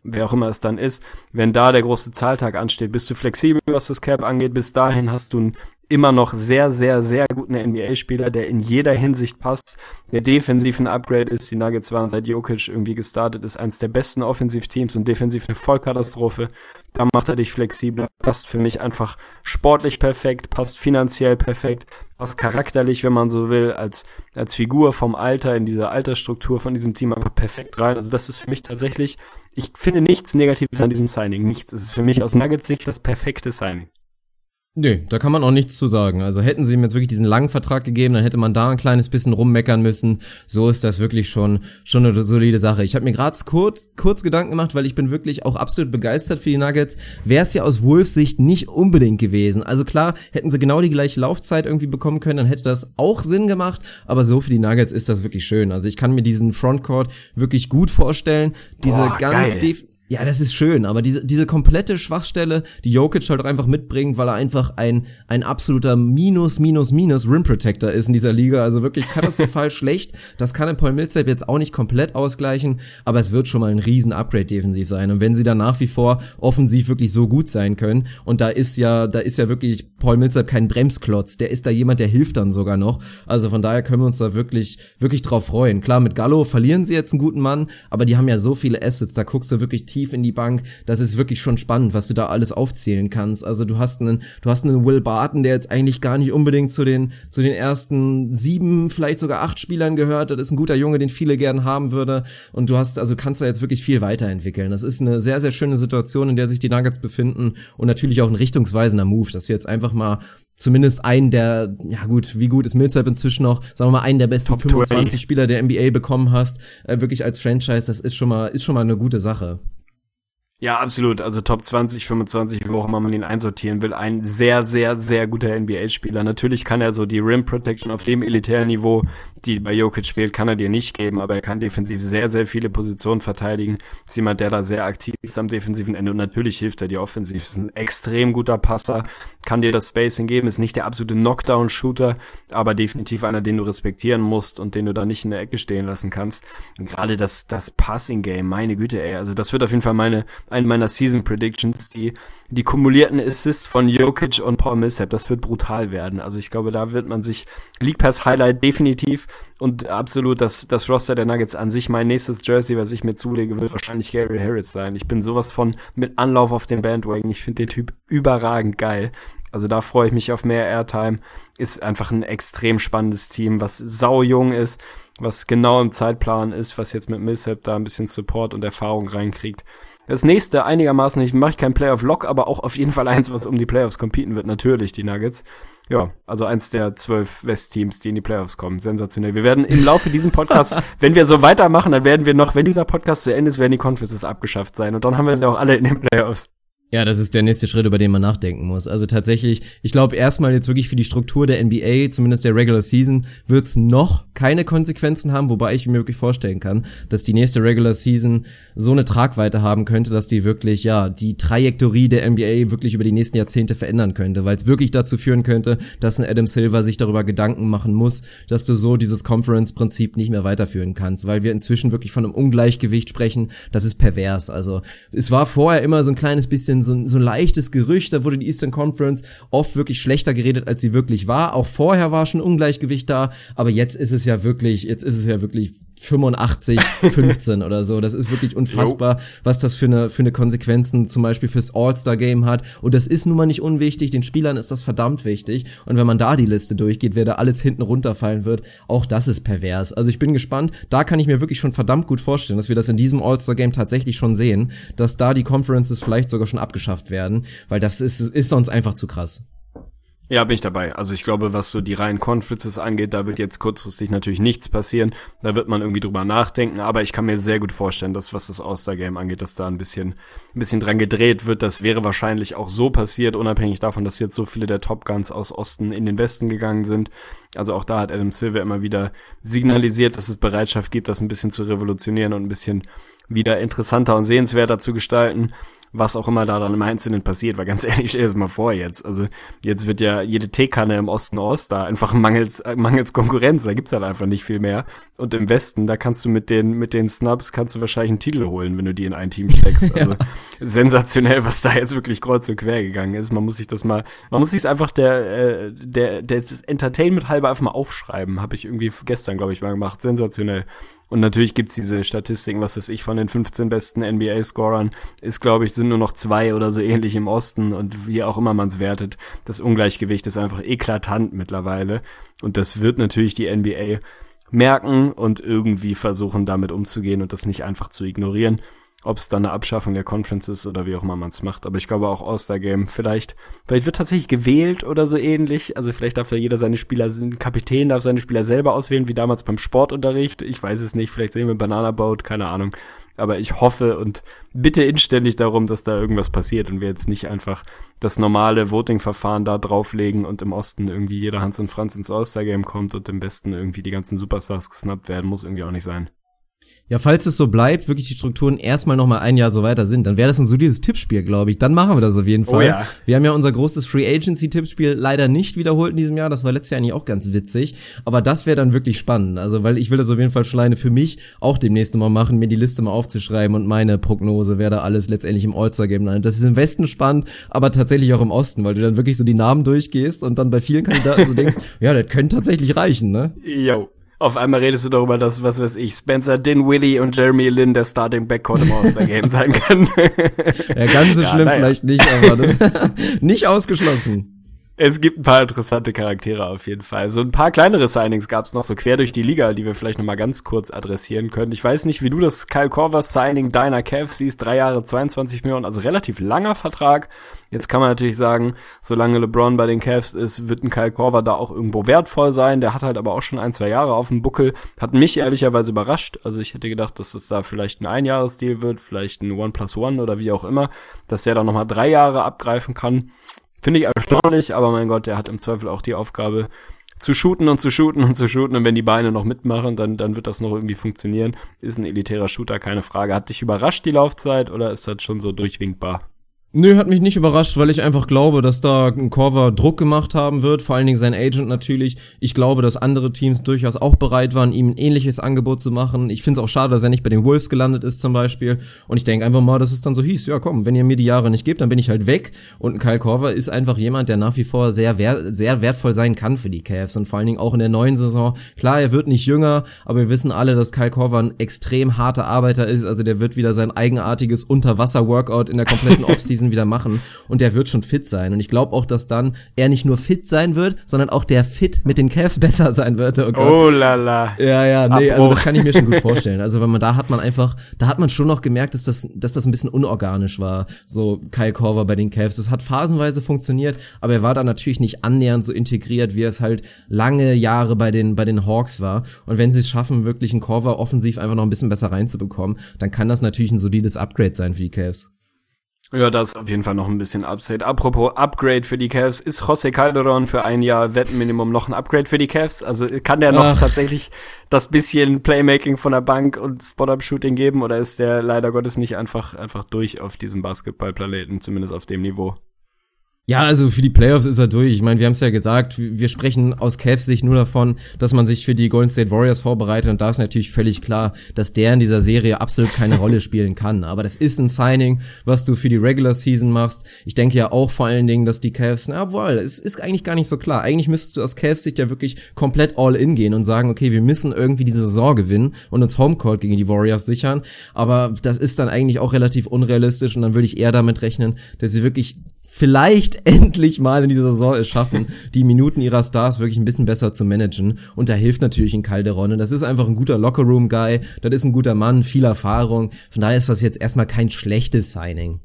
wer auch immer es dann ist, wenn da der große Zahltag ansteht, bist du flexibel, was das Cap angeht. Bis dahin hast du einen immer noch sehr, sehr, sehr guten NBA-Spieler, der in jeder Hinsicht passt, der defensiv ein Upgrade ist. Die Nuggets waren seit Jokic irgendwie gestartet, ist eins der besten Offensivteams und defensiv eine Vollkatastrophe. Da macht er dich flexibel, passt für mich einfach sportlich perfekt, passt finanziell perfekt, passt charakterlich, wenn man so will, als, als Figur vom Alter in dieser Altersstruktur von diesem Team einfach perfekt rein. Also das ist für mich tatsächlich, ich finde nichts Negatives an diesem Signing. Nichts. Es ist für mich aus Nuggets Sicht das perfekte Signing. Nee, da kann man auch nichts zu sagen. Also hätten sie ihm jetzt wirklich diesen langen Vertrag gegeben, dann hätte man da ein kleines bisschen rummeckern müssen. So ist das wirklich schon schon eine solide Sache. Ich habe mir gerade kurz kurz Gedanken gemacht, weil ich bin wirklich auch absolut begeistert für die Nuggets. Wäre es ja aus Wolves Sicht nicht unbedingt gewesen. Also klar, hätten sie genau die gleiche Laufzeit irgendwie bekommen können, dann hätte das auch Sinn gemacht, aber so für die Nuggets ist das wirklich schön. Also ich kann mir diesen Frontcourt wirklich gut vorstellen. Diese Boah, ganz def ja, das ist schön, aber diese, diese komplette Schwachstelle, die Jokic halt auch einfach mitbringt, weil er einfach ein, ein absoluter Minus, Minus, Minus Rim Protector ist in dieser Liga, also wirklich katastrophal schlecht. Das kann ein Paul Millsap jetzt auch nicht komplett ausgleichen, aber es wird schon mal ein riesen Upgrade defensiv sein. Und wenn sie dann nach wie vor offensiv wirklich so gut sein können, und da ist ja, da ist ja wirklich Paul Millsap kein Bremsklotz, der ist da jemand, der hilft dann sogar noch. Also von daher können wir uns da wirklich, wirklich drauf freuen. Klar, mit Gallo verlieren sie jetzt einen guten Mann, aber die haben ja so viele Assets, da guckst du wirklich tief in die Bank. Das ist wirklich schon spannend, was du da alles aufzählen kannst. Also du hast einen, du hast einen Will Barton, der jetzt eigentlich gar nicht unbedingt zu den, zu den ersten sieben, vielleicht sogar acht Spielern gehört. Das ist ein guter Junge, den viele gern haben würde. Und du hast, also kannst du jetzt wirklich viel weiterentwickeln. Das ist eine sehr, sehr schöne Situation, in der sich die Nuggets befinden und natürlich auch ein richtungsweisender Move, dass wir jetzt einfach mal zumindest einen der, ja gut, wie gut ist Millsap inzwischen noch, sagen wir mal, einen der besten Top 25 20. Spieler der NBA bekommen hast, äh, wirklich als Franchise, das ist schon mal, ist schon mal eine gute Sache. Ja, absolut. Also Top 20, 25, wo auch immer man ihn einsortieren will. Ein sehr, sehr, sehr guter NBA-Spieler. Natürlich kann er so die Rim Protection auf dem elitären Niveau, die bei Jokic fehlt, kann er dir nicht geben, aber er kann defensiv sehr, sehr viele Positionen verteidigen. Ist jemand, der da sehr aktiv ist am defensiven Ende und natürlich hilft er dir offensiv. Ist ein extrem guter Passer, kann dir das Spacing geben, ist nicht der absolute Knockdown-Shooter, aber definitiv einer, den du respektieren musst und den du da nicht in der Ecke stehen lassen kannst. Und gerade das, das Passing-Game, meine Güte, ey. Also das wird auf jeden Fall meine, eine meiner Season Predictions, die, die kumulierten Assists von Jokic und Paul Millsap, das wird brutal werden. Also ich glaube, da wird man sich League Pass Highlight definitiv und absolut das, das Roster der Nuggets an sich. Mein nächstes Jersey, was ich mir zulege, wird wahrscheinlich Gary Harris sein. Ich bin sowas von mit Anlauf auf den Bandwagon. Ich finde den Typ überragend geil. Also da freue ich mich auf mehr Airtime. Ist einfach ein extrem spannendes Team, was sau jung ist, was genau im Zeitplan ist, was jetzt mit Millsap da ein bisschen Support und Erfahrung reinkriegt. Das nächste einigermaßen, ich mache kein Playoff-Lock, aber auch auf jeden Fall eins, was um die Playoffs competen wird, natürlich die Nuggets. Ja, also eins der zwölf West-Teams, die in die Playoffs kommen. Sensationell. Wir werden im Laufe diesem Podcast, wenn wir so weitermachen, dann werden wir noch, wenn dieser Podcast zu Ende ist, werden die Conferences abgeschafft sein. Und dann haben wir sie auch alle in den Playoffs. Ja, das ist der nächste Schritt, über den man nachdenken muss. Also tatsächlich, ich glaube erstmal jetzt wirklich für die Struktur der NBA, zumindest der Regular Season, wird's noch keine Konsequenzen haben, wobei ich mir wirklich vorstellen kann, dass die nächste Regular Season so eine Tragweite haben könnte, dass die wirklich, ja, die Trajektorie der NBA wirklich über die nächsten Jahrzehnte verändern könnte, weil es wirklich dazu führen könnte, dass ein Adam Silver sich darüber Gedanken machen muss, dass du so dieses Conference-Prinzip nicht mehr weiterführen kannst, weil wir inzwischen wirklich von einem Ungleichgewicht sprechen, das ist pervers. Also es war vorher immer so ein kleines bisschen so ein, so ein leichtes Gerücht, da wurde die Eastern Conference oft wirklich schlechter geredet, als sie wirklich war. Auch vorher war schon Ungleichgewicht da, aber jetzt ist es ja wirklich, jetzt ist es ja wirklich 85, 15 oder so. Das ist wirklich unfassbar, jo. was das für eine, für eine Konsequenzen zum Beispiel fürs All-Star-Game hat. Und das ist nun mal nicht unwichtig. Den Spielern ist das verdammt wichtig. Und wenn man da die Liste durchgeht, wer da alles hinten runterfallen wird, auch das ist pervers. Also ich bin gespannt. Da kann ich mir wirklich schon verdammt gut vorstellen, dass wir das in diesem All-Star-Game tatsächlich schon sehen, dass da die Conferences vielleicht sogar schon abgeschafft werden, weil das ist, ist sonst einfach zu krass. Ja, bin ich dabei. Also ich glaube, was so die reinen Conferences angeht, da wird jetzt kurzfristig natürlich nichts passieren. Da wird man irgendwie drüber nachdenken. Aber ich kann mir sehr gut vorstellen, dass was das All-Star-Game angeht, dass da ein bisschen, ein bisschen dran gedreht wird. Das wäre wahrscheinlich auch so passiert, unabhängig davon, dass jetzt so viele der Top Guns aus Osten in den Westen gegangen sind. Also auch da hat Adam Silver immer wieder signalisiert, dass es Bereitschaft gibt, das ein bisschen zu revolutionieren und ein bisschen wieder interessanter und sehenswerter zu gestalten was auch immer da dann im Einzelnen passiert, weil ganz ehrlich, stell dir das mal vor jetzt. Also jetzt wird ja jede Teekanne im Osten Ost da einfach mangels, äh, mangels Konkurrenz, da gibt's halt einfach nicht viel mehr. Und im Westen, da kannst du mit den, mit den Snubs kannst du wahrscheinlich einen Titel holen, wenn du die in ein Team steckst. Also ja. sensationell, was da jetzt wirklich kreuz und quer gegangen ist. Man muss sich das mal, man muss sich einfach der, äh, der, der Entertainment halber einfach mal aufschreiben. Habe ich irgendwie gestern, glaube ich, mal gemacht. Sensationell. Und natürlich gibt's diese Statistiken, was weiß ich, von den 15 besten NBA-Scorern ist, glaube ich, sind nur noch zwei oder so ähnlich im Osten und wie auch immer man's wertet. Das Ungleichgewicht ist einfach eklatant mittlerweile. Und das wird natürlich die NBA merken und irgendwie versuchen, damit umzugehen und das nicht einfach zu ignorieren ob es dann eine Abschaffung der Conference ist oder wie auch immer man es macht. Aber ich glaube auch All-Star-Game, vielleicht, vielleicht wird tatsächlich gewählt oder so ähnlich. Also vielleicht darf da jeder seine Spieler, ein Kapitän darf seine Spieler selber auswählen, wie damals beim Sportunterricht. Ich weiß es nicht, vielleicht sehen wir Banana Boat, keine Ahnung. Aber ich hoffe und bitte inständig darum, dass da irgendwas passiert und wir jetzt nicht einfach das normale Voting-Verfahren da drauflegen und im Osten irgendwie jeder Hans und Franz ins All-Star-Game kommt und im Westen irgendwie die ganzen Superstars gesnappt werden, muss irgendwie auch nicht sein. Ja, falls es so bleibt, wirklich die Strukturen erstmal noch mal ein Jahr so weiter sind, dann wäre das ein solides Tippspiel, glaube ich. Dann machen wir das auf jeden oh Fall. Oh ja. Wir haben ja unser großes Free Agency Tippspiel leider nicht wiederholt in diesem Jahr. Das war letztes Jahr eigentlich auch ganz witzig. Aber das wäre dann wirklich spannend. Also, weil ich will das auf jeden Fall schon alleine für mich auch demnächst mal machen, mir die Liste mal aufzuschreiben und meine Prognose, wer da alles letztendlich im All-Star-Game landet. Das ist im Westen spannend, aber tatsächlich auch im Osten, weil du dann wirklich so die Namen durchgehst und dann bei vielen Kandidaten so denkst, ja, das könnte tatsächlich reichen, ne? Jo. Auf einmal redest du darüber, dass, was weiß ich, Spencer Dinwiddie und Jeremy Lin der Starting Backcourt im All-Star-Game sein können. ja, ganz so ja, schlimm naja. vielleicht nicht, aber nicht ausgeschlossen. Es gibt ein paar interessante Charaktere auf jeden Fall. So ein paar kleinere Signings gab es noch so quer durch die Liga, die wir vielleicht noch mal ganz kurz adressieren können. Ich weiß nicht, wie du das Kyle Korver Signing deiner Cavs siehst. Drei Jahre, 22 Millionen, also relativ langer Vertrag. Jetzt kann man natürlich sagen, solange LeBron bei den Cavs ist, wird ein Kyle Korver da auch irgendwo wertvoll sein. Der hat halt aber auch schon ein, zwei Jahre auf dem Buckel. Hat mich ehrlicherweise überrascht. Also ich hätte gedacht, dass es da vielleicht ein Einjahresdeal wird, vielleicht ein One plus One oder wie auch immer, dass der da noch mal drei Jahre abgreifen kann. Finde ich erstaunlich, aber mein Gott, der hat im Zweifel auch die Aufgabe, zu shooten und zu shooten und zu shooten und wenn die Beine noch mitmachen, dann, dann wird das noch irgendwie funktionieren. Ist ein elitärer Shooter, keine Frage. Hat dich überrascht die Laufzeit oder ist das schon so durchwinkbar? Nö, hat mich nicht überrascht, weil ich einfach glaube, dass da ein Corver Druck gemacht haben wird, vor allen Dingen sein Agent natürlich. Ich glaube, dass andere Teams durchaus auch bereit waren, ihm ein ähnliches Angebot zu machen. Ich finde es auch schade, dass er nicht bei den Wolves gelandet ist zum Beispiel. Und ich denke einfach mal, dass es dann so hieß, ja komm, wenn ihr mir die Jahre nicht gebt, dann bin ich halt weg. Und Kyle Corver ist einfach jemand, der nach wie vor sehr, wert, sehr wertvoll sein kann für die Cavs und vor allen Dingen auch in der neuen Saison. Klar, er wird nicht jünger, aber wir wissen alle, dass Kyle Corver ein extrem harter Arbeiter ist. Also der wird wieder sein eigenartiges Unterwasser-Workout in der kompletten Offseason Offseason wieder machen und der wird schon fit sein. Und ich glaube auch, dass dann er nicht nur fit sein wird, sondern auch der Fit mit den Cavs besser sein wird. Oh, Gott. oh la la. Ja, ja, nee, Abbruch. also das kann ich mir schon gut vorstellen. Also wenn man da hat man einfach, da hat man schon noch gemerkt, dass das, dass das ein bisschen unorganisch war, so Kyle Korver bei den Cavs. Das hat phasenweise funktioniert, aber er war da natürlich nicht annähernd so integriert, wie es halt lange Jahre bei den, bei den Hawks war. Und wenn sie es schaffen, wirklich einen Korver offensiv einfach noch ein bisschen besser reinzubekommen, dann kann das natürlich ein solides Upgrade sein für die Cavs. Ja, das ist auf jeden Fall noch ein bisschen Upside. Apropos Upgrade für die Cavs, ist José Calderon für ein Jahr Wettenminimum noch ein Upgrade für die Cavs? Also kann der noch Ach. tatsächlich das bisschen Playmaking von der Bank und Spot-Up-Shooting geben oder ist der leider Gottes nicht einfach, einfach durch auf diesem Basketballplaneten, zumindest auf dem Niveau? Ja, also für die Playoffs ist er durch. Ich meine, wir haben es ja gesagt, wir sprechen aus Cavs Sicht nur davon, dass man sich für die Golden State Warriors vorbereitet und da ist natürlich völlig klar, dass der in dieser Serie absolut keine Rolle spielen kann. Aber das ist ein Signing, was du für die Regular Season machst. Ich denke ja auch vor allen Dingen, dass die Cavs, na wohl, es ist eigentlich gar nicht so klar. Eigentlich müsstest du aus Cavs Sicht ja wirklich komplett all in gehen und sagen, okay, wir müssen irgendwie diese Saison gewinnen und uns Homecourt gegen die Warriors sichern. Aber das ist dann eigentlich auch relativ unrealistisch und dann würde ich eher damit rechnen, dass sie wirklich vielleicht endlich mal in dieser Saison es schaffen, die Minuten ihrer Stars wirklich ein bisschen besser zu managen. Und da hilft natürlich ein Calderon. Und das ist einfach ein guter Lockerroom-Guy. Das ist ein guter Mann, viel Erfahrung. Von daher ist das jetzt erstmal kein schlechtes Signing.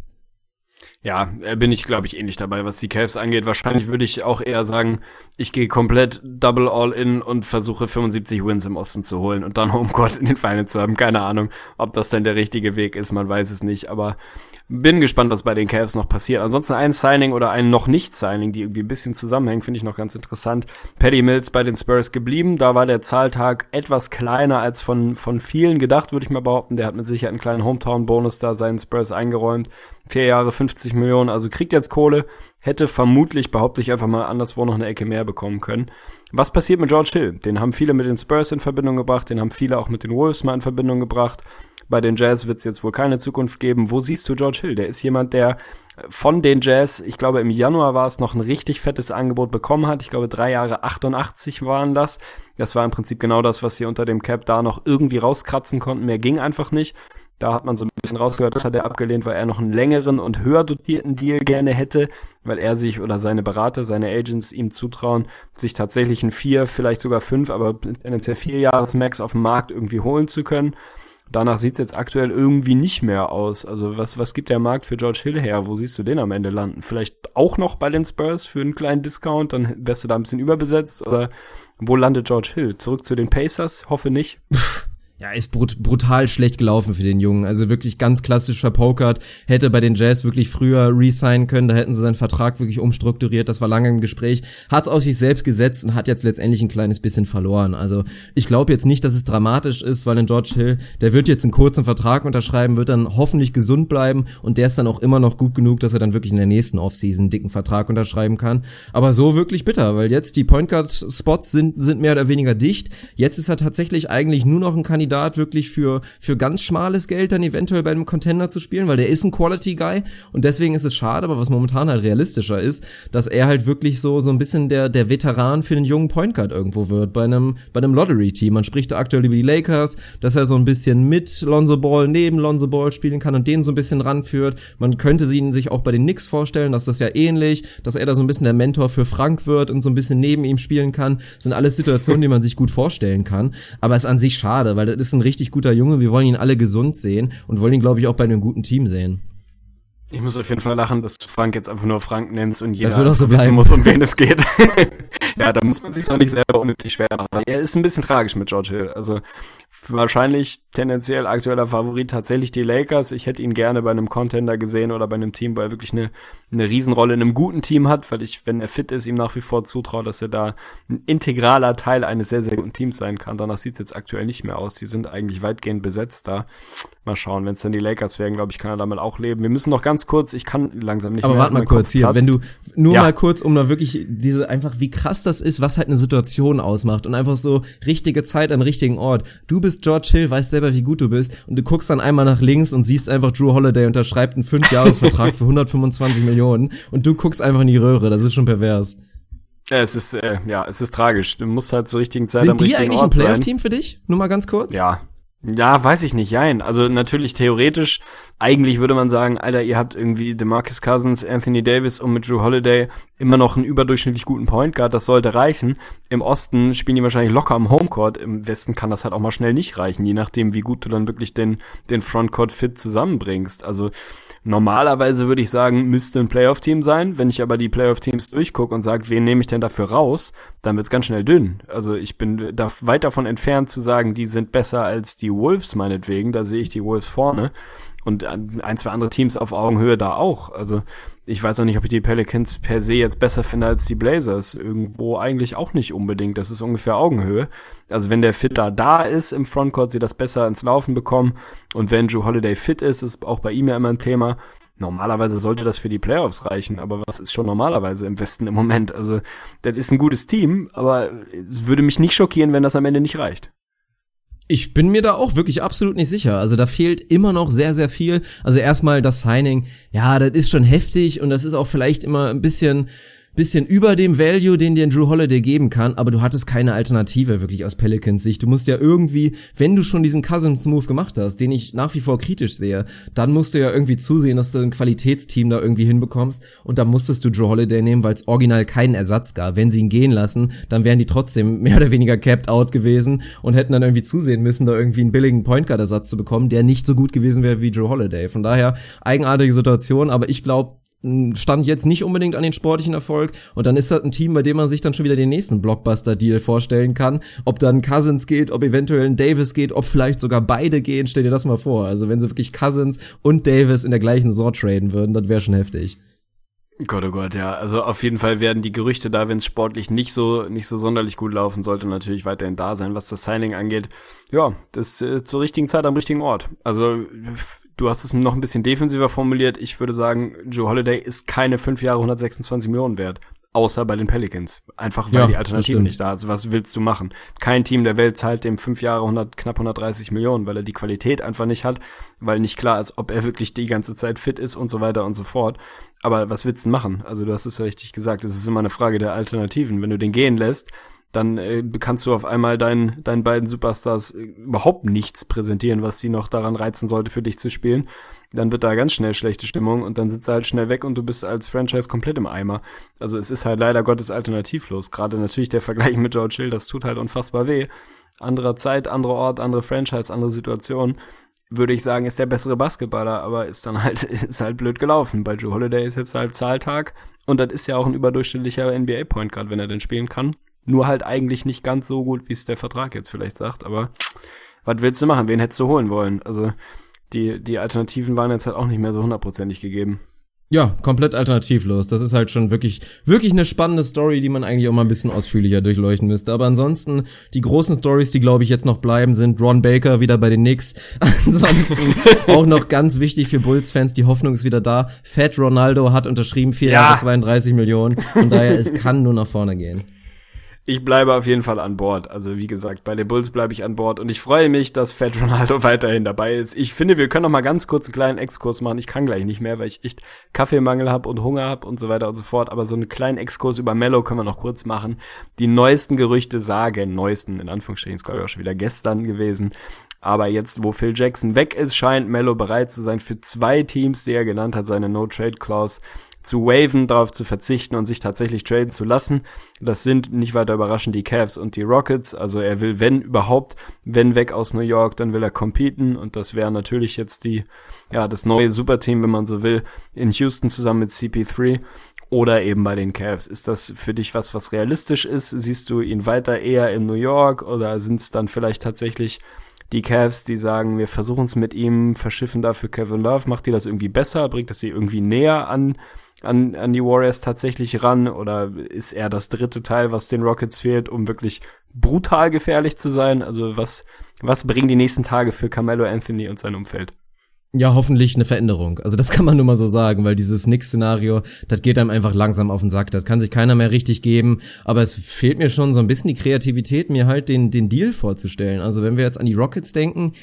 Ja, bin ich, glaube ich, ähnlich dabei, was die Cavs angeht. Wahrscheinlich würde ich auch eher sagen, ich gehe komplett Double All-In und versuche 75 Wins im Osten zu holen und dann Homecourt in den Finals zu haben. Keine Ahnung, ob das denn der richtige Weg ist, man weiß es nicht. Aber bin gespannt, was bei den Cavs noch passiert. Ansonsten ein Signing oder ein noch nicht Signing, die irgendwie ein bisschen zusammenhängen, finde ich noch ganz interessant. Paddy Mills bei den Spurs geblieben. Da war der Zahltag etwas kleiner als von, von vielen gedacht, würde ich mal behaupten. Der hat mit Sicherheit einen kleinen Hometown-Bonus da seinen Spurs eingeräumt. Vier Jahre 50 Millionen, also kriegt jetzt Kohle, hätte vermutlich, behaupte ich einfach mal, anderswo noch eine Ecke mehr bekommen können. Was passiert mit George Hill? Den haben viele mit den Spurs in Verbindung gebracht, den haben viele auch mit den Wolves mal in Verbindung gebracht. Bei den Jazz wird es jetzt wohl keine Zukunft geben. Wo siehst du George Hill? Der ist jemand, der von den Jazz, ich glaube im Januar war es noch ein richtig fettes Angebot bekommen hat. Ich glaube drei Jahre 88 waren das. Das war im Prinzip genau das, was sie unter dem Cap da noch irgendwie rauskratzen konnten. Mehr ging einfach nicht. Da hat man so ein bisschen rausgehört, das hat er abgelehnt, weil er noch einen längeren und höher dotierten Deal gerne hätte, weil er sich oder seine Berater, seine Agents ihm zutrauen, sich tatsächlich ein vier, vielleicht sogar fünf, aber tendenziell vier Jahres Max auf dem Markt irgendwie holen zu können. Danach sieht es jetzt aktuell irgendwie nicht mehr aus. Also was, was gibt der Markt für George Hill her? Wo siehst du den am Ende landen? Vielleicht auch noch bei den Spurs für einen kleinen Discount, dann wärst du da ein bisschen überbesetzt. Oder wo landet George Hill? Zurück zu den Pacers? Hoffe nicht. ja, ist brut brutal schlecht gelaufen für den Jungen. Also wirklich ganz klassisch verpokert. Hätte bei den Jazz wirklich früher resignen können, da hätten sie seinen Vertrag wirklich umstrukturiert. Das war lange im Gespräch. Hat es auf sich selbst gesetzt und hat jetzt letztendlich ein kleines bisschen verloren. Also ich glaube jetzt nicht, dass es dramatisch ist, weil in George Hill, der wird jetzt einen kurzen Vertrag unterschreiben, wird dann hoffentlich gesund bleiben und der ist dann auch immer noch gut genug, dass er dann wirklich in der nächsten Offseason einen dicken Vertrag unterschreiben kann. Aber so wirklich bitter, weil jetzt die Point Guard Spots sind, sind mehr oder weniger dicht. Jetzt ist er tatsächlich eigentlich nur noch ein Kandidat Kandidat wirklich für, für ganz schmales Geld dann eventuell bei einem Contender zu spielen, weil der ist ein Quality Guy und deswegen ist es schade, aber was momentan halt realistischer ist, dass er halt wirklich so, so ein bisschen der, der Veteran für den jungen Point Guard irgendwo wird bei einem, bei einem Lottery-Team. Man spricht da aktuell über die Lakers, dass er so ein bisschen mit Lonzo Ball, neben Lonzo Ball spielen kann und den so ein bisschen ranführt. Man könnte sie sich auch bei den Knicks vorstellen, dass das ja ähnlich, dass er da so ein bisschen der Mentor für Frank wird und so ein bisschen neben ihm spielen kann. Das sind alles Situationen, die man sich gut vorstellen kann. Aber es ist an sich schade, weil das ist ein richtig guter Junge. Wir wollen ihn alle gesund sehen und wollen ihn, glaube ich, auch bei einem guten Team sehen. Ich muss auf jeden Fall lachen, dass du Frank jetzt einfach nur Frank nennst und jeder so wissen muss, um wen es geht. ja, da muss man sich auch nicht selber unnötig schwer machen. Er ist ein bisschen tragisch mit George Hill. Also wahrscheinlich tendenziell aktueller Favorit tatsächlich die Lakers. Ich hätte ihn gerne bei einem Contender gesehen oder bei einem Team, wo er wirklich eine, eine Riesenrolle in einem guten Team hat, weil ich, wenn er fit ist, ihm nach wie vor zutraue, dass er da ein integraler Teil eines sehr, sehr guten Teams sein kann. Danach sieht es jetzt aktuell nicht mehr aus. Die sind eigentlich weitgehend besetzt da. Mal schauen, wenn es dann die Lakers wären, glaube ich, kann er damit auch leben. Wir müssen noch ganz kurz, ich kann langsam nicht Aber mehr. warte mal kurz hier, wenn du nur Ja. mal kurz, um da wirklich diese einfach, wie krass das ist, was halt eine Situation ausmacht und einfach so richtige Zeit am richtigen Ort. Du bist George Hill, weißt selber, wie gut du bist und du guckst dann einmal nach links und siehst einfach Drew Holiday unterschreibt einen 5-Jahres-Vertrag für 125 Millionen und du guckst einfach in die Röhre. Das ist schon pervers. Ja, es ist, äh, ja, es ist tragisch. Du musst halt zur richtigen Zeit am Sind die richtigen eigentlich ein Ort sein. Playoff-Team für dich? Nur mal ganz kurz. Ja. Ja, weiß ich nicht, jein. Also natürlich theoretisch, eigentlich würde man sagen, Alter, ihr habt irgendwie DeMarcus Cousins, Anthony Davis und mit Drew Holiday immer noch einen überdurchschnittlich guten Point Guard, das sollte reichen. Im Osten spielen die wahrscheinlich locker am Homecourt, im Westen kann das halt auch mal schnell nicht reichen, je nachdem, wie gut du dann wirklich den, den Frontcourt fit zusammenbringst. Also normalerweise würde ich sagen, müsste ein Playoff-Team sein. Wenn ich aber die Playoff-Teams durchgucke und sage, wen nehme ich denn dafür raus, dann wird's ganz schnell dünn. Also ich bin da weit davon entfernt zu sagen, die sind besser als die Wolves meinetwegen. Da sehe ich die Wolves vorne und ein, zwei andere Teams auf Augenhöhe da auch. Also ich weiß auch nicht, ob ich die Pelicans per se jetzt besser finde als die Blazers. Irgendwo eigentlich auch nicht unbedingt. Das ist ungefähr Augenhöhe. Also wenn der Fit da da ist im Frontcourt, sie das besser ins Laufen bekommen. Und wenn Drew Holiday fit ist, ist auch bei ihm ja immer ein Thema. Normalerweise sollte das für die Playoffs reichen, aber was ist schon normalerweise im Westen im Moment? Also, das ist ein gutes Team, aber es würde mich nicht schockieren, wenn das am Ende nicht reicht. Ich bin mir da auch wirklich absolut nicht sicher. Also da fehlt immer noch sehr, sehr viel. Also erstmal das Signing, ja, das ist schon heftig und das ist auch vielleicht immer ein bisschen bisschen über dem Value, den dir Drew Holiday geben kann, aber du hattest keine Alternative wirklich aus Pelicans Sicht. Du musst ja irgendwie, wenn du schon diesen Cousins Move gemacht hast, den ich nach wie vor kritisch sehe, dann musst du ja irgendwie zusehen, dass du ein Qualitätsteam da irgendwie hinbekommst und da musstest du Drew Holiday nehmen, weil es original keinen Ersatz gab. Wenn sie ihn gehen lassen, dann wären die trotzdem mehr oder weniger capped out gewesen und hätten dann irgendwie zusehen müssen, da irgendwie einen billigen Point Guard Ersatz zu bekommen, der nicht so gut gewesen wäre wie Drew Holiday. Von daher eigenartige Situation, aber ich glaube, stand jetzt nicht unbedingt an den sportlichen Erfolg und dann ist das ein Team, bei dem man sich dann schon wieder den nächsten Blockbuster-Deal vorstellen kann. Ob dann Cousins geht, ob eventuell ein Davis geht, ob vielleicht sogar beide gehen, stell dir das mal vor. Also wenn sie wirklich Cousins und Davis in der gleichen Saison traden würden, das wäre schon heftig. Gott, oh Gott, ja. Also auf jeden Fall werden die Gerüchte da, wenn es sportlich nicht so nicht so sonderlich gut laufen sollte, natürlich weiterhin da sein, was das Signing angeht. Ja, das äh, zur richtigen Zeit am richtigen Ort. Also du hast es noch ein bisschen defensiver formuliert. Ich würde sagen, Joe Holiday ist keine fünf Jahre 126 Millionen wert. Außer bei den Pelicans. Einfach weil ja, die Alternative nicht da ist. Was willst du machen? Kein Team der Welt zahlt dem fünf Jahre 100, knapp 130 Millionen, weil er die Qualität einfach nicht hat, weil nicht klar ist, ob er wirklich die ganze Zeit fit ist und so weiter und so fort. Aber was willst du machen? Also du hast es ja richtig gesagt. Es ist immer eine Frage der Alternativen. Wenn du den gehen lässt, dann äh, kannst du auf einmal deinen, deinen beiden Superstars äh, überhaupt nichts präsentieren, was sie noch daran reizen sollte, für dich zu spielen. Dann wird da ganz schnell schlechte Stimmung und dann sind sie halt schnell weg und du bist als Franchise komplett im Eimer. Also es ist halt leider Gottes alternativlos. Gerade natürlich der Vergleich mit George Hill, das tut halt unfassbar weh. Anderer Zeit, anderer Ort, andere Franchise, andere Situation. Würde ich sagen, ist der bessere Basketballer, aber ist dann halt, ist halt blöd gelaufen. Bei Joe Holiday ist jetzt halt Zahltag und das ist ja auch ein überdurchschnittlicher NBA-Point, gerade wenn er denn spielen kann. Nur halt eigentlich nicht ganz so gut, wie es der Vertrag jetzt vielleicht sagt. Aber was willst du machen? Wen hättest du holen wollen? Also die, die Alternativen waren jetzt halt auch nicht mehr so hundertprozentig gegeben. Ja, komplett alternativlos. Das ist halt schon wirklich, wirklich eine spannende Story, die man eigentlich auch mal ein bisschen ausführlicher durchleuchten müsste. Aber ansonsten, die großen Stories, die glaube ich jetzt noch bleiben, sind Ron Baker wieder bei den Knicks. ansonsten auch noch ganz wichtig für Bulls-Fans, die Hoffnung ist wieder da. Fat Ronaldo hat unterschrieben, vier ja. Jahre 32 Millionen. Von daher, es kann nur nach vorne gehen ich bleibe auf jeden Fall an Bord. Also wie gesagt, bei den Bulls bleibe ich an Bord und ich freue mich, dass Fat Ronaldo weiterhin dabei ist. Ich finde, wir können noch mal ganz kurz einen kleinen Exkurs machen. Ich kann gleich nicht mehr, weil ich echt Kaffeemangel habe und Hunger habe und so weiter und so fort. Aber so einen kleinen Exkurs über Mello können wir noch kurz machen. Die neuesten Gerüchte sagen, neuesten in Anführungsstrichen, ist glaube ich auch schon wieder gestern gewesen. Aber jetzt, wo Phil Jackson weg ist, scheint Mello bereit zu sein für zwei Teams, die er genannt hat, seine No-Trade-Clause zu waven, darauf zu verzichten und sich tatsächlich traden zu lassen. Das sind nicht weiter überraschend die Cavs und die Rockets. Also er will, wenn überhaupt, wenn weg aus New York, dann will er competen und das wäre natürlich jetzt die, ja, das neue Superteam, wenn man so will, in Houston zusammen mit CP3 oder eben bei den Cavs. Ist das für dich was, was realistisch ist? Siehst du ihn weiter eher in New York oder sind es dann vielleicht tatsächlich die Cavs, die sagen, wir versuchen es mit ihm, verschiffen dafür Kevin Love, macht ihr das irgendwie besser, bringt das sie irgendwie näher an an, an die Warriors tatsächlich ran oder ist er das dritte Teil, was den Rockets fehlt, um wirklich brutal gefährlich zu sein? Also was, was bringen die nächsten Tage für Carmelo Anthony und sein Umfeld? Ja, hoffentlich eine Veränderung. Also das kann man nur mal so sagen, weil dieses Nix-Szenario, das geht einem einfach langsam auf den Sack. Das kann sich keiner mehr richtig geben. Aber es fehlt mir schon so ein bisschen die Kreativität, mir halt den, den Deal vorzustellen. Also wenn wir jetzt an die Rockets denken,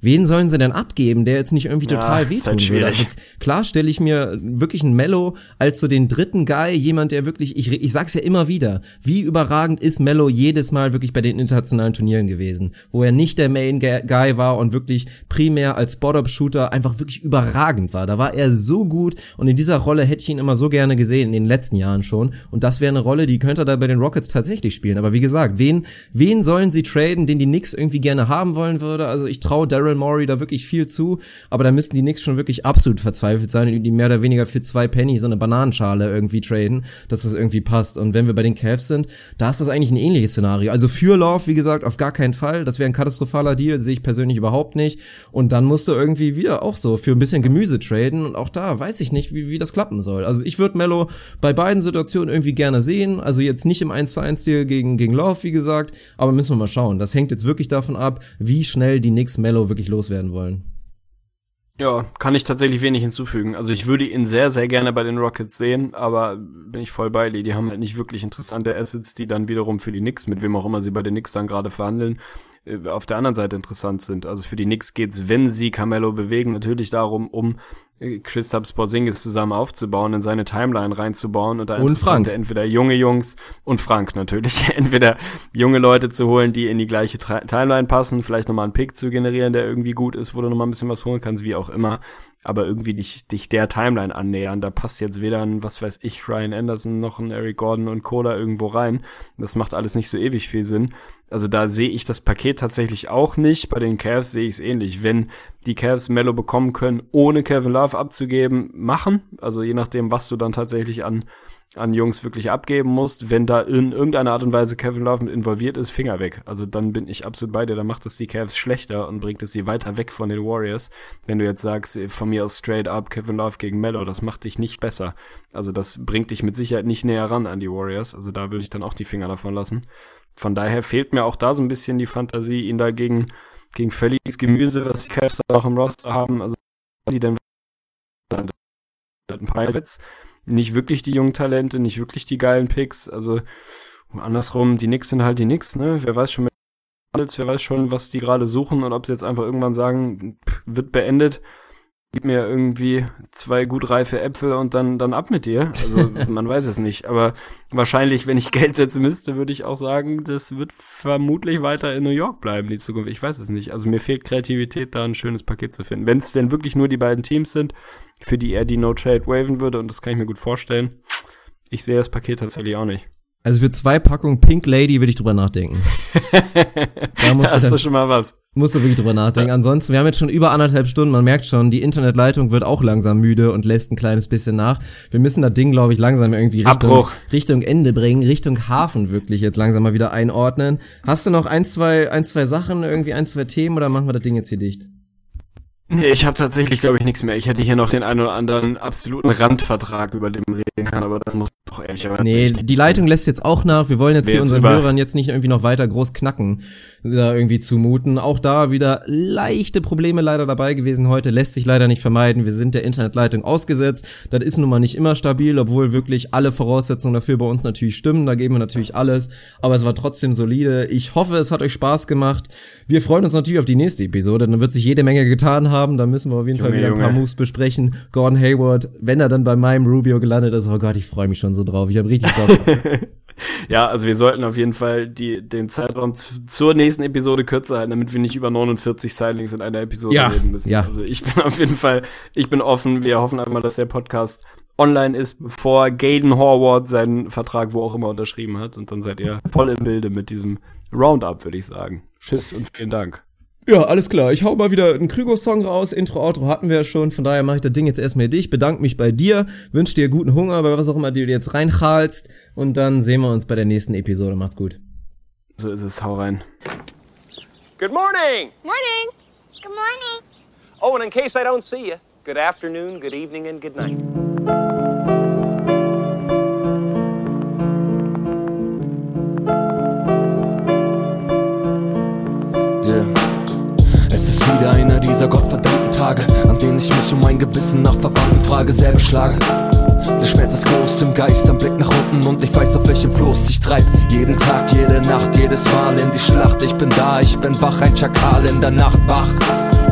wen sollen sie denn abgeben, der jetzt nicht irgendwie total ja, wehtun halt würde? Also klar stelle ich mir wirklich einen Mello als so den dritten Guy, jemand, der wirklich, ich, ich sag's ja immer wieder, wie überragend ist Mello jedes Mal wirklich bei den internationalen Turnieren gewesen, wo er nicht der Main Guy war und wirklich primär als Spot-Up-Shooter einfach wirklich überragend war. Da war er so gut und in dieser Rolle hätte ich ihn immer so gerne gesehen, in den letzten Jahren schon. Und das wäre eine Rolle, die könnte er da bei den Rockets tatsächlich spielen. Aber wie gesagt, wen, wen sollen sie traden, den die Knicks irgendwie gerne haben wollen würde? Also ich traue Daryl Daryl Morey da wirklich viel zu, aber da müssten die Knicks schon wirklich absolut verzweifelt sein die mehr oder weniger für zwei Penny so eine Bananenschale irgendwie traden, dass das irgendwie passt. Und wenn wir bei den Cavs sind, da ist das eigentlich ein ähnliches Szenario. Also für Love, wie gesagt, auf gar keinen Fall. Das wäre ein katastrophaler Deal, sehe ich persönlich überhaupt nicht. Und dann musst du irgendwie wieder auch so für ein bisschen Gemüse traden und auch da weiß ich nicht, wie, wie das klappen soll. Also ich würde Mello bei beiden Situationen irgendwie gerne sehen. Also jetzt nicht im 1 zu 1 Deal gegen, gegen Love, wie gesagt, aber müssen wir mal schauen. Das hängt jetzt wirklich davon ab, wie schnell die Knicks Mello wirklich wirklich loswerden wollen. Ja, kann ich tatsächlich wenig hinzufügen. Also ich würde ihn sehr, sehr gerne bei den Rockets sehen, aber bin ich voll bei dir. Die haben halt nicht wirklich interessante Assets, die dann wiederum für die Knicks, mit wem auch immer sie bei den Knicks dann gerade verhandeln, äh, auf der anderen Seite interessant sind. Also für die Knicks geht's, wenn sie Carmelo bewegen, natürlich darum, um Christoph Porzingis zusammen aufzubauen, in seine Timeline reinzubauen und da und Frank. entweder junge Jungs und Frank natürlich, entweder junge Leute zu holen, die in die gleiche Timeline passen, vielleicht nochmal einen Pick zu generieren, der irgendwie gut ist, wo du nochmal ein bisschen was holen kannst, wie auch immer aber irgendwie dich, dich der Timeline annähern. Da passt jetzt weder ein, was weiß ich, Ryan Anderson noch ein Eric Gordon und Cola irgendwo rein. Das macht alles nicht so ewig viel Sinn. Also da sehe ich das Paket tatsächlich auch nicht. Bei den Cavs sehe ich es ähnlich. Wenn die Cavs Mello bekommen können, ohne Kevin Love abzugeben, machen. Also je nachdem, was du dann tatsächlich an an Jungs wirklich abgeben musst, wenn da in irgendeiner Art und Weise Kevin Love mit involviert ist, Finger weg. Also dann bin ich absolut bei dir, dann macht es die Cavs schlechter und bringt es sie weiter weg von den Warriors. Wenn du jetzt sagst, von mir aus straight up Kevin Love gegen Mello, das macht dich nicht besser. Also das bringt dich mit Sicherheit nicht näher ran an die Warriors. Also da würde ich dann auch die Finger davon lassen. Von daher fehlt mir auch da so ein bisschen die Fantasie, ihn da gegen, völliges Gemüse, was die Cavs auch im Roster haben, also die denn ein Pilots nicht wirklich die jungen Talente, nicht wirklich die geilen Picks. Also andersrum, die Knicks sind halt die Knicks, ne? Wer weiß schon, wer weiß schon, was die gerade suchen und ob sie jetzt einfach irgendwann sagen, wird beendet gib mir irgendwie zwei gut reife Äpfel und dann, dann ab mit dir. Also man weiß es nicht. Aber wahrscheinlich, wenn ich Geld setzen müsste, würde ich auch sagen, das wird vermutlich weiter in New York bleiben, die Zukunft. Ich weiß es nicht. Also mir fehlt Kreativität, da ein schönes Paket zu finden. Wenn es denn wirklich nur die beiden Teams sind, für die er die No-Trade waven würde, und das kann ich mir gut vorstellen, ich sehe das Paket tatsächlich auch nicht. Also für zwei Packungen Pink Lady würde ich drüber nachdenken. da musst Hast du, dann, schon mal was. Musst du wirklich drüber nachdenken. Ansonsten, wir haben jetzt schon über anderthalb Stunden, man merkt schon, die Internetleitung wird auch langsam müde und lässt ein kleines bisschen nach. Wir müssen das Ding, glaube ich, langsam irgendwie Richtung, Richtung Ende bringen, Richtung Hafen wirklich jetzt langsam mal wieder einordnen. Hast du noch ein, zwei, ein, zwei Sachen, irgendwie ein, zwei Themen oder machen wir das Ding jetzt hier dicht? Nee, ich habe tatsächlich, glaube ich, nichts mehr. Ich hätte hier noch den einen oder anderen absoluten Randvertrag, über den man reden kann, aber das muss doch ehrlich aber Nee, die Leitung lässt jetzt auch nach. Wir wollen jetzt hier unseren Hörern jetzt nicht irgendwie noch weiter groß knacken da irgendwie zumuten. Auch da wieder leichte Probleme leider dabei gewesen heute. Lässt sich leider nicht vermeiden. Wir sind der Internetleitung ausgesetzt. Das ist nun mal nicht immer stabil, obwohl wirklich alle Voraussetzungen dafür bei uns natürlich stimmen. Da geben wir natürlich alles. Aber es war trotzdem solide. Ich hoffe, es hat euch Spaß gemacht. Wir freuen uns natürlich auf die nächste Episode. Dann wird sich jede Menge getan haben. Da müssen wir auf jeden Junge, Fall wieder ein paar Moves besprechen. Gordon Hayward, wenn er dann bei meinem Rubio gelandet ist, oh Gott, ich freue mich schon so drauf. Ich habe richtig Bock. ja, also wir sollten auf jeden Fall die, den Zeitraum zur nächsten Episode kürzer halten, damit wir nicht über 49 Signings in einer Episode ja, reden müssen. Ja. Also ich bin auf jeden Fall, ich bin offen. Wir hoffen einfach mal, dass der Podcast online ist, bevor Gaden Horwath seinen Vertrag wo auch immer unterschrieben hat. Und dann seid ihr voll im Bilde mit diesem Roundup, würde ich sagen. Tschüss und vielen Dank. Ja, alles klar. Ich hau mal wieder einen Krüger-Song raus. Intro, Outro hatten wir ja schon. Von daher mache ich das Ding jetzt erstmal dich. Bedanke mich bei dir. Wünsche dir guten Hunger bei was auch immer du jetzt reinchalst. Und dann sehen wir uns bei der nächsten Episode. Macht's gut. So ist es. Hau rein. Good morning. Morning. Good morning. Oh, and in case I don't see you, good afternoon, good evening, and good night. Dieser gottverdammten Tage, an denen ich mich um mein Gewissen nach Verwandten frage, selber schlage. Der Schmerz ist groß im Geist, am Blick nach unten und ich weiß, auf welchem Floß ich treib. Jeden Tag, jede Nacht, jedes Mal in die Schlacht. Ich bin da, ich bin wach, ein Schakal in der Nacht wach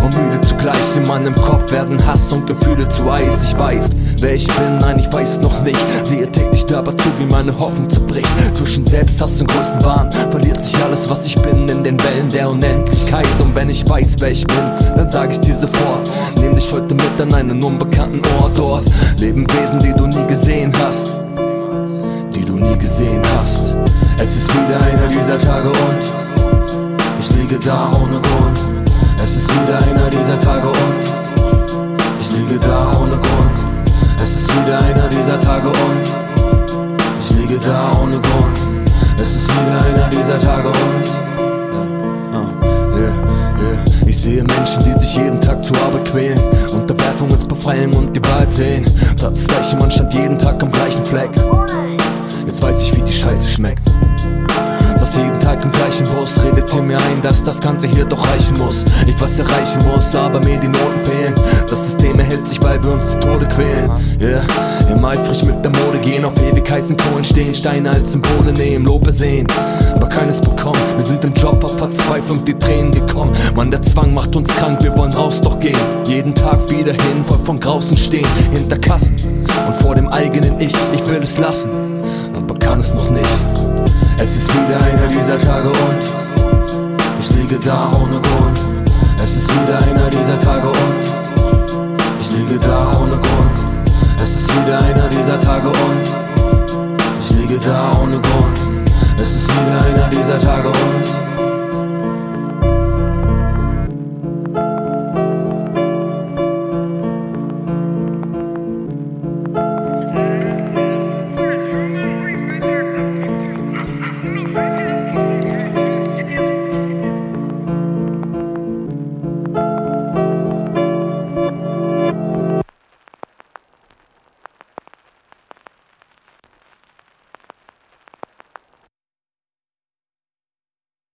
und müde zugleich. In meinem Kopf werden Hass und Gefühle zu Eis. Ich weiß, wer ich bin, nein, ich weiß noch nicht. Sehe täglich dabei zu, wie meine Hoffnung zerbricht. Zwischen Selbsthass und größten Wahn verliert sich alles, was ich bin, in den Wellen der Unendlichkeit. Und wenn ich weiß, wer ich bin, dann sag ich dir sofort. Nehm dich heute mit an einen unbekannten Ort. Dort leben Wesen, die du nie gesehen hast. Die du nie gesehen hast. Es ist wieder einer dieser Tage und ich liege da ohne Grund. Es ist wieder einer dieser Tage und ich liege da ohne Grund. Es ist wieder einer dieser Tage und ich liege da ohne Grund. Es ist wieder einer dieser Tage und yeah. Ich sehe Menschen, die sich jeden Tag zur Arbeit quälen Unter Befreiung und die Wahrheit sehen Platz gleiche Mann stand jeden Tag am gleichen Fleck Jetzt weiß ich, wie die Scheiße schmeckt Saß jeden Tag im gleichen Bus, red redete mir ein, dass das Ganze hier doch reichen muss. Ich was erreichen muss, aber mir die Noten fehlen. Das System erhält sich, weil wir uns zu Tode quälen. Yeah, immer eifrig mit der Mode gehen, auf ewig heißen Kohlen stehen, Steine als Symbole nehmen, Lobe sehen, aber keines bekommen. Wir sind im Job auf Verzweiflung, die Tränen gekommen. Mann, der Zwang macht uns krank, wir wollen raus doch gehen. Jeden Tag wieder hin, voll von draußen stehen, hinter Kassen und vor dem eigenen Ich. Ich will es lassen, aber kann es noch nicht. Es ist wieder einer dieser Tage und ich liege da ohne Grund. Es ist wieder einer dieser Tage und ich liege da ohne Grund. Es ist wieder einer dieser Tage und ich liege da ohne Grund. Es ist wieder einer dieser Tage und